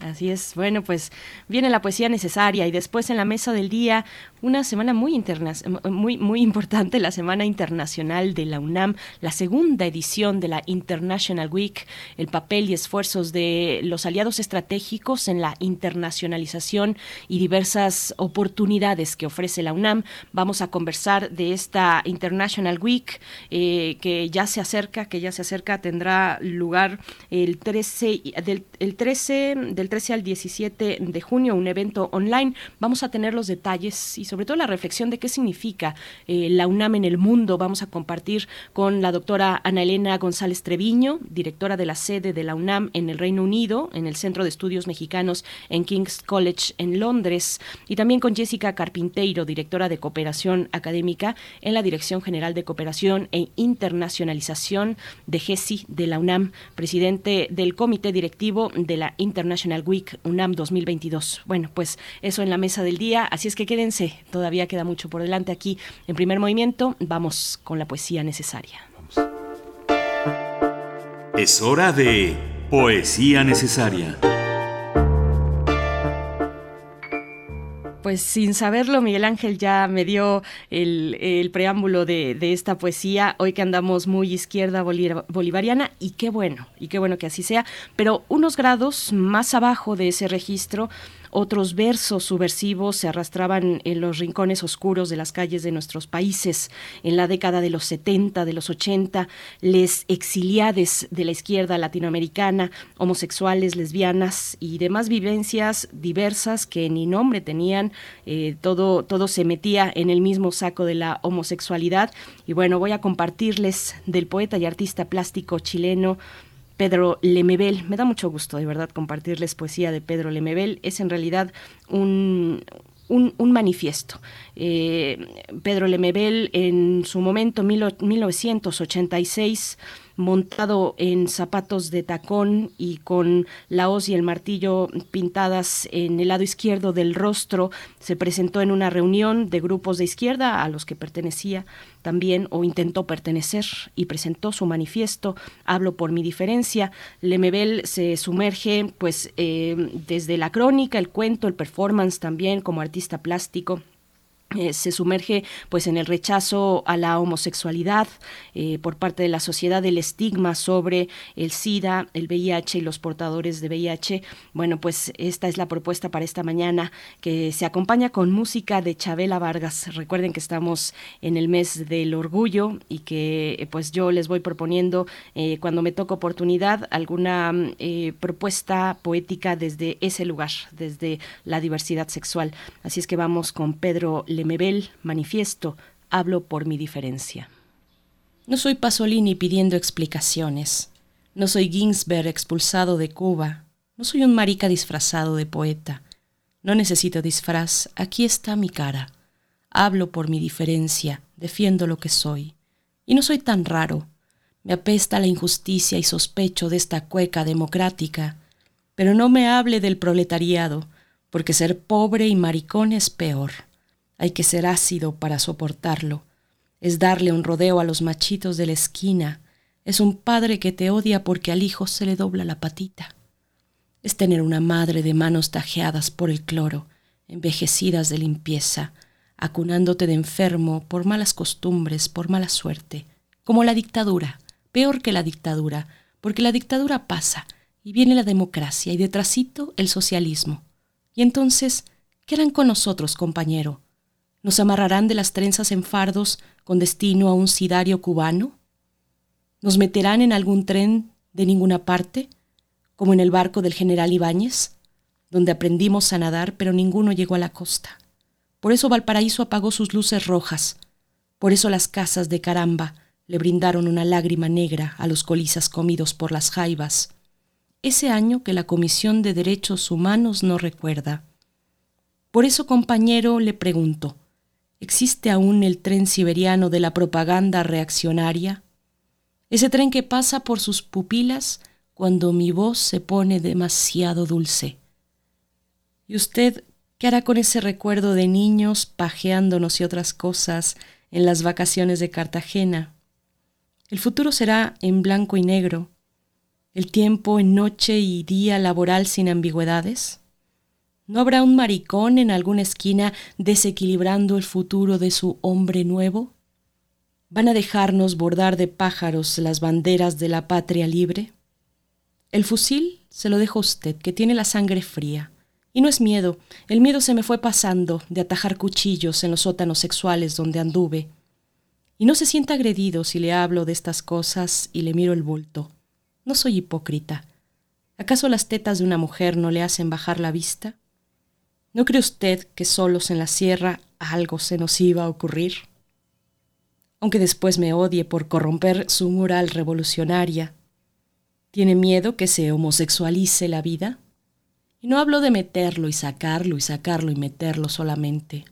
Así es. Bueno, pues viene la poesía necesaria y después en la mesa del día una semana muy interna muy muy importante, la Semana Internacional de la UNAM, la segunda edición de la International Week, el papel y esfuerzos de los aliados estratégicos en la internacionalización y diversas oportunidades que ofrece la UNAM. Vamos a conversar de esta International Week eh, que ya se acerca, que ya se acerca, tendrá lugar el 13 del el 13 del 13 al 17 de junio, un evento online. Vamos a tener los detalles y sobre todo la reflexión de qué significa eh, la UNAM en el mundo. Vamos a compartir con la doctora Ana Elena González Treviño, directora de la sede de la UNAM en el Reino Unido, en el Centro de Estudios Mexicanos en King's College en Londres, y también con Jessica Carpinteiro, directora de Cooperación Académica en la Dirección General de Cooperación e Internacionalización de GESI de la UNAM, presidente del Comité Directivo de la Internacionalización International Week UNAM 2022. Bueno, pues eso en la mesa del día, así es que quédense, todavía queda mucho por delante aquí en primer movimiento. Vamos con la poesía necesaria. Es hora de poesía necesaria. Pues sin saberlo, Miguel Ángel ya me dio el, preámbulo de, esta poesía, hoy que andamos muy izquierda bolivariana, y qué bueno, y qué bueno que así sea, pero unos grados más abajo de ese registro otros versos subversivos se arrastraban en los rincones oscuros de las calles de nuestros países. En la década de los 70, de los 80, les exiliades de la izquierda latinoamericana, homosexuales, lesbianas y demás vivencias diversas que ni nombre tenían, eh, todo, todo se metía en el mismo saco de la homosexualidad. Y bueno, voy a compartirles del poeta y artista plástico chileno Pedro Lemebel. Me da mucho gusto, de verdad, compartirles poesía de Pedro Lemebel. Es en realidad un, un, manifiesto. Eh, Pedro Lemebel, en su momento, 1986, montado en zapatos de tacón y con la hoz y el martillo pintadas en el lado izquierdo del rostro, se presentó en una reunión de grupos de izquierda a los que pertenecía también o intentó pertenecer y presentó su manifiesto Hablo por mi diferencia. Lemebel se sumerge pues eh, desde la crónica, el cuento, el performance también como artista plástico eh, se sumerge pues en el rechazo a la homosexualidad eh, por parte de la sociedad el estigma sobre el SIDA, el VIH y los portadores de VIH. Bueno, pues esta es la propuesta para esta mañana que se acompaña con música de Chabela Vargas. Recuerden que estamos en el mes del orgullo y que pues yo les voy proponiendo eh, cuando me toca oportunidad alguna propuesta poética desde ese lugar, desde la diversidad sexual. Así es que vamos con Pedro Lemebel, manifiesto, hablo por mi diferencia. No soy Pasolini pidiendo explicaciones. No soy Ginsberg expulsado de Cuba. No soy un marica disfrazado de poeta. No necesito disfraz, aquí está mi cara. Hablo por mi diferencia, defiendo lo que soy. Y no soy tan raro. Me apesta la injusticia y sospecho de esta cueca democrática. Pero no me hable del proletariado, porque ser pobre y maricón es peor. Hay que ser ácido para soportarlo. Es darle un rodeo a los machitos de la esquina. Es un padre que te odia porque al hijo se le dobla la patita. Es tener una madre de manos tajeadas por el cloro, envejecidas de limpieza, acunándote de enfermo por malas costumbres, por mala suerte, como la dictadura, peor que la dictadura, porque la dictadura pasa y viene la democracia y detrásito el socialismo. Y entonces, ¿qué harán con nosotros, compañero? ¿Nos amarrarán de las trenzas en fardos con destino a un sidario cubano? ¿Nos meterán en algún tren de ninguna parte, como en el barco del general Ibáñez, donde aprendimos a nadar pero ninguno llegó a la costa? Por eso Valparaíso apagó sus luces rojas, por eso las casas de caramba le brindaron una lágrima negra a los colizas comidos por las jaivas, ese año que la Comisión de Derechos Humanos no recuerda. Por eso, compañero, le pregunto, ¿Existe aún el tren siberiano de la propaganda reaccionaria? Ese tren que pasa por sus pupilas cuando mi voz se pone demasiado dulce. ¿Y usted qué hará con ese recuerdo de niños pajeándonos y otras cosas en las vacaciones de Cartagena? El futuro será en blanco y negro. el tiempo en noche y día laboral sin ambigüedades? ¿No habrá un maricón en alguna esquina desequilibrando el futuro de su hombre nuevo? ¿Van a dejarnos bordar de pájaros las banderas de la patria libre? El fusil se lo dejo a usted, que tiene la sangre fría. Y no es miedo, el miedo se me fue pasando de atajar cuchillos en los sótanos sexuales donde anduve. Y no se sienta agredido si le hablo de estas cosas y le miro el bulto. No soy hipócrita. ¿Acaso las tetas de una mujer no le hacen bajar la vista? ¿No cree usted que solos en la sierra algo se nos iba a ocurrir? aunque después me odie por corromper su moral revolucionaria. ¿Tiene miedo que se homosexualice la vida? Y no hablo de meterlo y sacarlo y sacarlo y meterlo solamente.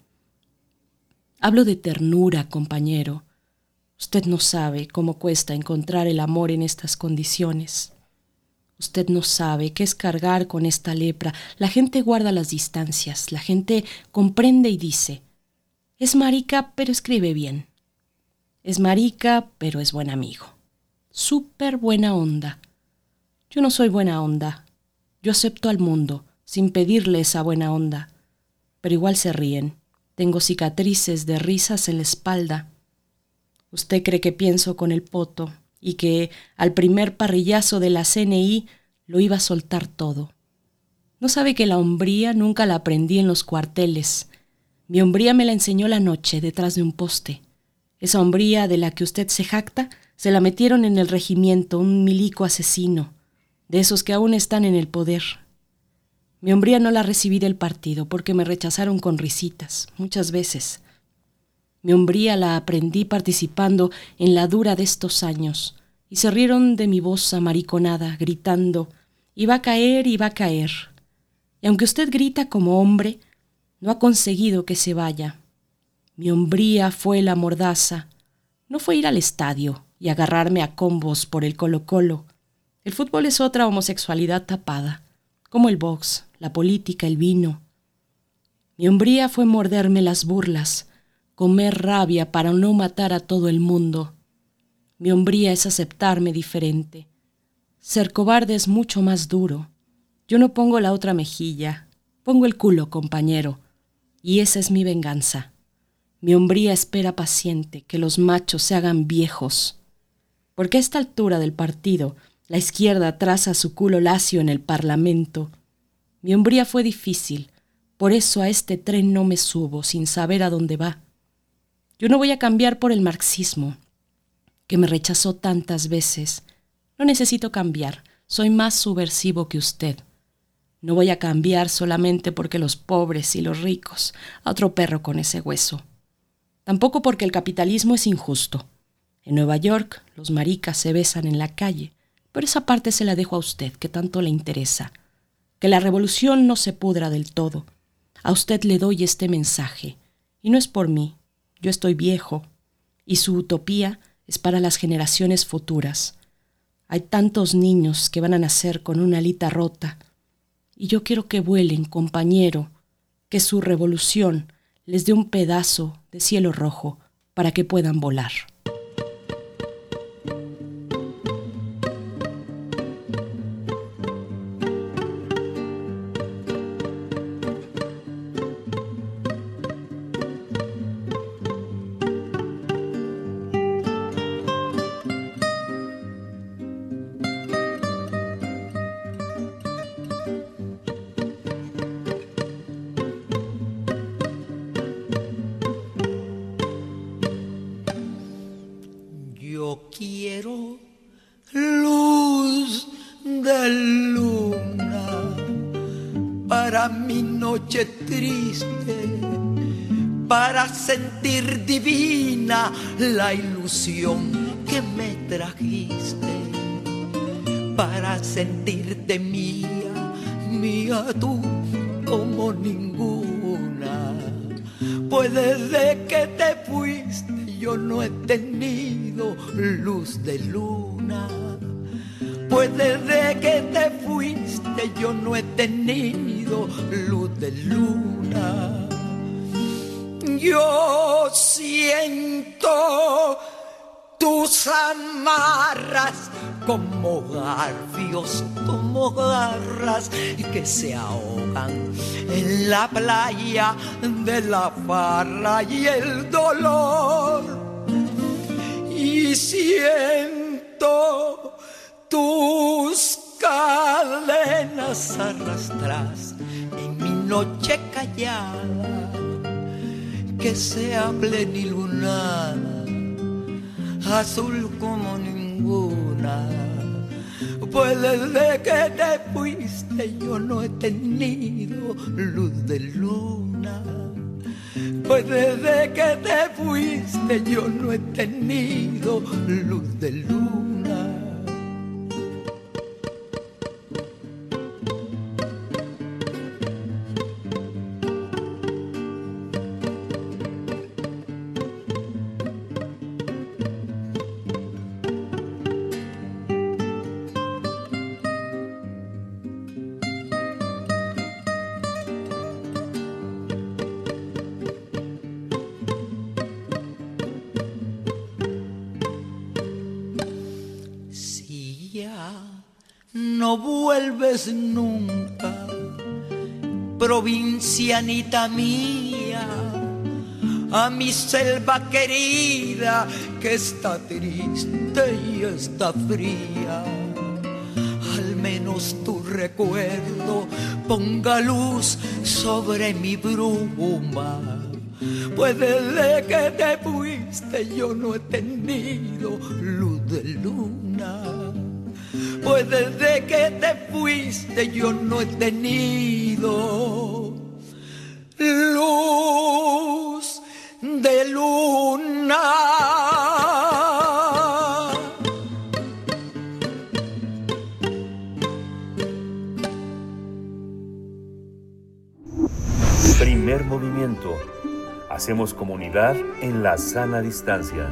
Hablo de ternura, compañero. Usted no sabe cómo cuesta encontrar el amor en estas condiciones. Usted no sabe qué es cargar con esta lepra. La gente guarda las distancias, la gente comprende y dice, es marica, pero escribe bien. Es marica, pero es buen amigo. Súper buena onda. Yo no soy buena onda. Yo acepto al mundo, sin pedirle esa buena onda. Pero igual se ríen. Tengo cicatrices de risas en la espalda. Usted cree que pienso con el poto y que al primer parrillazo de la CNI lo iba a soltar todo. No sabe que la hombría nunca la aprendí en los cuarteles. Mi hombría me la enseñó la noche detrás de un poste. Esa hombría de la que usted se jacta, se la metieron en el regimiento un milico asesino, de esos que aún están en el poder. Mi hombría no la recibí del partido porque me rechazaron con risitas, muchas veces. Mi hombría la aprendí participando en la dura de estos años, y se rieron de mi voz amariconada, gritando, iba a caer, iba a caer. Y aunque usted grita como hombre, no ha conseguido que se vaya. Mi hombría fue la mordaza. No fue ir al estadio y agarrarme a combos por el colo-colo. El fútbol es otra homosexualidad tapada, como el box, la política, el vino. Mi hombría fue morderme las burlas, comer rabia para no matar a todo el mundo. Mi hombría es aceptarme diferente. Ser cobarde es mucho más duro. Yo no pongo la otra mejilla, pongo el culo, compañero, y esa es mi venganza. Mi hombría espera paciente que los machos se hagan viejos. Porque a esta altura del partido, la izquierda traza su culo lacio en el Parlamento. Mi hombría fue difícil, por eso a este tren no me subo sin saber a dónde va. Yo no voy a cambiar por el marxismo, que me rechazó tantas veces. No necesito cambiar, soy más subversivo que usted. No voy a cambiar solamente porque los pobres y los ricos, a otro perro con ese hueso. Tampoco porque el capitalismo es injusto. En Nueva York los maricas se besan en la calle, pero esa parte se la dejo a usted, que tanto le interesa. Que la revolución no se pudra del todo. A usted le doy este mensaje, y no es por mí, yo estoy viejo, y su utopía es para las generaciones futuras. Hay tantos niños que van a nacer con una alita rota, y yo quiero que vuelen, compañero, que su revolución les dé un pedazo de cielo rojo para que puedan volar. La ilusión como garfios, como garras que se ahogan en la playa de la farra y el dolor. Y siento tus cadenas arrastras en mi noche callada que sea plenilunada, azul como ninguna. Pues desde que te fuiste yo no he tenido luz de luna. Pues desde que te fuiste yo no he tenido luz de luna. Mía, a mi selva querida que está triste y está fría. Al menos tu recuerdo ponga luz sobre mi bruma. Pues desde que te fuiste yo no he tenido luz de luna. Pues desde que te fuiste yo no he tenido Hacemos comunidad en la sana distancia.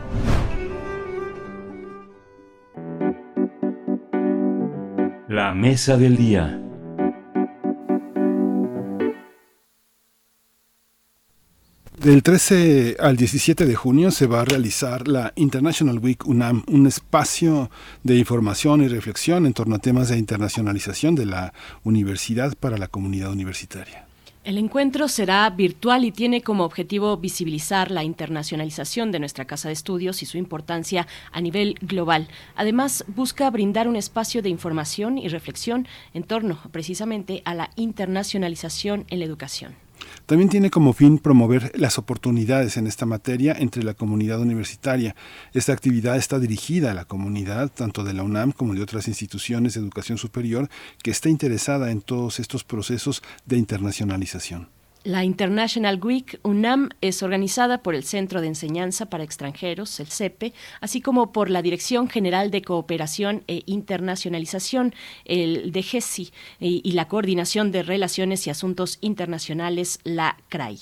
La mesa del día. Del 13 al 17 de junio se va a realizar la International Week UNAM, un espacio de información y reflexión en torno a temas de internacionalización de la universidad para la comunidad universitaria. El encuentro será virtual y tiene como objetivo visibilizar la internacionalización de nuestra casa de estudios y su importancia a nivel global. Además, busca brindar un espacio de información y reflexión en torno precisamente a la internacionalización en la educación. También tiene como fin promover las oportunidades en esta materia entre la comunidad universitaria. Esta actividad está dirigida a la comunidad, tanto de la UNAM como de otras instituciones de educación superior, que está interesada en todos estos procesos de internacionalización. La International Week UNAM es organizada por el Centro de Enseñanza para Extranjeros, el CEPE, así como por la Dirección General de Cooperación e Internacionalización, el DGESI, y, y la Coordinación de Relaciones y Asuntos Internacionales, la CRAI.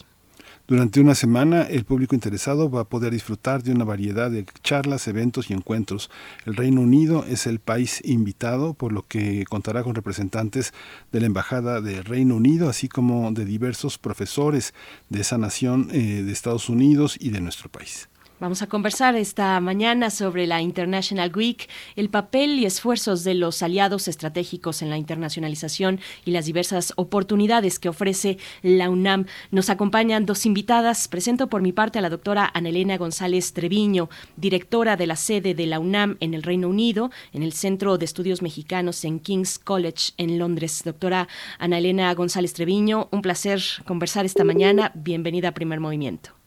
Durante una semana, el público interesado va a poder disfrutar de una variedad de charlas, eventos y encuentros. El Reino Unido es el país invitado, por lo que contará con representantes de la Embajada del Reino Unido, así como de diversos profesores de esa nación eh, de Estados Unidos y de nuestro país. Vamos a conversar esta mañana sobre la International Week, el papel y esfuerzos de los aliados estratégicos en la internacionalización y las diversas oportunidades que ofrece la UNAM. Nos acompañan dos invitadas. Presento por mi parte a la doctora Anelena González Treviño, directora de la sede de la UNAM en el Reino Unido, en el Centro de Estudios Mexicanos en King's College en Londres. Doctora Ana Elena González Treviño, un placer conversar esta mañana. Bienvenida a Primer Movimiento.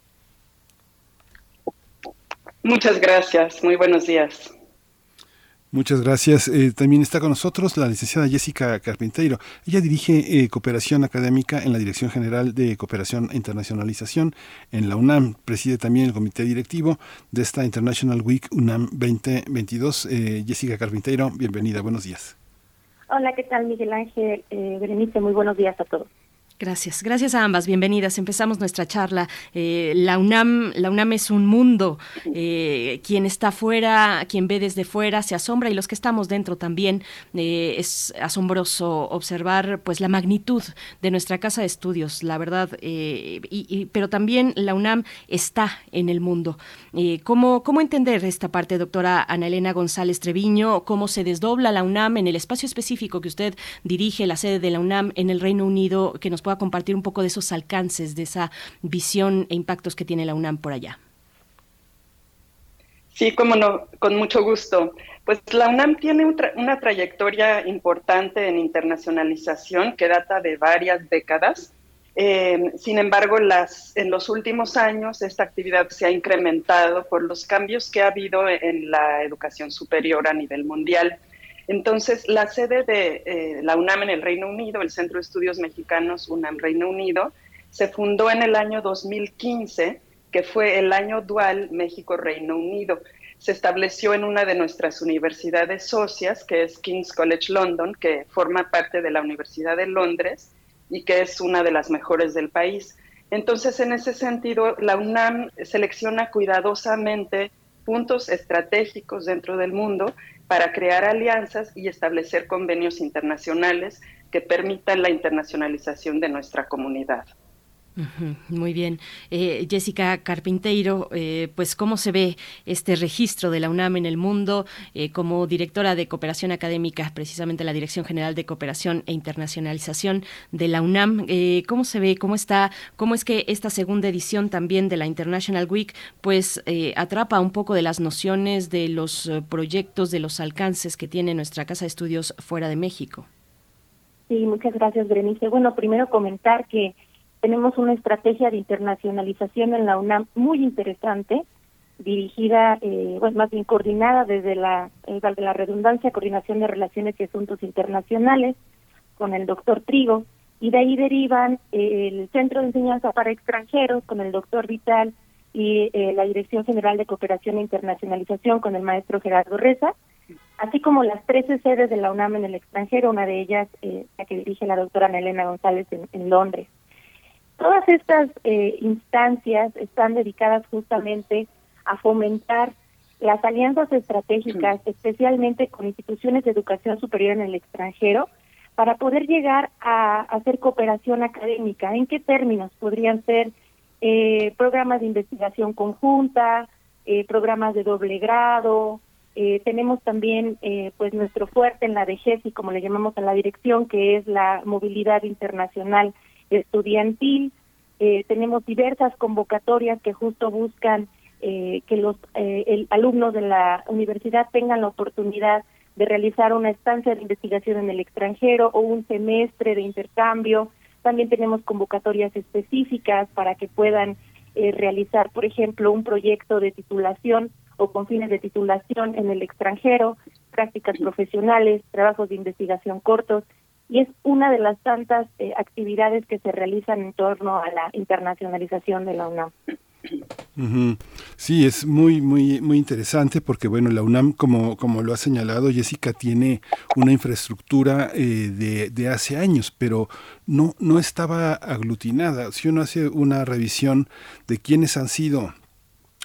Muchas gracias, muy buenos días. Muchas gracias. Eh, también está con nosotros la licenciada Jessica Carpinteiro. Ella dirige eh, cooperación académica en la Dirección General de Cooperación e Internacionalización en la UNAM. Preside también el comité directivo de esta International Week UNAM 2022. Eh, Jessica Carpinteiro, bienvenida, buenos días. Hola, ¿qué tal Miguel Ángel? Berenice, muy buenos días a todos. Gracias, gracias a ambas, bienvenidas. Empezamos nuestra charla. Eh, la UNAM, la UNAM es un mundo. Eh, quien está fuera, quien ve desde fuera, se asombra y los que estamos dentro también. Eh, es asombroso observar, pues, la magnitud de nuestra casa de estudios, la verdad. Y, pero también la UNAM está en el mundo. ¿cómo, ¿Cómo entender esta parte, doctora Ana Elena González Treviño? ¿Cómo se desdobla la UNAM en el espacio específico que usted dirige, la sede de la UNAM en el Reino Unido, que nos pueda compartir un poco de esos alcances, de esa visión e impactos que tiene la UNAM por allá. Sí, como no, con mucho gusto. Pues la UNAM tiene una trayectoria importante en internacionalización que data de varias décadas. Eh, sin embargo, las, en los últimos años esta actividad se ha incrementado por los cambios que ha habido en la educación superior a nivel mundial. Entonces, la sede de eh, la UNAM en el Reino Unido, el Centro de Estudios Mexicanos UNAM Reino Unido, se fundó en el año 2015, que fue el año dual México-Reino Unido. Se estableció en una de nuestras universidades socias, que es King's College London, que forma parte de la Universidad de Londres y que es una de las mejores del país. Entonces, en ese sentido, la UNAM selecciona cuidadosamente puntos estratégicos dentro del mundo para crear alianzas y establecer convenios internacionales que permitan la internacionalización de nuestra comunidad. Muy bien. Eh, Jessica Carpinteiro, eh, pues cómo se ve este registro de la UNAM en el mundo eh, como directora de cooperación académica, precisamente la Dirección General de Cooperación e Internacionalización de la UNAM. ¿Cómo se ve, cómo está, cómo es que esta segunda edición también de la International Week, pues atrapa un poco de las nociones de los proyectos, de los alcances que tiene nuestra Casa de Estudios fuera de México? Sí, muchas gracias, Berenice. Bueno, primero comentar que tenemos una estrategia de internacionalización en la UNAM muy interesante, dirigida, eh, bueno, más bien coordinada desde la, eh, de la redundancia, coordinación de relaciones y asuntos internacionales, con el doctor Trigo, y de ahí derivan eh, el Centro de Enseñanza para Extranjeros, con el doctor Vital, y eh, la Dirección General de Cooperación e Internacionalización, con el maestro Gerardo Reza, así como las 13 sedes de la UNAM en el extranjero, una de ellas la que dirige la doctora Elena González en Londres. Todas estas eh, instancias están dedicadas justamente a fomentar las alianzas estratégicas, especialmente con instituciones de educación superior en el extranjero, para poder llegar a, hacer cooperación académica. ¿En qué términos? Podrían ser eh, programas de investigación conjunta, eh, programas de doble grado. tenemos también pues nuestro fuerte en la DGESI, como le llamamos a la dirección, que es la movilidad internacional estudiantil. Eh, tenemos diversas convocatorias que justo buscan eh, que los eh, alumnos de la universidad tengan la oportunidad de realizar una estancia de investigación en el extranjero o un semestre de intercambio. También tenemos convocatorias específicas para que puedan realizar, por ejemplo, un proyecto de titulación o con fines de titulación en el extranjero, prácticas profesionales, trabajos de investigación cortos y es una de las tantas eh, actividades que se realizan en torno a la internacionalización de la UNAM. Sí, es muy, muy, muy interesante porque, bueno, la UNAM, como, como lo ha señalado Jessica, tiene una infraestructura eh, de, de, hace años, pero no, no estaba aglutinada. Si uno hace una revisión de quiénes han sido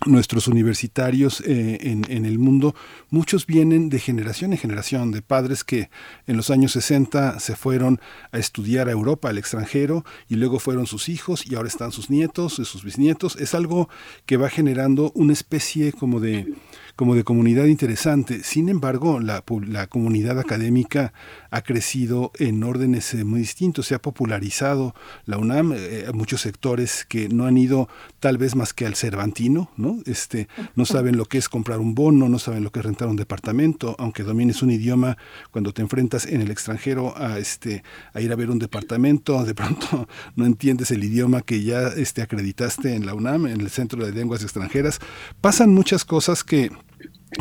nuestros universitarios eh, en, en, el mundo, muchos vienen de generación en generación, de padres que en los años 60 se fueron a estudiar a Europa, al extranjero, y luego fueron sus hijos y ahora están sus nietos, sus bisnietos. Es algo que va generando una especie como de como de comunidad interesante. Sin embargo, la, la comunidad académica ha crecido en órdenes eh, muy distintos, se ha popularizado la UNAM, eh, muchos sectores que no han ido tal vez más que al Cervantino, ¿no? Este, no saben lo que es comprar un bono, no saben lo que es rentar un departamento, aunque domines un idioma, cuando te enfrentas en el extranjero a este a ir a ver un departamento, de pronto (laughs) no entiendes el idioma que ya este acreditaste en la UNAM, en el Centro de Lenguas Extranjeras. Pasan muchas cosas que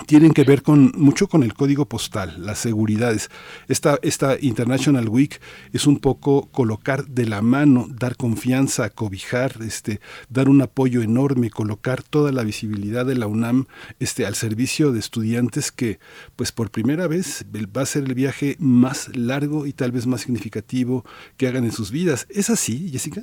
tienen que ver con mucho con el código postal, las seguridades. Esta, esta International Week es un poco colocar de la mano, dar confianza, cobijar, este, dar un apoyo enorme, colocar toda la visibilidad de la UNAM este, al servicio de estudiantes que, pues por primera vez, va a ser el viaje más largo y tal vez más significativo que hagan en sus vidas. ¿Es así, Jessica?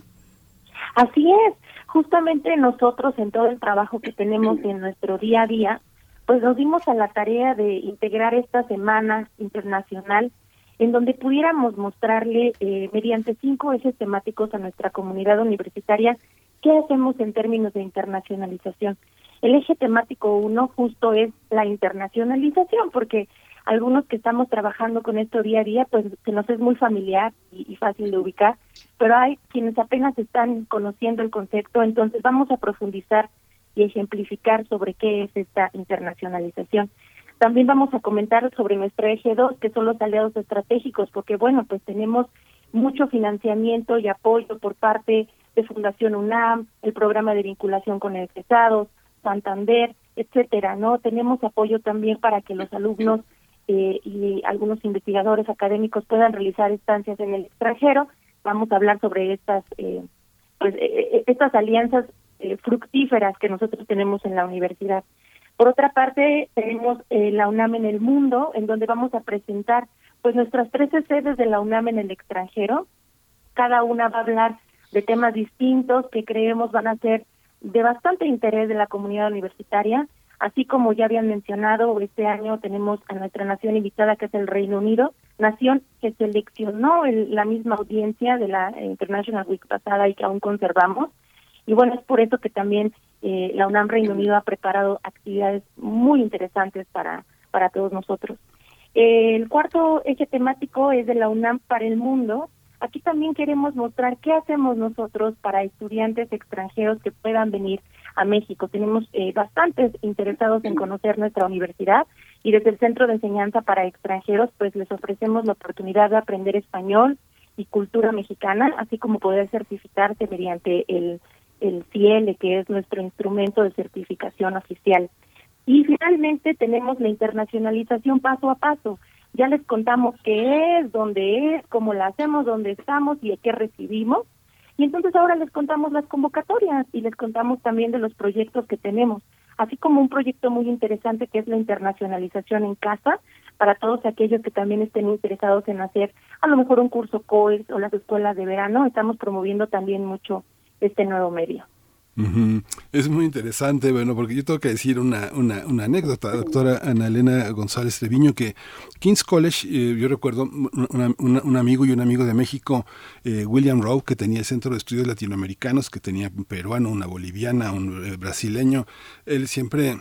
Así es. Justamente nosotros en todo el trabajo que tenemos en nuestro día a día, pues nos dimos a la tarea de integrar esta semana internacional en donde pudiéramos mostrarle eh, mediante cinco ejes temáticos a nuestra comunidad universitaria qué hacemos en términos de internacionalización. El eje temático uno justo es la internacionalización, porque algunos que estamos trabajando con esto día a día, pues que nos es muy familiar y, y fácil de ubicar, pero hay quienes apenas están conociendo el concepto, entonces vamos a profundizar y ejemplificar sobre qué es esta internacionalización. También vamos a comentar sobre nuestro eje 2, que son los aliados estratégicos, porque bueno, pues tenemos mucho financiamiento y apoyo por parte de Fundación UNAM, el programa de vinculación con egresados, Santander, etcétera, ¿no? Tenemos apoyo también para que los alumnos eh, y algunos investigadores académicos puedan realizar estancias en el extranjero. Vamos a hablar sobre estas eh, pues eh, eh estas alianzas eh, fructíferas que nosotros tenemos en la universidad. Por otra parte, tenemos eh, la UNAM en el mundo, en donde vamos a presentar pues nuestras 13 sedes de la UNAM en el extranjero. Cada una va a hablar de temas distintos que creemos van a ser de bastante interés de la comunidad universitaria. Así como ya habían mencionado, este año tenemos a nuestra nación invitada, que es el Reino Unido, nación que seleccionó la misma audiencia de la International Week pasada y que aún conservamos. Y bueno, es por eso que también eh, la UNAM Reino Unido ha preparado actividades muy interesantes para, para todos nosotros. el cuarto eje temático es de la UNAM para el mundo. Aquí también queremos mostrar qué hacemos nosotros para estudiantes extranjeros que puedan venir a México. Tenemos eh, bastantes interesados en conocer nuestra universidad y desde el Centro de Enseñanza para Extranjeros pues les ofrecemos la oportunidad de aprender español y cultura mexicana, así como poder certificarse mediante el el CIEL, que es nuestro instrumento de certificación oficial. Y finalmente tenemos la internacionalización paso a paso. Ya les contamos qué es, dónde es, cómo la hacemos, dónde estamos y qué recibimos. Y entonces ahora les contamos las convocatorias y les contamos también de los proyectos que tenemos, así como un proyecto muy interesante que es la internacionalización en casa para todos aquellos que también estén interesados en hacer a lo mejor un curso COES o las escuelas de verano. Estamos promoviendo también mucho este nuevo medio. Es muy interesante, bueno, porque yo tengo que decir una, una, una anécdota, doctora Ana Elena González Treviño, que King's College, eh, yo recuerdo un amigo y un amigo de México, eh, William Rowe, que tenía el Centro de Estudios Latinoamericanos, que tenía un peruano, una boliviana, un eh, brasileño, él siempre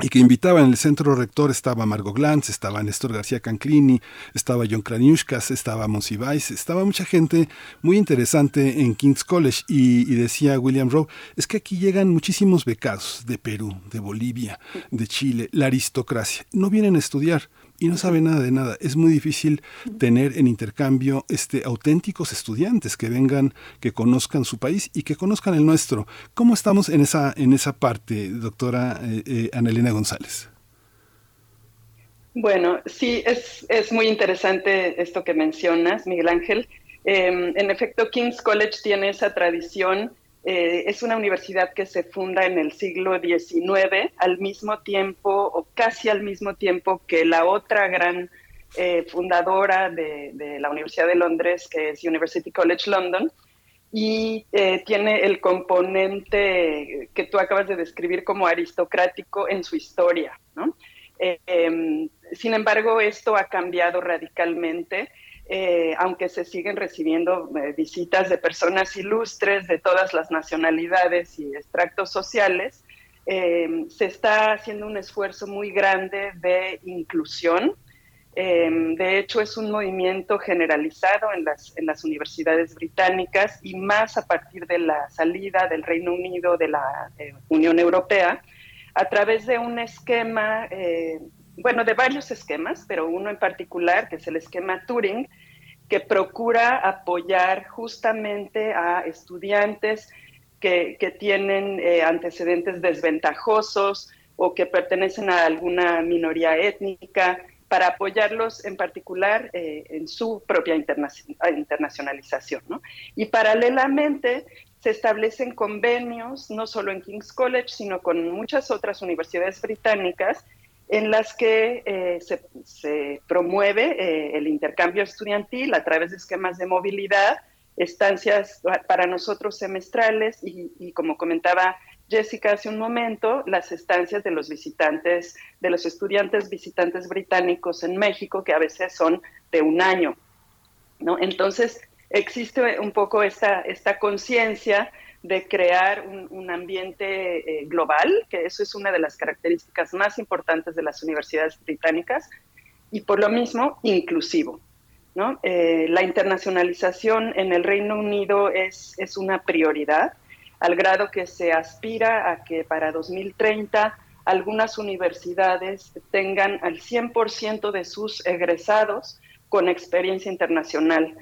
y que invitaba en el centro rector estaba Margot Glantz, estaba Néstor García Canclini, estaba John Kraniushkas, estaba Monsiváis, estaba mucha gente muy interesante en King's College y, y, decía William Rowe, es que aquí llegan muchísimos becados de Perú, de Bolivia, de Chile, la aristocracia, no vienen a estudiar, y no sabe nada de nada. Es muy difícil tener en intercambio este auténticos estudiantes que vengan, que conozcan su país y que conozcan el nuestro. ¿Cómo estamos en esa en esa parte, doctora eh, eh, Anelina González? Bueno, sí, es, es muy interesante esto que mencionas, Miguel Ángel. Eh, en efecto, King's College tiene esa tradición eh, es una universidad que se funda en el siglo XIX, al mismo tiempo o casi al mismo tiempo que la otra gran eh, fundadora de, la Universidad de Londres, que es University College London, y eh, tiene el componente que tú acabas de describir como aristocrático en su historia. Em, sin embargo, esto ha cambiado radicalmente eh, aunque se siguen recibiendo eh, visitas de personas ilustres de todas las nacionalidades y extractos sociales, eh, se está haciendo un esfuerzo muy grande de inclusión. de hecho, es un movimiento generalizado en las, en las universidades británicas y más a partir de la salida del Reino Unido de la Unión Europea, a través de un esquema bueno, de varios esquemas, pero uno en particular, que es el esquema Turing, que procura apoyar justamente a estudiantes que, tienen eh, antecedentes desventajosos, o que pertenecen a alguna minoría étnica, para apoyarlos en particular eh, en su propia internacionalización. Y paralelamente se establecen convenios, no solo en King's College, sino con muchas otras universidades británicas, en las que eh, se, promueve eh, el intercambio estudiantil a través de esquemas de movilidad, estancias para nosotros semestrales y como comentaba Jessica hace un momento, las estancias de los visitantes, de los estudiantes visitantes británicos en México, que a veces son de un año. ¿no? Entonces, existe un poco esta, esta conciencia de crear un, ambiente eh, global, que eso es una de las características más importantes de las universidades británicas, y por lo mismo inclusivo. ¿no? Eh, la internacionalización en el Reino Unido es, es una prioridad al grado que se aspira a que para 2030 algunas universidades tengan al 100% de sus egresados con experiencia internacional.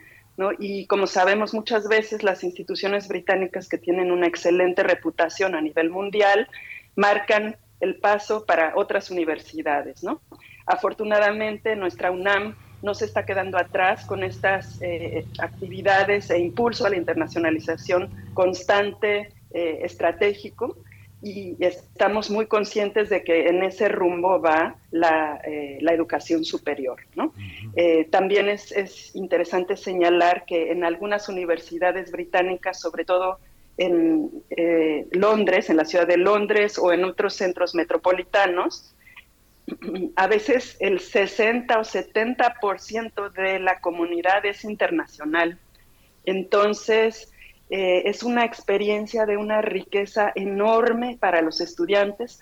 Y como sabemos muchas veces las instituciones británicas que tienen una excelente reputación a nivel mundial marcan el paso para otras universidades. ¿no? Afortunadamente nuestra UNAM no se está quedando atrás con estas eh, actividades e impulso a la internacionalización constante, eh, estratégico, y estamos muy conscientes de que en ese rumbo va la, eh, educación superior. también es, es, interesante señalar que en algunas universidades británicas, sobre todo en Londres, en la ciudad de Londres o en otros centros metropolitanos, (clears throat) a veces el 60 o 70% de la comunidad es internacional. Entonces, eh, es una experiencia de una riqueza enorme para los estudiantes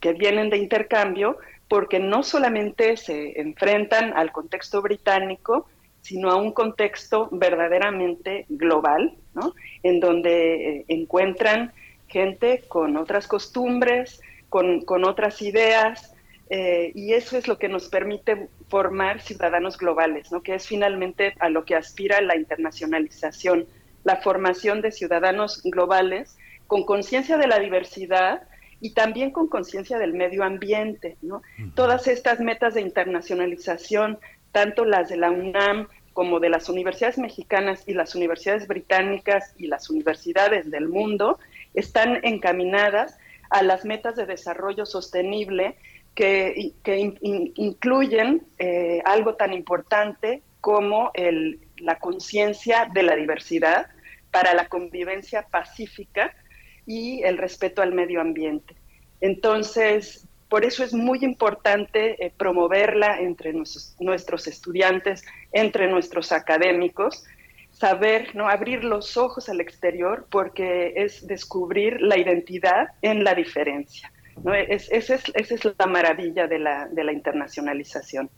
que vienen de intercambio, porque no solamente se enfrentan al contexto británico, sino a un contexto verdaderamente global, ¿no? en donde eh, encuentran gente con otras costumbres, con, con otras ideas, eh, y eso es lo que nos permite formar ciudadanos globales, ¿no? que es finalmente a lo que aspira la internacionalización, la formación de ciudadanos globales con conciencia de la diversidad y también con conciencia del medio ambiente. ¿no? Todas estas metas de internacionalización, tanto las de la UNAM como de las universidades mexicanas y las universidades británicas y las universidades del mundo, están encaminadas a las metas de desarrollo sostenible que, incluyen eh, algo tan importante como la conciencia de la diversidad para la convivencia pacífica y el respeto al medio ambiente. Entonces, por eso es muy importante eh, promoverla entre nuestros, estudiantes, entre nuestros académicos, saber, ¿no? abrir los ojos al exterior, porque es descubrir la identidad en la diferencia. ¿no? Es, es, esa es la maravilla de la, de la internacionalización.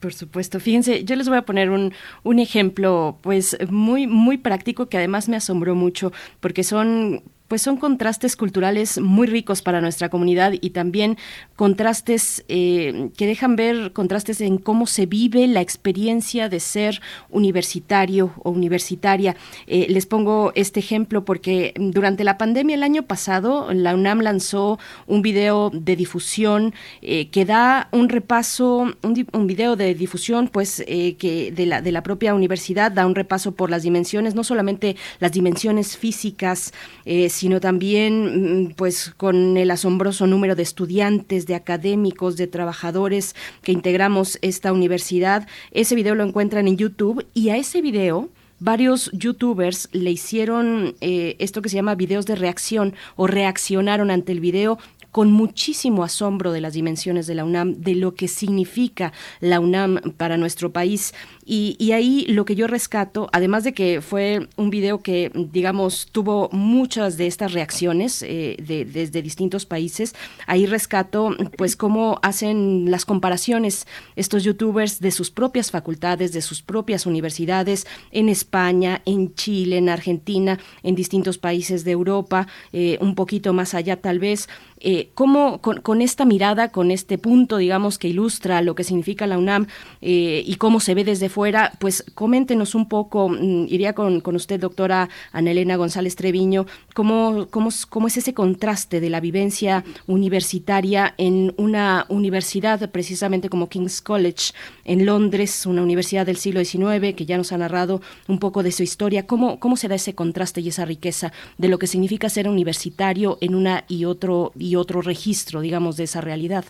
Por supuesto. Fíjense, yo les voy a poner un, un ejemplo, pues muy, muy práctico que además me asombró mucho, porque son pues son contrastes culturales muy ricos para nuestra comunidad y también contrastes eh, que dejan ver contrastes en cómo se vive la experiencia de ser universitario o universitaria. Eh, les pongo este ejemplo porque durante la pandemia el año pasado la UNAM lanzó un video de difusión eh, que da un repaso, un, un video de difusión pues que de la, de la propia universidad da un repaso por las dimensiones, no solamente las dimensiones físicas, sino también mm, pues con el asombroso número de estudiantes, de académicos, de trabajadores que integramos esta universidad. Ese video lo encuentran en YouTube y a ese video varios youtubers le hicieron eh, esto que se llama videos de reacción o reaccionaron ante el video con muchísimo asombro de las dimensiones de la UNAM, de lo que significa la UNAM para nuestro país. Y, ahí lo que yo rescato, además de que fue un video que, digamos, tuvo muchas de estas reacciones eh, de, desde distintos países, ahí rescato, pues, cómo hacen las comparaciones estos youtubers de sus propias facultades, de sus propias universidades, en España, en Chile, en Argentina, en distintos países de Europa, eh, un poquito más allá tal vez, Eh, ¿Cómo con, esta mirada, con este punto, digamos, que ilustra lo que significa la UNAM eh, y cómo se ve desde fuera, pues coméntenos un poco, mm, iría con, usted, doctora Ana Elena González Treviño, cómo, cómo, cómo es ese contraste de la vivencia universitaria en una universidad, precisamente como King's College en Londres, una universidad del siglo XIX, que ya nos ha narrado un poco de su historia. ¿Cómo, cómo se da ese contraste y esa riqueza de lo que significa ser universitario en una y otro, otro registro, digamos, de esa realidad?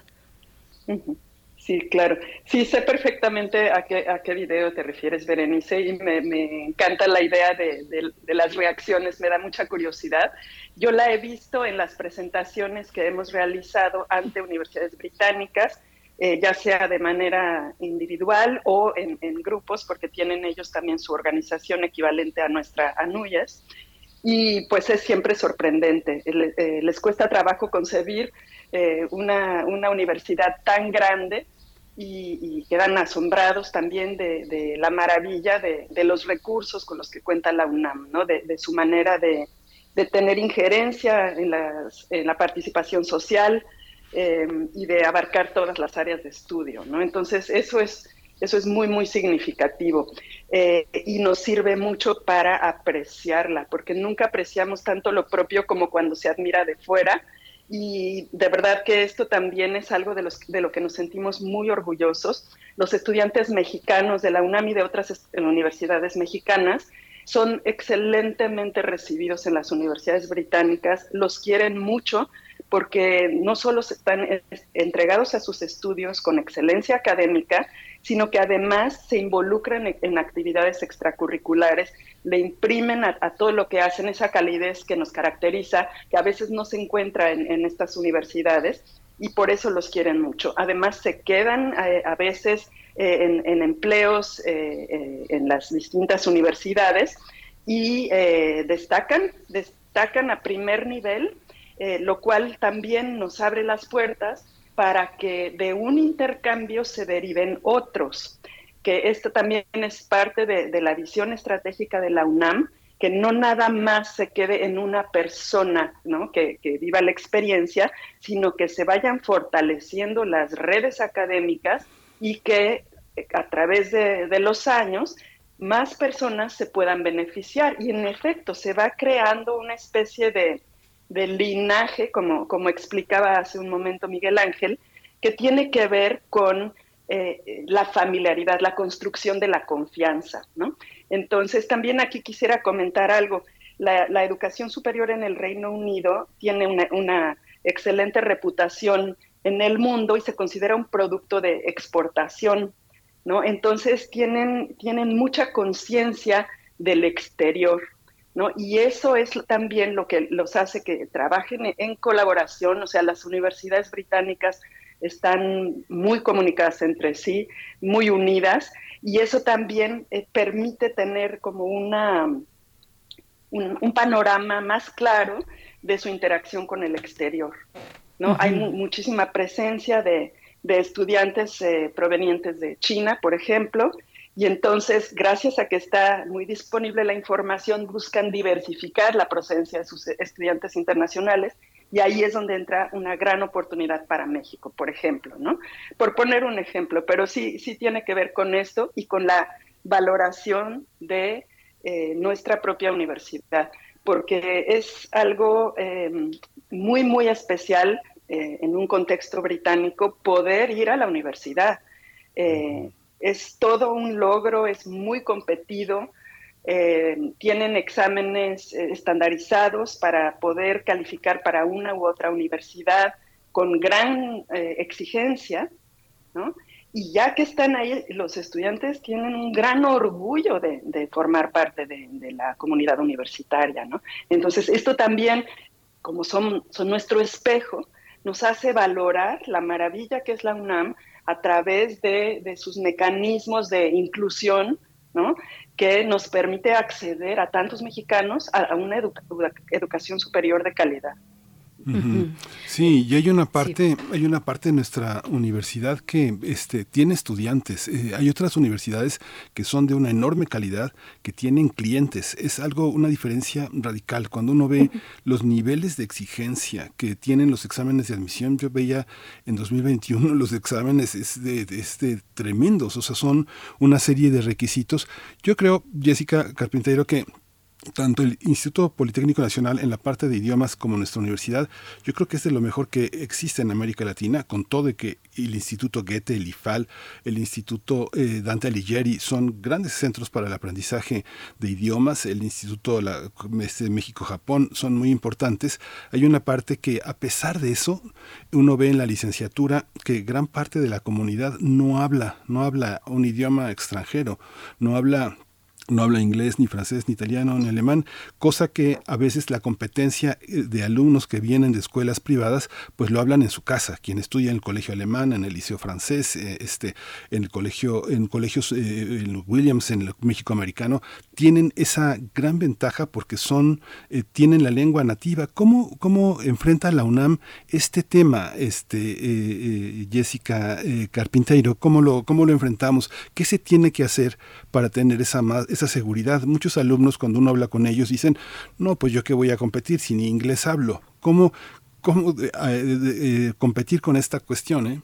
Sí, claro. Sí, sé perfectamente a qué, a qué video te refieres, Berenice, y me, encanta la idea de, de, las reacciones, me da mucha curiosidad. Yo la he visto en las presentaciones que hemos realizado ante universidades británicas, eh, ya sea de manera individual o en, grupos, porque tienen ellos también su organización equivalente a nuestra ANUYES. Y pues es siempre sorprendente. Eh, les cuesta trabajo concebir eh, una, una, universidad tan grande y, quedan asombrados también de, la maravilla de, los recursos con los que cuenta la UNAM, ¿no? de, su manera de, tener injerencia en, en la participación social, eh, y de abarcar todas las áreas de estudio, ¿no? Entonces, eso es, eso es muy, muy significativo eh, y nos sirve mucho para apreciarla, porque nunca apreciamos tanto lo propio como cuando se admira de fuera. Y de verdad que esto también es algo de, los, de lo que nos sentimos muy orgullosos. Los estudiantes mexicanos de la UNAM y de otras universidades mexicanas son excelentemente recibidos en las universidades británicas, los quieren mucho porque no solo están entregados a sus estudios con excelencia académica, sino que además se involucran en, actividades extracurriculares, le imprimen a, todo lo que hacen esa calidez que nos caracteriza, que a veces no se encuentra en, estas universidades y por eso los quieren mucho. Además se quedan eh, a veces eh, en, empleos eh, en las distintas universidades y destacan, destacan a primer nivel lo cual también nos abre las puertas para que de un intercambio se deriven otros, que esto también es parte de, la visión estratégica de la UNAM, que no nada más se quede en una persona que, viva la experiencia, sino que se vayan fortaleciendo las redes académicas y que a través de los años más personas se puedan beneficiar. Y en efecto, se va creando una especie de, del linaje, como, como explicaba hace un momento Miguel Ángel, que tiene que ver con eh, la familiaridad, la construcción de la confianza, ¿no? Entonces, también aquí quisiera comentar algo. La, educación superior en el Reino Unido tiene una, una, excelente reputación en el mundo y se considera un producto de exportación, ¿no? Entonces, tienen, tienen mucha conciencia del exterior, y eso es también lo que los hace que trabajen en colaboración, o sea, las universidades británicas están muy comunicadas entre sí, muy unidas, y eso también eh, permite tener como una, un, panorama más claro de su interacción con el exterior. ¿no? Hay muchísima presencia de, estudiantes eh, provenientes de China, por ejemplo, y entonces, gracias a que está muy disponible la información, buscan diversificar la presencia de sus estudiantes internacionales y ahí es donde entra una gran oportunidad para México, por ejemplo, ¿no? Por poner un ejemplo, pero sí, sí tiene que ver con esto y con la valoración de eh, nuestra propia universidad, porque es algo em, muy, muy especial eh, en un contexto británico poder ir a la universidad. Eh, es todo un logro, es muy competido. Eh, tienen exámenes eh, estandarizados para poder calificar para una u otra universidad con gran eh, exigencia, ¿no? Y ya que están ahí, los estudiantes tienen un gran orgullo de, formar parte de, de, la comunidad universitaria, ¿no? Entonces, esto también, como son, son nuestro espejo, nos hace valorar la maravilla que es la UNAM, a través de, sus mecanismos de inclusión, ¿no? que nos permite acceder a tantos mexicanos a, una educación superior de calidad. Sí, y hay una parte, hay una parte de nuestra universidad que este, tiene estudiantes. Eh, hay otras universidades que son de una enorme calidad, que tienen clientes. Es algo, una diferencia radical. Cuando uno ve los niveles de exigencia que tienen los exámenes de admisión, yo veía en 2021 los exámenes es de, de tremendos, o sea, son una serie de requisitos. Yo creo, Jessica Carpintero, que tanto el Instituto Politécnico Nacional en la parte de idiomas como nuestra universidad, yo creo que es de lo mejor que existe en América Latina, con todo de que el Instituto Goethe, el IFAL, el Instituto eh, Dante Alighieri son grandes centros para el aprendizaje de idiomas, el Instituto este, México-Japón son muy importantes. Hay una parte que a pesar de eso, uno ve en la licenciatura que gran parte de la comunidad no habla, no habla un idioma extranjero, no habla no habla inglés, ni francés, ni italiano, ni alemán, cosa que a veces la competencia eh, de alumnos que vienen de escuelas privadas, pues lo hablan en su casa. Quien estudia en el colegio alemán, en el liceo francés, eh, este, en el colegio, en colegios eh, en Williams, en el México americano, tienen esa gran ventaja porque son, tienen la lengua nativa. ¿Cómo, cómo enfrenta la UNAM este tema, este, Jessica Carpinteiro? ¿Cómo lo, ¿Cómo lo enfrentamos? ¿Qué se tiene que hacer para tener esa más esa seguridad. Muchos alumnos cuando uno habla con ellos dicen, no, pues yo qué voy a competir si ni inglés hablo. ¿Cómo, cómo eh, eh, competir con esta cuestión? Eh?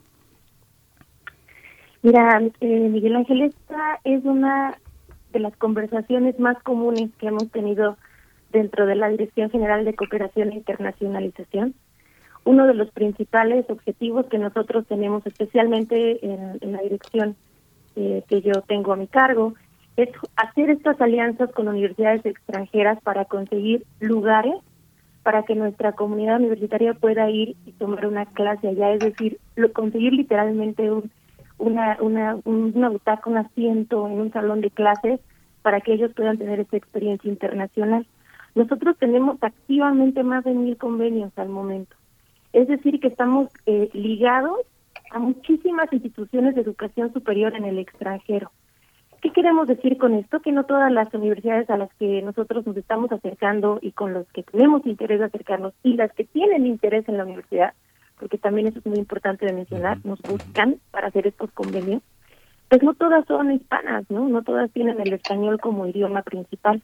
Mira, Miguel Ángel, esta es una de las conversaciones más comunes que hemos tenido dentro de la Dirección General de Cooperación e Internacionalización. Uno de los principales objetivos que nosotros tenemos, especialmente en, la dirección que yo tengo a mi cargo, es hacer estas alianzas con universidades extranjeras para conseguir lugares para que nuestra comunidad universitaria pueda ir y tomar una clase allá, es decir, conseguir literalmente un, una, una, una butaca, un asiento en un salón de clases para que ellos puedan tener esta experiencia internacional. Nosotros tenemos activamente más de mil convenios al momento. Es decir, que estamos eh, ligados a muchísimas instituciones de educación superior en el extranjero. ¿Qué queremos decir con esto? Que no todas las universidades a las que nosotros nos estamos acercando y con los que tenemos interés de acercarnos y las que tienen interés en la universidad, porque también eso es muy importante de mencionar, nos buscan para hacer estos convenios, pues no todas son hispanas, ¿no? No todas tienen el español como idioma principal.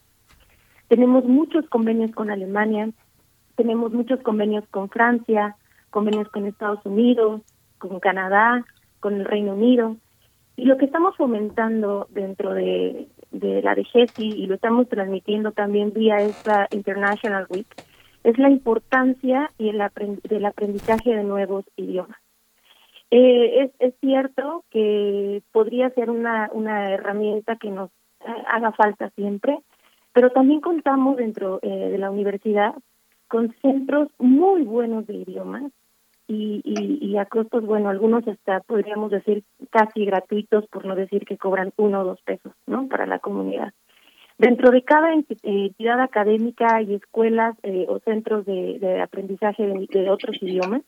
Tenemos muchos convenios con Alemania, tenemos muchos convenios con Francia, convenios con Estados Unidos, con Canadá, con el Reino Unido. Y lo que estamos fomentando dentro de, de la DGESI y lo estamos transmitiendo también vía esta International Week es la importancia y el del aprendizaje de nuevos idiomas. Eh, es, cierto que podría ser una, una herramienta que nos eh, haga falta siempre, pero también contamos dentro eh, de la universidad con centros muy buenos de idiomas y, y, a costos, bueno, algunos hasta podríamos decir casi gratuitos, por no decir que cobran uno o dos pesos, ¿no? Para la comunidad. Dentro de cada entidad académica y escuelas eh, o centros de, aprendizaje de, otros idiomas,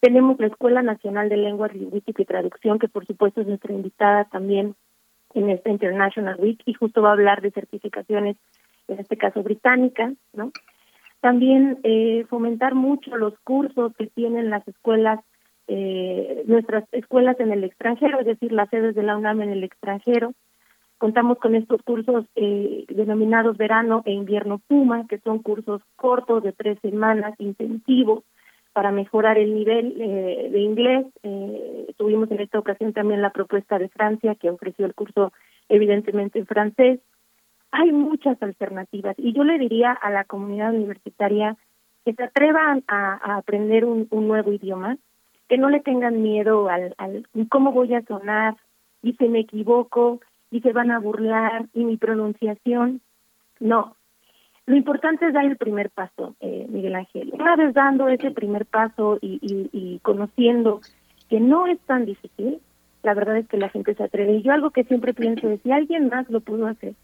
tenemos la Escuela Nacional de Lengua, Lingüística y Traducción, que por supuesto es nuestra invitada también en esta International Week y justo va a hablar de certificaciones, en este caso británicas, ¿no? También eh, fomentar mucho los cursos que tienen las escuelas, eh, nuestras escuelas en el extranjero, es decir, las sedes de la UNAM en el extranjero. Contamos con estos cursos eh, denominados verano e invierno Puma, que son cursos cortos de tres semanas, intensivos, para mejorar el nivel eh, de inglés. Eh, tuvimos en esta ocasión también la propuesta de Francia, que ofreció el curso evidentemente en francés hay muchas alternativas y yo le diría a la comunidad universitaria que se atrevan a, aprender un, nuevo idioma, que no le tengan miedo al, al cómo voy a sonar y si me equivoco y se van a burlar y mi pronunciación. No, lo importante es dar el primer paso, eh, Miguel Ángel. Una vez dando ese primer paso y, y, y, conociendo que no es tan difícil, la verdad es que la gente se atreve. Y yo algo que siempre pienso es, si alguien más lo pudo hacer,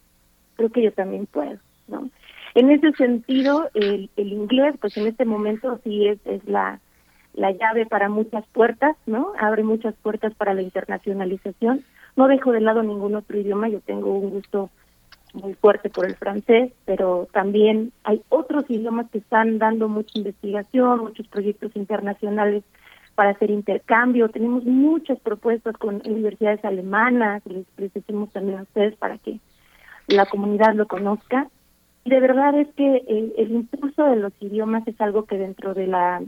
creo que yo también puedo, ¿no? En ese sentido, el, el inglés, pues en este momento sí es, es la, la llave para muchas puertas, ¿no? Abre muchas puertas para la internacionalización. No dejo de lado ningún otro idioma, yo tengo un gusto muy fuerte por el francés, pero también hay otros idiomas que están dando mucha investigación, muchos proyectos internacionales para hacer intercambio. Tenemos muchas propuestas con universidades alemanas, les, les decimos también a ustedes para que la comunidad lo conozca. De verdad es que el, el impulso de los idiomas es algo que dentro de la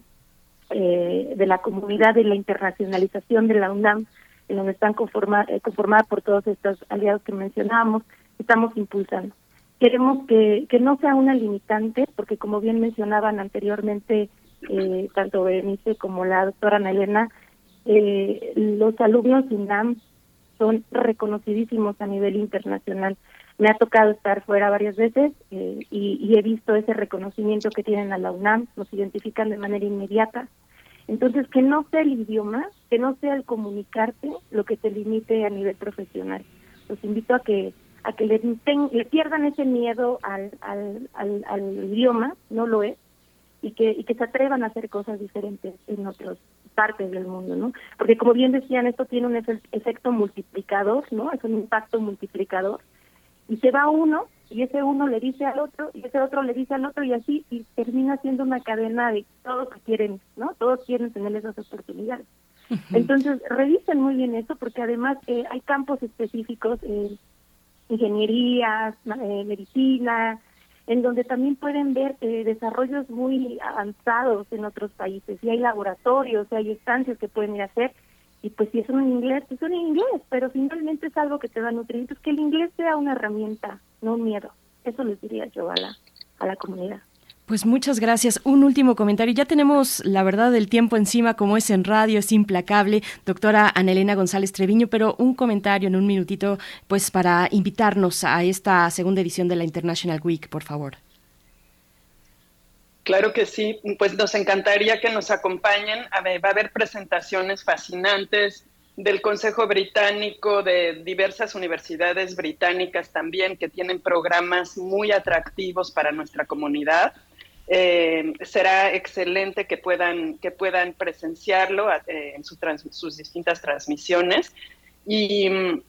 eh, de la comunidad de la internacionalización de la UNAM, en donde están conformadas eh, conformada por todos estos aliados que mencionábamos, estamos impulsando. Queremos que, que no sea una limitante, porque como bien mencionaban anteriormente, eh, tanto Berenice como la doctora Ana Elena, eh, los alumnos UNAM son reconocidísimos a nivel internacional. Me ha tocado estar fuera varias veces eh, y, y he visto ese reconocimiento que tienen a la UNAM, nos identifican de manera inmediata. Entonces, que no sea el idioma, que no sea el comunicarte lo que te limite a nivel profesional. Los invito a que a que le, pierdan ese miedo al, al, al, idioma, no lo es, y que, y que se atrevan a hacer cosas diferentes en otras partes del mundo, ¿no? Porque como bien decían, esto tiene un efe- efecto multiplicador, ¿no? Es un impacto multiplicador. Y se va uno, y ese uno le dice al otro, y ese otro le dice al otro, y así, y termina siendo una cadena de todos que quieren, ¿no? Todos quieren tener esas oportunidades. Entonces, revisen muy bien eso, porque además eh, hay campos específicos, eh, ingeniería, ma- eh, medicina, en donde también pueden ver eh, desarrollos muy avanzados en otros países, y hay laboratorios, y hay estancias que pueden ir a hacer, y pues si es en inglés, pues en inglés, pero finalmente es algo que te da nutrientes, que el inglés sea una herramienta, no un miedo. Eso les diría yo a la, a la comunidad. Pues muchas gracias. Un último comentario. Ya tenemos la verdad del tiempo encima, como es en radio, es implacable, doctora Anelena González Treviño, pero un comentario en un minutito, pues para invitarnos a esta segunda edición de la International Week, por favor. Claro que sí, pues nos encantaría que nos acompañen. A ver, va a haber presentaciones fascinantes del Consejo Británico, de diversas universidades británicas también, que tienen programas muy atractivos para nuestra comunidad. Eh, será excelente que puedan, que puedan presenciarlo eh, en sus distintas transmisiones. Y mm,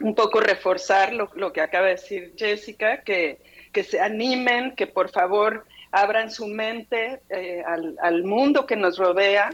un poco reforzar lo, lo que acaba de decir Jessica, que, que se animen, que por favor abran su mente eh, al, al mundo que nos rodea,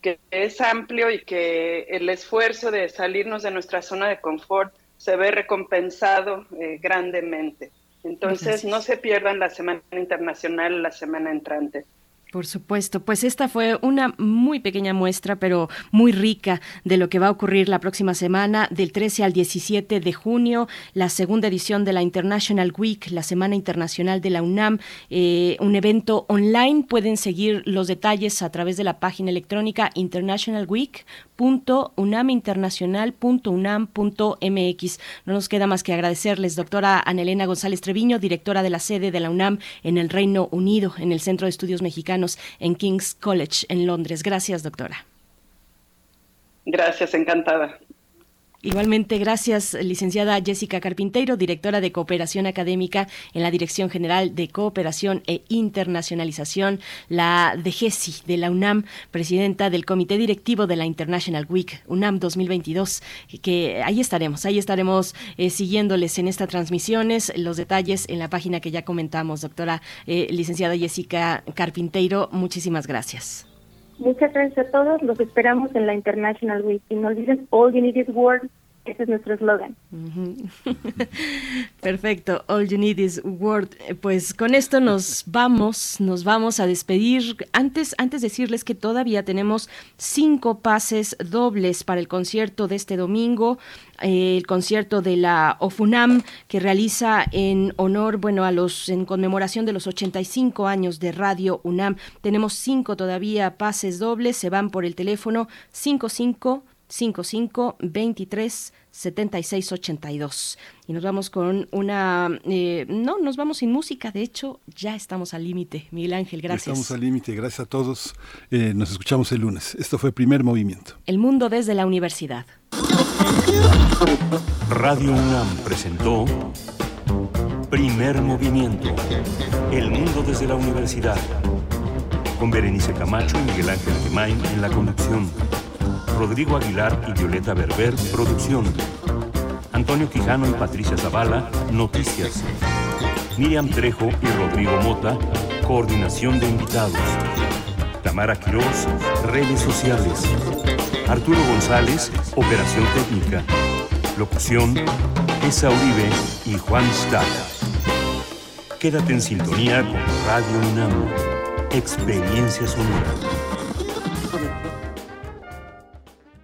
que es amplio y que el esfuerzo de salirnos de nuestra zona de confort se ve recompensado eh, grandemente. Entonces, Gracias. no se pierdan la Semana Internacional la semana entrante. Por supuesto, pues esta fue una muy pequeña muestra, pero muy rica de lo que va a ocurrir la próxima semana, del 13 al 17 de junio, la segunda edición de la International Week, la Semana Internacional de la UNAM, eh, un evento online. Pueden seguir los detalles a través de la página electrónica internationalweek.unaminternacional.unam.mx. No nos queda más que agradecerles, doctora Anelena González Treviño, directora de la sede de la UNAM en el Reino Unido, en el Centro de Estudios Mexicanos en King's College, en Londres. Gracias, doctora. Gracias, encantada. Igualmente, gracias, licenciada Jessica Carpinteiro, directora de Cooperación Académica en la Dirección General de Cooperación e Internacionalización, la DGESI de la UNAM, presidenta del Comité Directivo de la International Week UNAM 2022, que ahí estaremos, ahí estaremos eh, siguiéndoles en estas transmisiones, los detalles en la página que ya comentamos, doctora eh, licenciada Jessica Carpinteiro, muchísimas gracias. Muchas gracias a todos. Los esperamos en la International Week. Y no olviden, all you need is. Ese es nuestro eslogan. (laughs) Perfecto, all you need is word. Eh, Pues con esto nos vamos, nos vamos a despedir. Antes, antes decirles que todavía tenemos cinco pases dobles para el concierto de este domingo. eh, el concierto de la OFUNAM que realiza en honor, bueno, a los en conmemoración de los 85 años de Radio UNAM. Tenemos cinco todavía pases dobles, se van por el teléfono 55 55 23 76 82. Y nos vamos con una. eh, no, nos vamos sin música. De hecho, ya estamos al límite. Miguel Ángel, gracias. Estamos al límite, gracias a todos. Eh, nos escuchamos el lunes. Esto fue Primer Movimiento. El mundo desde la universidad. Radio UNAM presentó Primer Movimiento. El mundo desde la universidad. Con Berenice Camacho y Miguel Ángel Gemain en la conducción. Rodrigo Aguilar y Violeta Berber, producción. Antonio Quijano y Patricia Zavala, Noticias. Miriam Trejo y Rodrigo Mota, Coordinación de Invitados. Tamara Quirós, Redes Sociales. Arturo González, Operación Técnica. Locución, Esa Uribe y Juan Stack. Quédate en sintonía con Radio UNAM. Experiencia sonora.